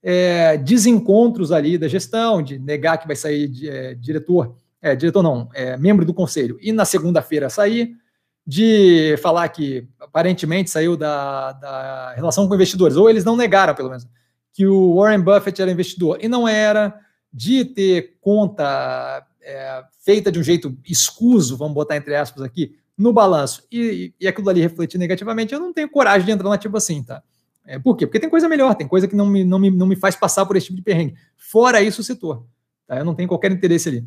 Speaker 1: é, desencontros ali da gestão, de negar que vai sair de, é, diretor, é, diretor não, é, membro do conselho, e na segunda-feira sair, de falar que aparentemente saiu da, da relação com investidores, ou eles não negaram, pelo menos, que o Warren Buffett era investidor, e não era, de ter conta é, feita de um jeito escuso, vamos botar entre aspas aqui, no balanço, e, e aquilo ali refletir negativamente, eu não tenho coragem de entrar na tipo assim, tá? É, por quê? Porque tem coisa melhor, tem coisa que não me, não, me, não me faz passar por esse tipo de perrengue. Fora isso, o setor. Tá? Eu não tenho qualquer interesse ali.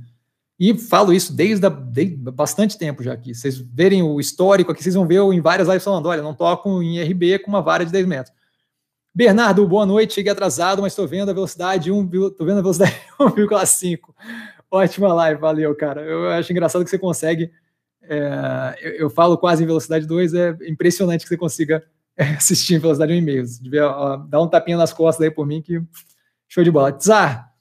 Speaker 1: E falo isso desde, a, desde bastante tempo já aqui. Vocês verem o histórico aqui, vocês vão ver em várias lives falando: olha, não toco em RB com uma vara de 10 metros. Bernardo, boa noite. Cheguei atrasado, mas estou vendo a velocidade 1, tô vendo a velocidade 1,5. Ótima live, valeu, cara. Eu acho engraçado que você consegue. É, eu, eu, falo quase em velocidade 2, é impressionante que você consiga assistir em velocidade 1,5. Se tiver, dá um tapinha nas costas aí por mim que show de bola. Tsar,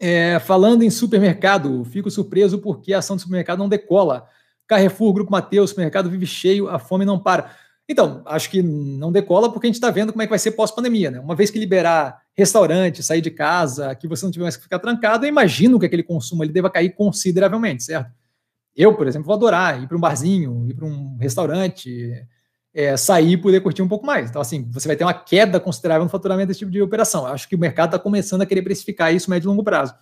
Speaker 1: é, falando em supermercado, fico surpreso porque a ação do supermercado não decola. Carrefour, Grupo Mateus, supermercado vive cheio, a fome não para. Então, acho que não decola porque a gente está vendo como é que vai ser pós-pandemia, né? Uma vez que liberar restaurante, sair de casa, que você não tiver mais que ficar trancado, eu imagino que aquele consumo ele deva cair consideravelmente, certo? Eu, por exemplo, vou adorar ir para um barzinho, ir para um restaurante, é, sair e poder curtir um pouco mais. Então, assim, você vai ter uma queda considerável no faturamento desse tipo de operação. Eu acho que o mercado está começando a querer precificar isso médio e longo prazo.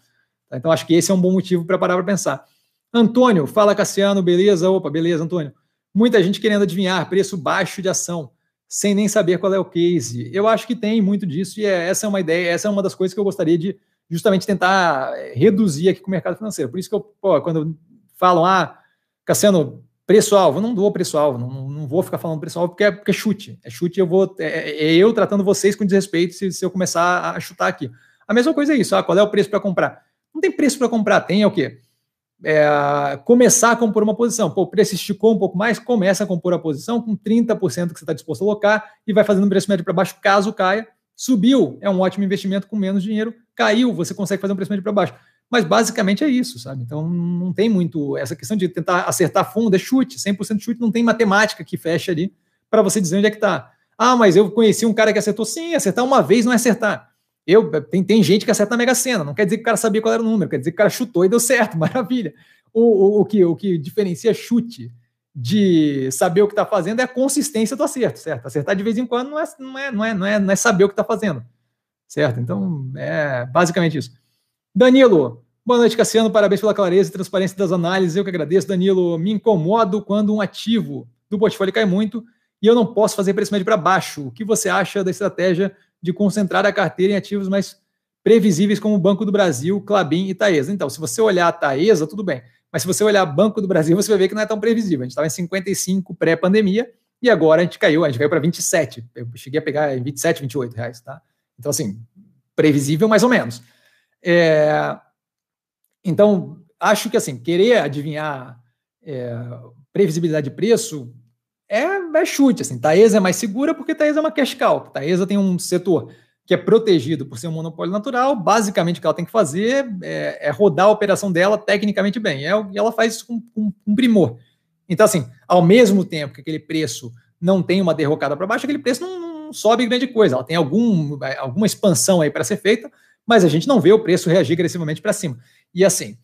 Speaker 1: Tá? Então, acho que esse é um bom motivo para parar para pensar. Antônio, fala Cassiano, beleza? Opa, beleza, Antônio. Muita gente querendo adivinhar preço baixo de ação, sem nem saber qual é o case. Eu acho que tem muito disso, e é, essa é uma ideia, essa é uma das coisas que eu gostaria de justamente tentar é, reduzir aqui com o mercado financeiro. Por isso que eu, pô, quando falam, ah, Cassiano, preço-alvo, não dou preço-alvo, não, não vou ficar falando preço-alvo porque, é, porque é chute. É chute, eu vou. É, é, eu tratando vocês com desrespeito se, se eu começar a chutar aqui. A mesma coisa é isso, ah, qual é o preço para comprar? Não tem preço para comprar, tem é o quê? É, começar a compor uma posição. Pô, o preço esticou um pouco mais, começa a compor a posição com 30% que você está disposto a alocar e vai fazendo um preço médio para baixo caso caia. Subiu, é um ótimo investimento com menos dinheiro. Caiu, você consegue fazer um preço médio para baixo. Mas basicamente é isso, sabe? Então não tem muito essa questão de tentar acertar fundo, é chute, 100% chute, não tem matemática que fecha ali para você dizer onde é que está. Ah, mas eu conheci um cara que acertou. Sim, acertar uma vez não é acertar. Eu, tem, tem gente que acerta na Mega Sena, não quer dizer que o cara sabia qual era o número, quer dizer que o cara chutou e deu certo, maravilha. O, o, o, que, o que diferencia chute de saber o que está fazendo é a consistência do acerto, certo? Acertar de vez em quando não é, não é, não é, não é, não é saber o que está fazendo, certo? Então, é basicamente isso. Danilo, boa noite, Cassiano, parabéns pela clareza e transparência das análises, eu que agradeço. Danilo, me incomodo quando um ativo do portfólio cai muito e eu não posso fazer preço médio para baixo. O que você acha da estratégia de concentrar a carteira em ativos mais previsíveis como o Banco do Brasil, Clabin e Taesa. Então, se você olhar a Taesa, tudo bem. Mas se você olhar Banco do Brasil, você vai ver que não é tão previsível. A gente estava em 55 pré-pandemia e agora a gente caiu, a gente caiu para 27. Eu cheguei a pegar em 27, 28 reais, tá? Então, assim, previsível mais ou menos. É... Então, acho que assim, querer adivinhar é, previsibilidade de preço é, é chute. Assim. Taesa é mais segura porque Taesa é uma cash cow. Taesa tem um setor que é protegido por ser um monopólio natural. Basicamente, o que ela tem que fazer é, é rodar a operação dela tecnicamente bem. É, e ela faz isso com, com, com primor. Então, assim, ao mesmo tempo que aquele preço não tem uma derrocada para baixo, aquele preço não, não, sobe grande coisa. Ela tem algum, alguma expansão aí para ser feita, mas a gente não vê o preço reagir agressivamente para cima. E assim,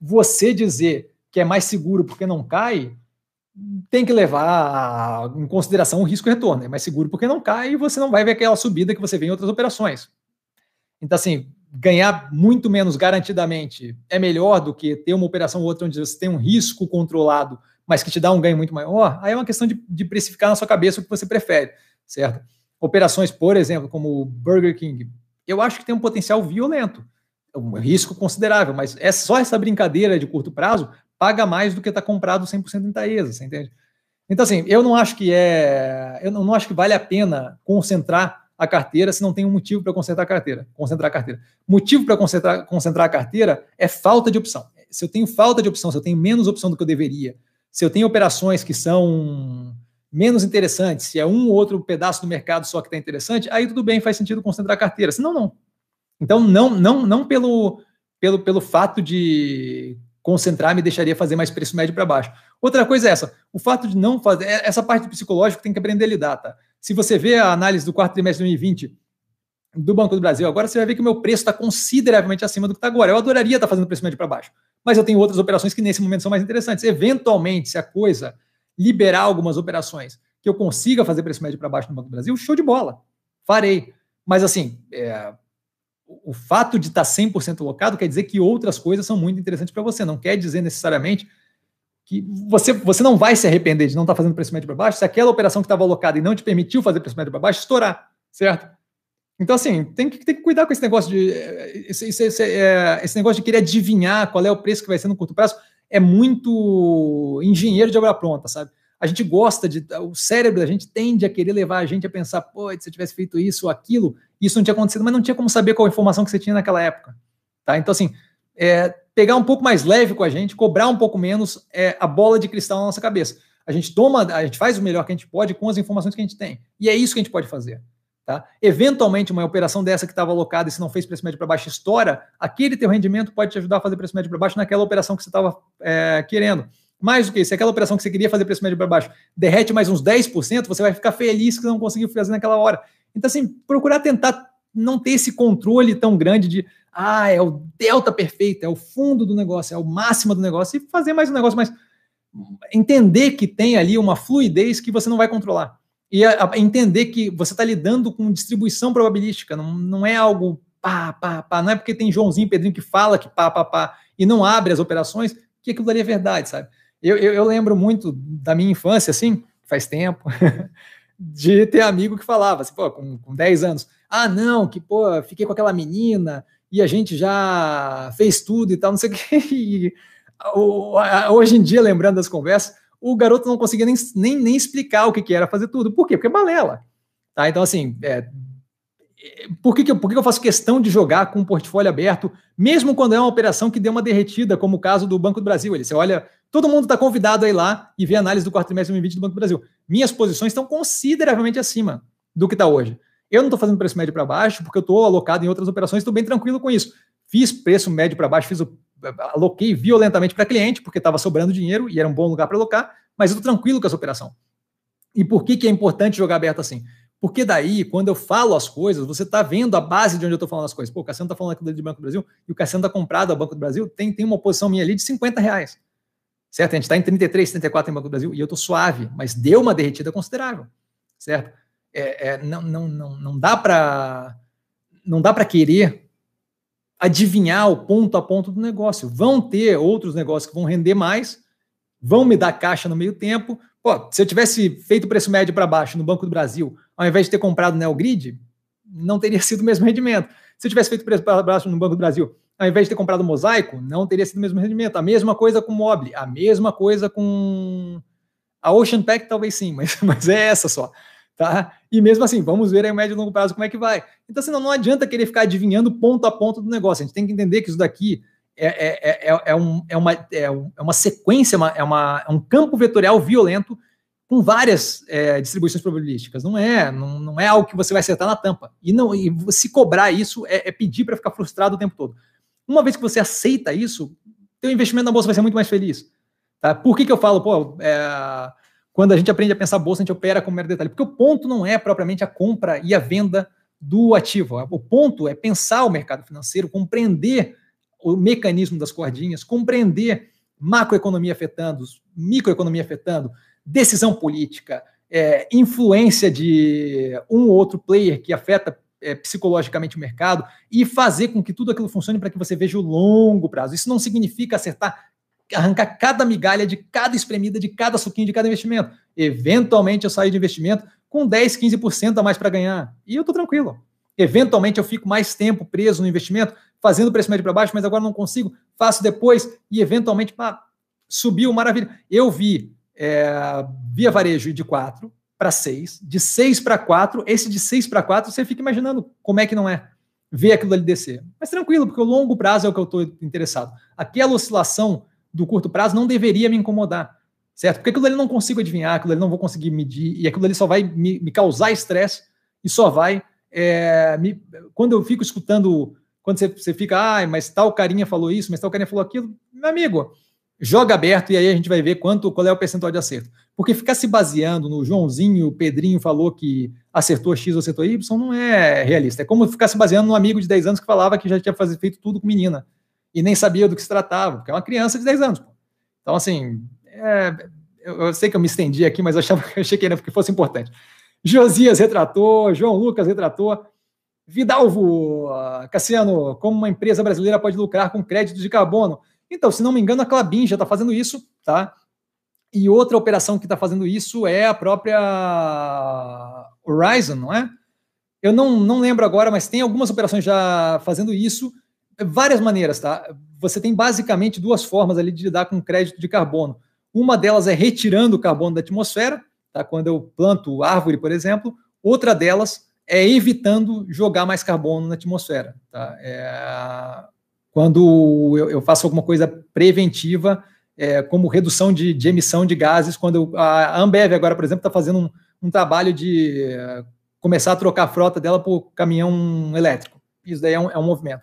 Speaker 1: você dizer que é mais seguro porque não cai, tem que levar em consideração o risco retorno. É mais seguro porque não cai e você não vai ver aquela subida que você vê em outras operações. Então, assim, ganhar muito menos garantidamente é melhor do que ter uma operação ou outra onde você tem um risco controlado, mas que te dá um ganho muito maior. Aí é uma questão de, de precificar na sua cabeça o que você prefere, certo? Operações, por exemplo, como o Burger King, eu acho que tem um potencial violento, um risco considerável, mas é só essa brincadeira de curto prazo paga mais do que está comprado 100% em Taesa, você entende? Então, assim, eu não acho que é. Eu não acho que vale a pena concentrar a carteira se não tem um motivo para concentrar a carteira. Concentrar a carteira. Motivo para concentrar, concentrar a carteira é falta de opção. Se eu tenho falta de opção, se eu tenho menos opção do que eu deveria, se eu tenho operações que são menos interessantes, se é um ou outro pedaço do mercado só que está interessante, aí tudo bem, faz sentido concentrar a carteira. Senão, não. Então, não, não, não pelo, pelo, pelo fato de concentrar me deixaria fazer mais preço médio para baixo. Outra coisa é essa, o fato de não fazer, é, essa parte do psicológico tem que aprender a lidar, tá? Se você vê a análise do quarto trimestre de 2020 do Banco do Brasil, agora você vai ver que o meu preço está consideravelmente acima do que está agora. Eu adoraria estar tá fazendo preço médio para baixo, mas eu tenho outras operações que nesse momento são mais interessantes. Eventualmente, se a coisa liberar algumas operações que eu consiga fazer preço médio para baixo no Banco do Brasil, show de bola, farei. Mas assim, é, o fato de estar 100% locado quer dizer que outras coisas são muito interessantes para você. Não quer dizer necessariamente que você, você não vai se arrepender de não estar fazendo preço médio para baixo se aquela operação que estava alocada e não te permitiu fazer preço médio para baixo estourar, certo? Então, assim, tem que, tem que cuidar com esse negócio de. Esse, esse, esse, é, esse negócio de querer adivinhar qual é o preço que vai ser no curto prazo é muito engenheiro de obra pronta, sabe? a gente gosta de. O cérebro da gente tende a querer levar a gente a pensar, pô, se eu tivesse feito isso ou aquilo, isso não tinha acontecido, mas não tinha como saber qual informação que você tinha naquela época. Tá? Então, assim, é, pegar um pouco mais leve com a gente, cobrar um pouco menos é, a bola de cristal na nossa cabeça. A gente toma, a gente faz o melhor que a gente pode com as informações que a gente tem. E é isso que a gente pode fazer. Tá? Eventualmente, uma operação dessa que estava alocada e se não fez preço médio para baixo estoura, aquele teu rendimento pode te ajudar a fazer preço médio para baixo naquela operação que você estava é, querendo. Mais do que isso, se aquela operação que você queria fazer preço médio para baixo derrete mais uns 10%, você vai ficar feliz que não conseguiu fazer naquela hora. Então, assim, procurar tentar não ter esse controle tão grande de, ah, é o delta perfeito, é o fundo do negócio, é o máximo do negócio, e fazer mais um negócio mais. Entender que tem ali uma fluidez que você não vai controlar. E a, a, entender que você está lidando com distribuição probabilística, não, não é algo pá, pá, pá, não é porque tem Joãozinho Pedrinho que fala que pá, pá, pá, e não abre as operações, que aquilo ali é verdade, sabe? Eu, eu, eu lembro muito da minha infância, assim, faz tempo, de ter amigo que falava, assim, pô, com, com 10 anos, ah, não, que, pô, fiquei com aquela menina e a gente já fez tudo e tal, não sei o que. hoje em dia, lembrando das conversas, o garoto não conseguia nem, nem, nem explicar o que, que era fazer tudo. Por quê? Porque é balela. Tá? Então, assim, é, por, que, que, eu, por que eu faço questão de jogar com o portfólio aberto, mesmo quando é uma operação que deu uma derretida, como o caso do Banco do Brasil? Ele, você olha, todo mundo está convidado a ir lá e ver a análise do quarto trimestre de 2020 do Banco do Brasil. Minhas posições estão consideravelmente acima do que está hoje. Eu não estou fazendo preço médio para baixo, porque eu estou alocado em outras operações, estou bem tranquilo com isso. Fiz preço médio para baixo, fiz o, aloquei violentamente para cliente, porque estava sobrando dinheiro e era um bom lugar para alocar, mas eu estou tranquilo com essa operação. E por que, que é importante jogar aberto assim? Porque daí, quando eu falo as coisas, você está vendo a base de onde eu estou falando as coisas. Pô, o Cassiano está falando aqui de Banco do Brasil e o Cassiano está comprado a Banco do Brasil, tem, tem uma posição minha ali de 50 reais. Certo? A gente está em 33, 34 em Banco do Brasil e eu estou suave, mas deu uma derretida considerável. Certo? É, é, não, não, não, não dá para não dá para querer adivinhar o ponto a ponto do negócio. Vão ter outros negócios que vão render mais, vão me dar caixa no meio tempo, Pô, se eu tivesse feito preço médio para baixo no Banco do Brasil, ao invés de ter comprado Neogrid, não teria sido o mesmo rendimento. Se eu tivesse feito preço para baixo no Banco do Brasil, ao invés de ter comprado Mosaico, não teria sido o mesmo rendimento. A mesma coisa com Mobile, a mesma coisa com a Ocean Pack, talvez sim, mas, mas é essa só. Tá? E mesmo assim, vamos ver aí o médio e longo prazo como é que vai. Então, assim, não, adianta querer ficar adivinhando ponto a ponto do negócio. A gente tem que entender que isso daqui é, é, é, é, um, é, uma, é, uma sequência, é, uma, é um campo vetorial violento com várias é, distribuições probabilísticas. Não é, não, não é algo que você vai acertar na tampa. E não, e se cobrar isso é, é pedir para ficar frustrado o tempo todo. Uma vez que você aceita isso, teu investimento na bolsa vai ser muito mais feliz. Tá? Por que, que eu falo, pô, é, quando a gente aprende a pensar bolsa, a gente opera com mero detalhe? Porque o ponto não é propriamente a compra e a venda do ativo. O ponto é pensar o mercado financeiro, compreender o mecanismo das cordinhas, compreender macroeconomia afetando, microeconomia afetando, decisão política, é, influência de um ou outro player que afeta é, psicologicamente o mercado e fazer com que tudo aquilo funcione para que você veja o longo prazo. Isso não significa acertar, arrancar cada migalha de cada espremida, de cada suquinho, de cada investimento. Eventualmente eu saio de investimento com 10, 15% a mais para ganhar. E eu estou tranquilo. Eventualmente eu fico mais tempo preso no investimento, fazendo o preço médio para baixo, mas agora não consigo, faço depois e eventualmente pá, subiu, maravilha. Eu vi é, via varejo de 4 para 6, de 6 para 4, esse de 6 para 4, você fica imaginando como é que não é ver aquilo ali descer. Mas tranquilo, porque o longo prazo é o que eu estou interessado. Aquela oscilação do curto prazo não deveria me incomodar, certo? Porque aquilo ali não consigo adivinhar, aquilo ali não vou conseguir medir, e aquilo ali só vai me, me causar estresse e só vai. É, me, quando eu fico escutando, quando você, você fica, ah, mas tal carinha falou isso, mas tal carinha falou aquilo, meu amigo, joga aberto e aí a gente vai ver quanto qual é o percentual de acerto. Porque ficar se baseando no Joãozinho, o Pedrinho falou que acertou X ou acertou Y não é realista. É como ficar se baseando num amigo de 10 anos que falava que já tinha feito tudo com menina e nem sabia do que se tratava, porque é uma criança de 10 anos. Pô. Então, assim, é, eu, eu, sei que eu me estendi aqui, mas achava achei que, que fosse importante. Josias retratou, João Lucas retratou. Vidalvo, Cassiano, como uma empresa brasileira pode lucrar com créditos de carbono? Então, se não me engano, a Clabin já está fazendo isso, tá? E outra operação que está fazendo isso é a própria Horizon, não é? Eu não, não lembro agora, mas tem algumas operações já fazendo isso. Várias maneiras, tá? Você tem basicamente duas formas ali de lidar com crédito de carbono. Uma delas é retirando o carbono da atmosfera, tá? Quando eu planto árvore, por exemplo. Outra delas é evitando jogar mais carbono na atmosfera, tá? É quando eu, faço alguma coisa preventiva, é, como redução de, de, emissão de gases, quando eu, a Ambev agora, por exemplo, está fazendo um, um, trabalho de é, começar a trocar a frota dela por caminhão elétrico. Isso daí é um, é um movimento.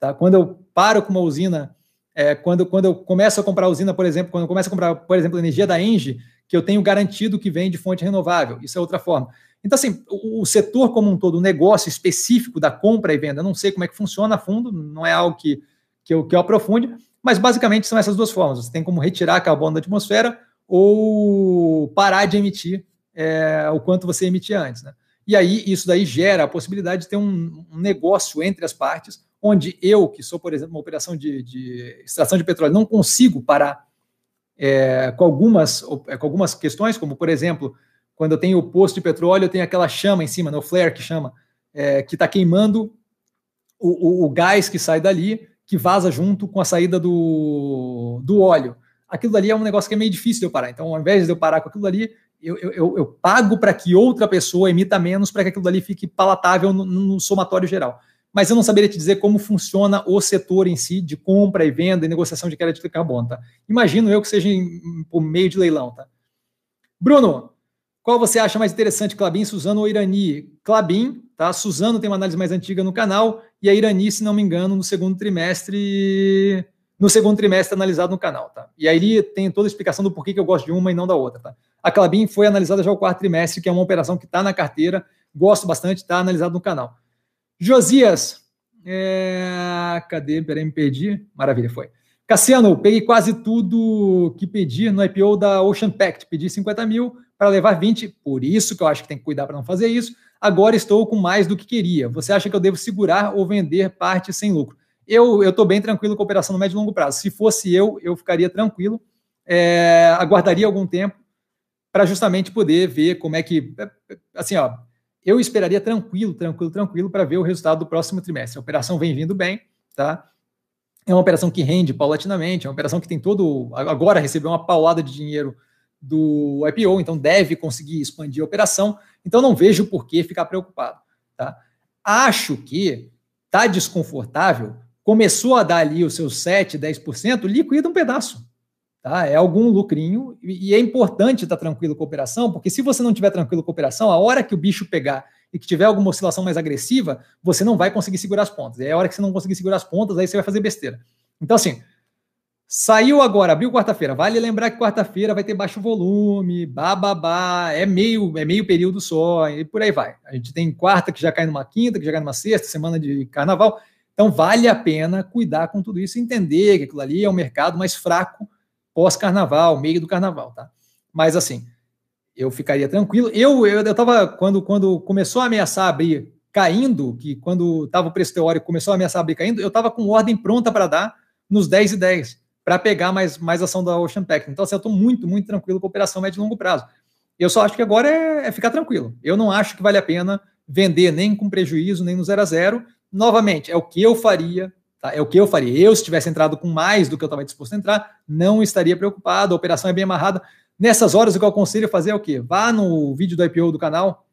Speaker 1: Tá? Quando eu paro com uma usina, é, quando, quando eu começo a comprar usina, por exemplo, quando eu começo a comprar, por exemplo, energia da Engie, que eu tenho garantido que vem de fonte renovável, isso é outra forma. Então, assim, o, o setor como um todo, o negócio específico da compra e venda, não sei como é que funciona a fundo, não é algo que que eu, que eu aprofunde, mas basicamente são essas duas formas. Você tem como retirar carbono da atmosfera ou parar de emitir é, o quanto você emitia antes. Né? E aí isso daí gera a possibilidade de ter um, um, negócio entre as partes, onde eu, que sou, por exemplo, uma operação de, de extração de petróleo, não consigo parar é, com, algumas, é, com algumas questões, como, por exemplo, quando eu tenho o posto de petróleo, eu tenho aquela chama em cima, no né, flare que chama, é, que está queimando o, o, o, gás que sai dali, que vaza junto com a saída do, do óleo. Aquilo dali é um negócio que é meio difícil de eu parar. Então, ao invés de eu parar com aquilo dali, eu, eu, eu pago para que outra pessoa emita menos para que aquilo dali fique palatável no, no somatório geral mas eu não saberia te dizer como funciona o setor em si de compra e venda e negociação de crédito de carbono, tá? Imagino eu que seja em, por meio de leilão, tá? Bruno, qual você acha mais interessante, Clabin, Suzano ou Irani? Clabin, tá? Suzano tem uma análise mais antiga no canal e a Irani, se não me engano, no segundo trimestre, no segundo trimestre analisado no canal, tá? E aí tem toda a explicação do porquê que eu gosto de uma e não da outra, tá? A Clabin foi analisada já o quarto trimestre, que é uma operação que está na carteira, gosto bastante, está analisado no canal. Josias, é... cadê? Peraí, me perdi. Maravilha, foi. Cassiano, peguei quase tudo que pedi no IPO da Ocean Pact. Pedi 50 mil para levar 20, por isso que eu acho que tem que cuidar para não fazer isso. Agora estou com mais do que queria. Você acha que eu devo segurar ou vender parte sem lucro? Eu estou bem tranquilo com a operação no médio e longo prazo. Se fosse eu, eu ficaria tranquilo, é, aguardaria algum tempo para justamente poder ver como é que. Assim, ó, eu esperaria tranquilo, tranquilo, tranquilo para ver o resultado do próximo trimestre. A operação vem vindo bem, tá? É uma operação que rende paulatinamente, é uma operação que tem todo. Agora recebeu uma paulada de dinheiro do IPO, então deve conseguir expandir a operação. Então não vejo por que ficar preocupado. Tá? Acho que está desconfortável, começou a dar ali os seus 7, 10%, liquida um pedaço. Tá? É algum lucrinho e é importante estar tranquilo com a operação, porque se você não tiver tranquilo com a operação, a hora que o bicho pegar e que tiver alguma oscilação mais agressiva, você não vai conseguir segurar as pontas. É a hora que você não conseguir segurar as pontas, aí você vai fazer besteira. Então, assim, saiu agora, abriu quarta-feira. Vale lembrar que quarta-feira vai ter baixo volume, bababá, é meio, é meio período só, e por aí vai. A gente tem quarta que já cai numa quinta, que já cai numa sexta, semana de carnaval. Então, vale a pena cuidar com tudo isso, entender que aquilo ali é um mercado mais fraco pós-carnaval, meio do carnaval, tá? Mas assim, eu ficaria tranquilo. Eu eu, eu tava quando quando começou a ameaçar abrir caindo, que quando estava o preço teórico começou a ameaçar abrir caindo, eu estava com ordem pronta para dar nos 10 e 10, para pegar mais, mais ação da Ocean Pact. Então, assim, eu estou muito, muito tranquilo com a operação médio e longo prazo. Eu só acho que agora é, é, ficar tranquilo. Eu não acho que vale a pena vender nem com prejuízo, nem no zero a zero. Novamente, é o que eu faria Tá? É o que eu faria. Eu, se tivesse entrado com mais do que eu estava disposto a entrar, não estaria preocupado. A operação é bem amarrada. Nessas horas, o que eu aconselho é fazer é o quê? Vá no vídeo do IPO do canal,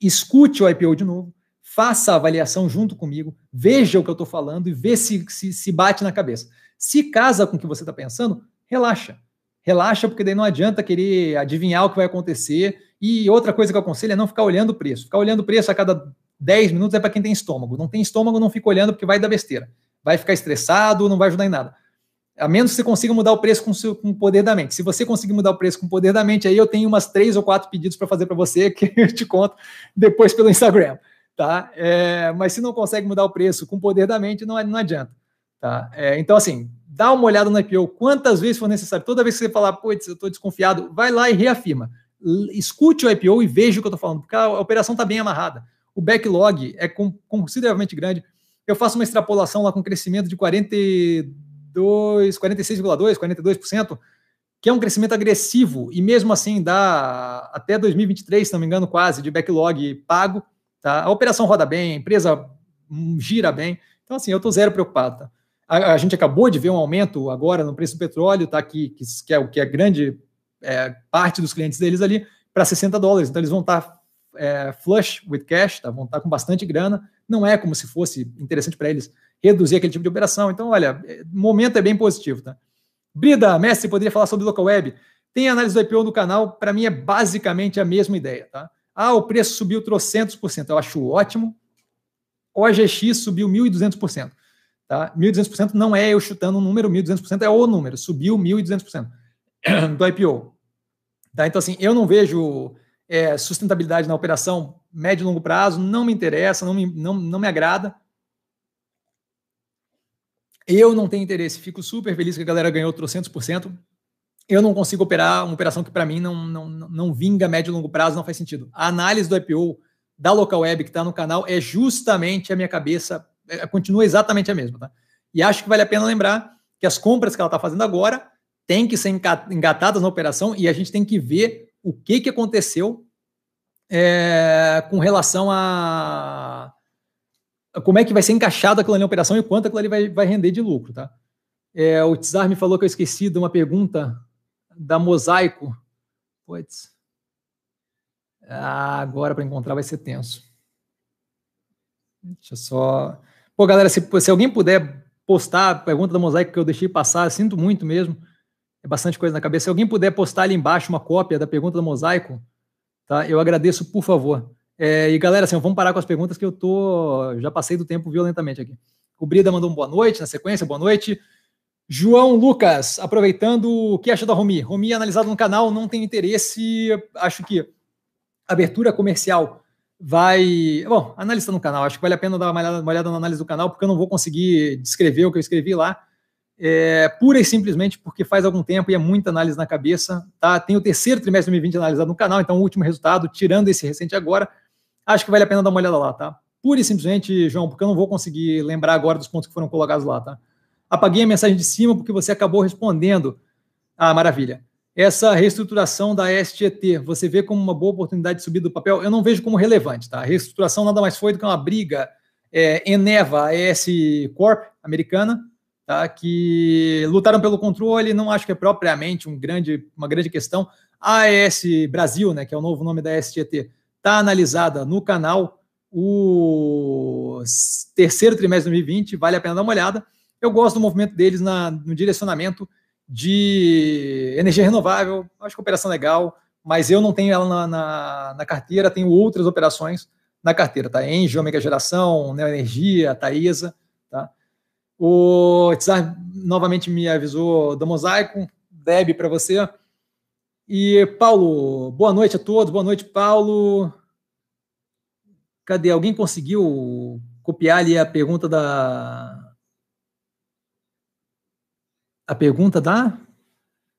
Speaker 1: escute o IPO de novo, faça a avaliação junto comigo, veja o que eu estou falando e vê se, se, se bate na cabeça. Se casa com o que você está pensando, relaxa. Relaxa, porque daí não adianta querer adivinhar o que vai acontecer. E outra coisa que eu aconselho é não ficar olhando o preço. Ficar olhando o preço a cada 10 minutos é para quem tem estômago. Não tem estômago, não fica olhando porque vai dar besteira vai ficar estressado, não vai ajudar em nada. A menos que você consiga mudar o preço com, seu, com o poder da mente. Se você conseguir mudar o preço com o poder da mente, aí eu tenho umas três ou quatro pedidos para fazer para você que eu te conto depois pelo Instagram. Tá? É, mas se não consegue mudar o preço com o poder da mente, não, não adianta. Tá? É, então, assim, dá uma olhada no IPO quantas vezes for necessário. Toda vez que você falar, putz, eu estou desconfiado, vai lá e reafirma. Escute o IPO e veja o que eu estou falando, porque a operação está bem amarrada. O backlog é consideravelmente grande eu faço uma extrapolação lá com crescimento de 42, 46,2%, 42%, que é um crescimento agressivo, e mesmo assim dá até 2023, se não me engano, quase, de backlog pago. Tá? A operação roda bem, a empresa gira bem. Então, assim, eu estou zero preocupado. Tá? A, a, gente acabou de ver um aumento agora no preço do petróleo, tá? que, que, que é o que é grande é, parte dos clientes deles ali, para 60 dólares. Então, eles vão estar tá, é, flush with cash, tá? vão estar tá com bastante grana não é como se fosse interessante para eles reduzir aquele tipo de operação. Então, olha, o momento é bem positivo, tá? Brida, mestre, poderia falar sobre local web? Tem análise do IPO no canal, para mim é basicamente a mesma ideia, tá? Ah, o preço subiu trocentos por cento, eu acho ótimo. OGX subiu 1.200%, tá? 1.200% não é eu chutando um número, 1.200% é o número, subiu 1.200% do IPO. Tá? Então, assim, eu não vejo é, sustentabilidade na operação médio e longo prazo, não me interessa, não me, não, não me agrada. Eu não tenho interesse, fico super feliz que a galera ganhou trocentos por cento. Eu não consigo operar uma operação que para mim não, não, não vinga médio e longo prazo, não faz sentido. A análise do IPO da Local Web que está no canal é justamente a minha cabeça, é, continua exatamente a mesma. Tá? E acho que vale a pena lembrar que as compras que ela está fazendo agora tem que ser engatadas na operação e a gente tem que ver o que, que aconteceu é, com relação a como é que vai ser encaixado aquela operação e quanto aquilo ali vai, vai render de lucro, tá? É, o Tsar me falou que eu esqueci de uma pergunta da Mosaico. Puts. Ah, agora para encontrar vai ser tenso. Deixa eu só. Pô, galera, se, se alguém puder postar a pergunta da Mosaico que eu deixei passar, sinto muito mesmo. É bastante coisa na cabeça. Se alguém puder postar ali embaixo uma cópia da pergunta da Mosaico, tá? Eu agradeço, por favor. É, e galera, assim, vamos parar com as perguntas que eu tô. Já passei do tempo violentamente aqui. O Brida mandou um boa noite na sequência, boa noite. João Lucas, aproveitando o que acha da Romi? Romi analisado no canal, não tem interesse. Acho que abertura comercial vai. Bom, analista no canal, acho que vale a pena dar uma olhada, uma olhada na análise do canal, porque eu não vou conseguir descrever o que eu escrevi lá. É, pura e simplesmente porque faz algum tempo e é muita análise na cabeça. Tá? Tem o terceiro trimestre de 2020 analisado no canal, então o último resultado, tirando esse recente agora, acho que vale a pena dar uma olhada lá, tá? Pura e simplesmente, João, porque eu não vou conseguir lembrar agora dos pontos que foram colocados lá, tá? Apaguei a mensagem de cima porque você acabou respondendo. Ah, maravilha essa reestruturação da STT, você vê como uma boa oportunidade de subir do papel? Eu não vejo como relevante, tá? A reestruturação nada mais foi do que uma briga é, Eneva, ES Corp, americana, tá? que lutaram pelo controle, não acho que é propriamente um grande, uma grande questão. A ES Brasil, né, que é o novo nome da STT, está analisada no canal o terceiro trimestre de 2020, vale a pena dar uma olhada. Eu gosto do movimento deles na, no direcionamento de energia renovável, acho que operação legal, mas eu não tenho ela na, na, na carteira, tenho outras operações na carteira, tá? Engie, Omega Geração, Neoenergia, Taesa, tá? O Tsar novamente me avisou do Mosaico, Deb para você. E Paulo, boa noite a todos, boa noite, Paulo. Cadê? Alguém conseguiu copiar ali a pergunta da, a pergunta da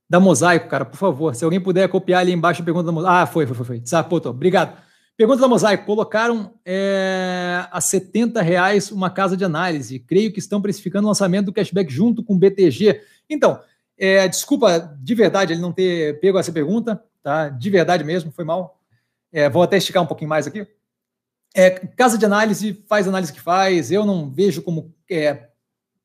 Speaker 1: da Mosaico, cara, por favor. Se alguém puder copiar ali embaixo a pergunta da Mosaico. Ah, foi, foi, foi. foi. Sapoto, obrigado. Pergunta da Mosaico. Colocaram é, a 70 reais uma casa de análise. Creio que estão precificando o lançamento do cashback junto com o BTG. Então, é, desculpa de verdade ele não ter pego essa pergunta, tá? De verdade mesmo, foi mal. É, vou até esticar um pouquinho mais aqui. É, casa de análise faz análise que faz. Eu não vejo como é,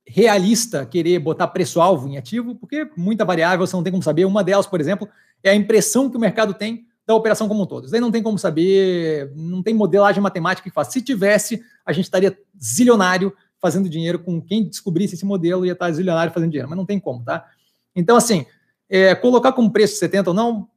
Speaker 1: realista querer botar preço-alvo em ativo, porque muita variável você não tem como saber. Uma delas, por exemplo, é a impressão que o mercado tem da operação como um todo. Isso daí não tem como saber, não tem modelagem matemática que faz. Se tivesse, a gente estaria zilionário fazendo dinheiro com quem descobrisse esse modelo ia estar zilionário fazendo dinheiro, mas não tem como, tá? Então, assim, é, colocar como preço 70 ou não,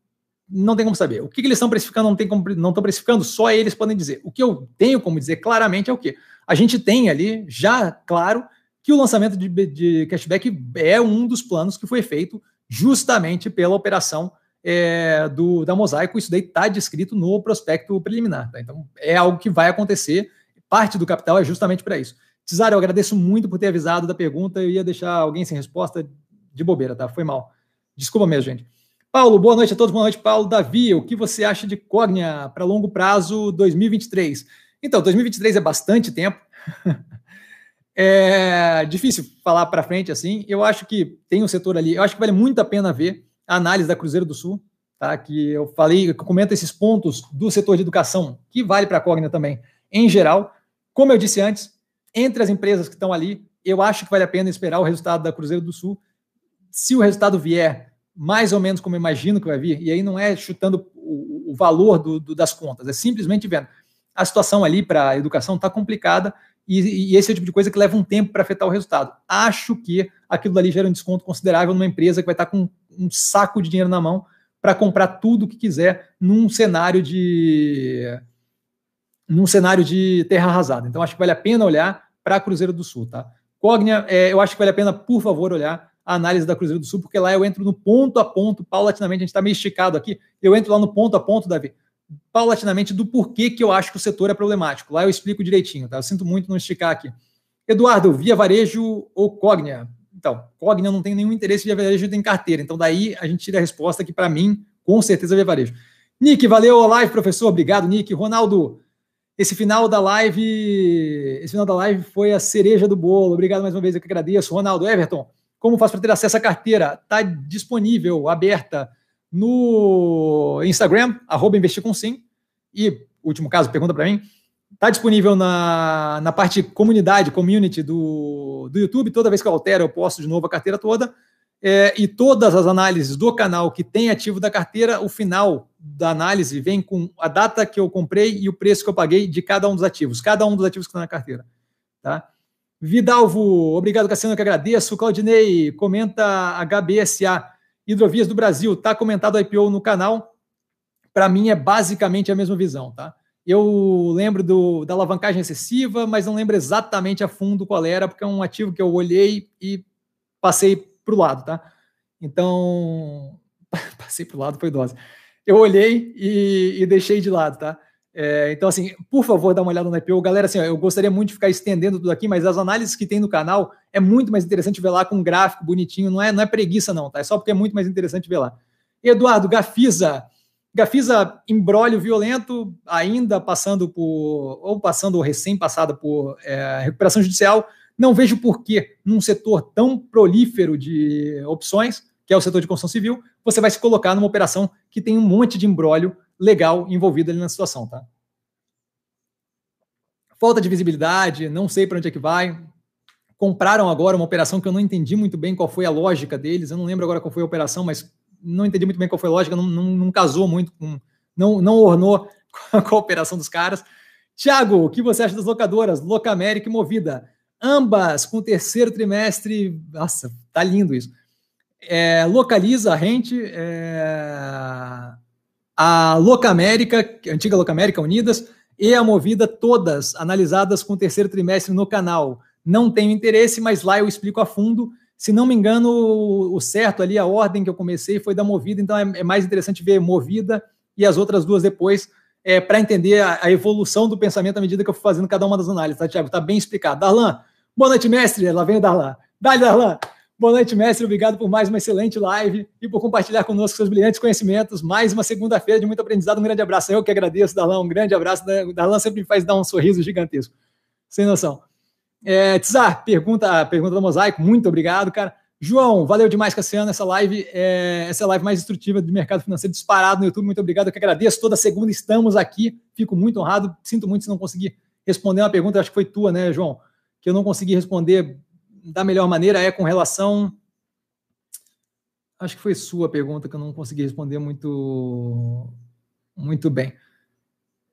Speaker 1: não tem como saber. O que, que eles estão precificando, não tem como, não estão precificando, só eles podem dizer. O que eu tenho como dizer claramente é o quê? A gente tem ali, já claro, que o lançamento de, de cashback é um dos planos que foi feito justamente pela operação é, do, da Mosaico. Isso daí está descrito no prospecto preliminar. Tá? Então, é algo que vai acontecer. Parte do capital é justamente para isso. Cesar, eu agradeço muito por ter avisado da pergunta. Eu ia deixar alguém sem resposta de bobeira, tá? Foi mal. Desculpa mesmo, gente. Paulo, boa noite a todos. Boa noite, Paulo. Davi, o que você acha de Cognia para longo prazo 2023? Então, 2023 é bastante tempo. É difícil falar para frente assim. Eu acho que tem um setor ali. Eu acho que vale muito a pena ver a análise da Cruzeiro do Sul, tá? Que eu falei, eu comento esses pontos do setor de educação, que vale para a Cogna também, em geral. Como eu disse antes, entre as empresas que estão ali, eu acho que vale a pena esperar o resultado da Cruzeiro do Sul. Se o resultado vier mais ou menos como eu imagino que vai vir, e aí não é chutando o, o valor do, do, das contas, é simplesmente vendo a situação ali para a educação está complicada e, e, esse é o tipo de coisa que leva um tempo para afetar o resultado. Acho que aquilo dali gera um desconto considerável numa empresa que vai estar com um saco de dinheiro na mão para comprar tudo o que quiser num cenário de num cenário de terra arrasada. Então acho que vale a pena olhar para a Cruzeiro do Sul, tá? Cognia, é, eu acho que vale a pena, por favor, olhar a análise da Cruzeiro do Sul, porque lá eu entro no ponto a ponto, paulatinamente, a gente está meio esticado aqui, eu entro lá no ponto a ponto, Davi, paulatinamente do porquê que eu acho que o setor é problemático. Lá eu explico direitinho, tá? Eu sinto muito não esticar aqui. Eduardo, via varejo ou Cognia? Então, Cognia não tem nenhum interesse via varejo em carteira. Então, daí a gente tira a resposta que, para mim, com certeza via varejo. Nick, valeu live, professor. Obrigado, Nick. Ronaldo, esse final da live, esse final da live foi a cereja do bolo. Obrigado mais uma vez, eu que agradeço. Ronaldo, Everton, Como faço para ter acesso à carteira? Está disponível, aberta no Instagram, arroba investir com sim. E, último caso, pergunta para mim. Está disponível na, na parte comunidade, community do, do YouTube. Toda vez que eu altero, eu posto de novo a carteira toda. É, e todas as análises do canal que tem ativo da carteira, o final da análise vem com a data que eu comprei e o preço que eu paguei de cada um dos ativos, cada um dos ativos que estão na carteira. Tá? Vidalvo, obrigado, Cassiano, que agradeço. Claudinei, comenta HBSA, Hidrovias do Brasil, tá comentado IPO no canal. Para mim é basicamente a mesma visão, tá? Eu lembro do, da alavancagem excessiva, mas não lembro exatamente a fundo qual era, porque é um ativo que eu olhei e passei para o lado, tá? Então, passei para o lado, foi dose. Eu olhei e, e deixei de lado, tá? É, então, assim, por favor, dá uma olhada no IPO. Galera, assim, ó, eu gostaria muito de ficar estendendo tudo aqui, mas as análises que tem no canal é muito mais interessante ver lá com um gráfico bonitinho. Não é, não é preguiça, não, tá? É só porque é muito mais interessante ver lá. Eduardo, Gafisa. Gafisa, embrólio violento, ainda passando por, ou passando ou recém-passada por é, recuperação judicial. Não vejo por que, num setor tão prolífero de opções, que é o setor de construção civil, você vai se colocar numa operação que tem um monte de embrólio legal envolvido ali na situação, tá? Falta de visibilidade, não sei para onde é que vai. Compraram agora uma operação que eu não entendi muito bem qual foi a lógica deles. Eu não lembro agora qual foi a operação, mas não entendi muito bem qual foi a lógica, não, não, não casou muito com. Não, não ornou com a operação dos caras. Tiago, o que você acha das locadoras? Locamérica e Movida. Ambas com terceiro trimestre. Nossa, tá lindo isso. É, localiza a rente. É, a Locamérica, antiga Locamérica Unidas, e a Movida, todas analisadas com terceiro trimestre no canal. Não tenho interesse, mas lá eu explico a fundo. Se não me engano, o certo ali, a ordem que eu comecei foi da Movida, então é, é mais interessante ver Movida e as outras duas depois, é, para entender a, a, evolução do pensamento à medida que eu fui fazendo cada uma das análises, tá, Tiago? Tá bem explicado. Darlan, boa noite, mestre. Lá vem o Darlan. Dale, Darlan. Boa noite, mestre. Obrigado por mais uma excelente live e por compartilhar conosco seus brilhantes conhecimentos. Mais uma segunda-feira de muito aprendizado. Um grande abraço. Eu que agradeço, Darlan. Um grande abraço. Darlan sempre me faz dar um sorriso gigantesco. Sem noção. É, Tsar, pergunta, pergunta do Mosaico. Muito obrigado, cara. João, valeu demais, Cassiano. Essa live é essa live mais instrutiva do mercado financeiro disparado no YouTube. Muito obrigado. Eu que agradeço. Toda segunda estamos aqui. Fico muito honrado. Sinto muito se não conseguir responder uma pergunta. Acho que foi tua, né, João? Que eu não consegui responder da melhor maneira é com relação. Acho que foi sua pergunta que eu não consegui responder muito, muito bem.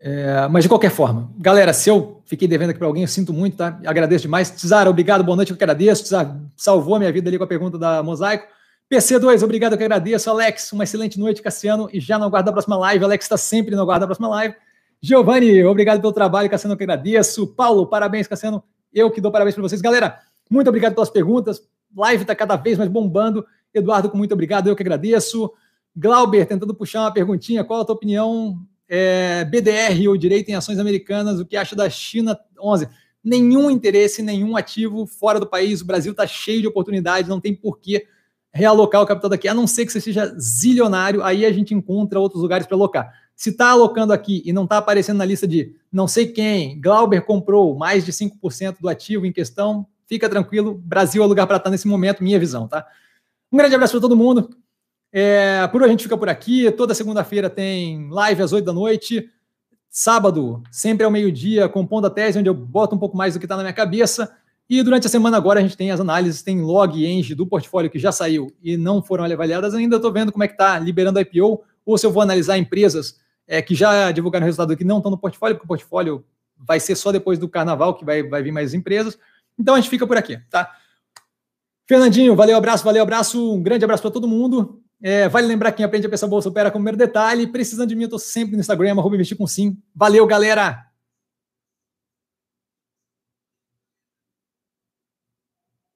Speaker 1: É, mas de qualquer forma, galera, se eu fiquei devendo aqui para alguém, eu sinto muito, tá? Agradeço demais. Tizara, obrigado, boa noite, eu que agradeço. Tizara, salvou minha vida ali com a pergunta da Mosaico. PC2, obrigado, eu que agradeço. Alex, uma excelente noite, Cassiano, e já no aguardo da próxima live. Alex está sempre no aguardo da próxima live. Giovanni, obrigado pelo trabalho, Cassiano, eu que agradeço. Paulo, parabéns, Cassiano, eu que dou parabéns para vocês. Galera, muito obrigado pelas perguntas. Live está cada vez mais bombando. Eduardo, muito obrigado, eu que agradeço. Glauber, tentando puxar uma perguntinha. Qual a tua opinião? É, BDR ou direito em ações americanas, o que acha da China 11? Nenhum interesse, nenhum ativo fora do país. O Brasil está cheio de oportunidades, não tem porquê realocar o capital daqui, a não ser que você seja zilionário, aí a gente encontra outros lugares para alocar. Se está alocando aqui e não está aparecendo na lista de não sei quem, Glauber comprou mais de 5% do ativo em questão, Fica tranquilo, Brasil é o lugar para estar nesse momento, minha visão, tá? Um grande abraço para todo mundo. É, por hoje a gente fica por aqui. Toda segunda-feira tem live às 8 da noite. Sábado, sempre ao meio-dia, compondo a tese, onde eu boto um pouco mais do que está na minha cabeça. E durante a semana agora a gente tem as análises, tem log e eng do portfólio que já saiu e não foram avaliadas ainda. Estou vendo como é que está liberando a IPO, ou se eu vou analisar empresas é, que já divulgaram resultado que não estão no portfólio, porque o portfólio vai ser só depois do carnaval que vai, vai vir mais empresas. Então a gente fica por aqui, tá? Fernandinho, valeu, abraço, valeu, abraço, um grande abraço para todo mundo. É, vale lembrar quem aprende a pensar bolsa opera com o primeiro detalhe. Precisando de mim, eu estou sempre no Instagram, arroba investir com sim. Valeu, galera!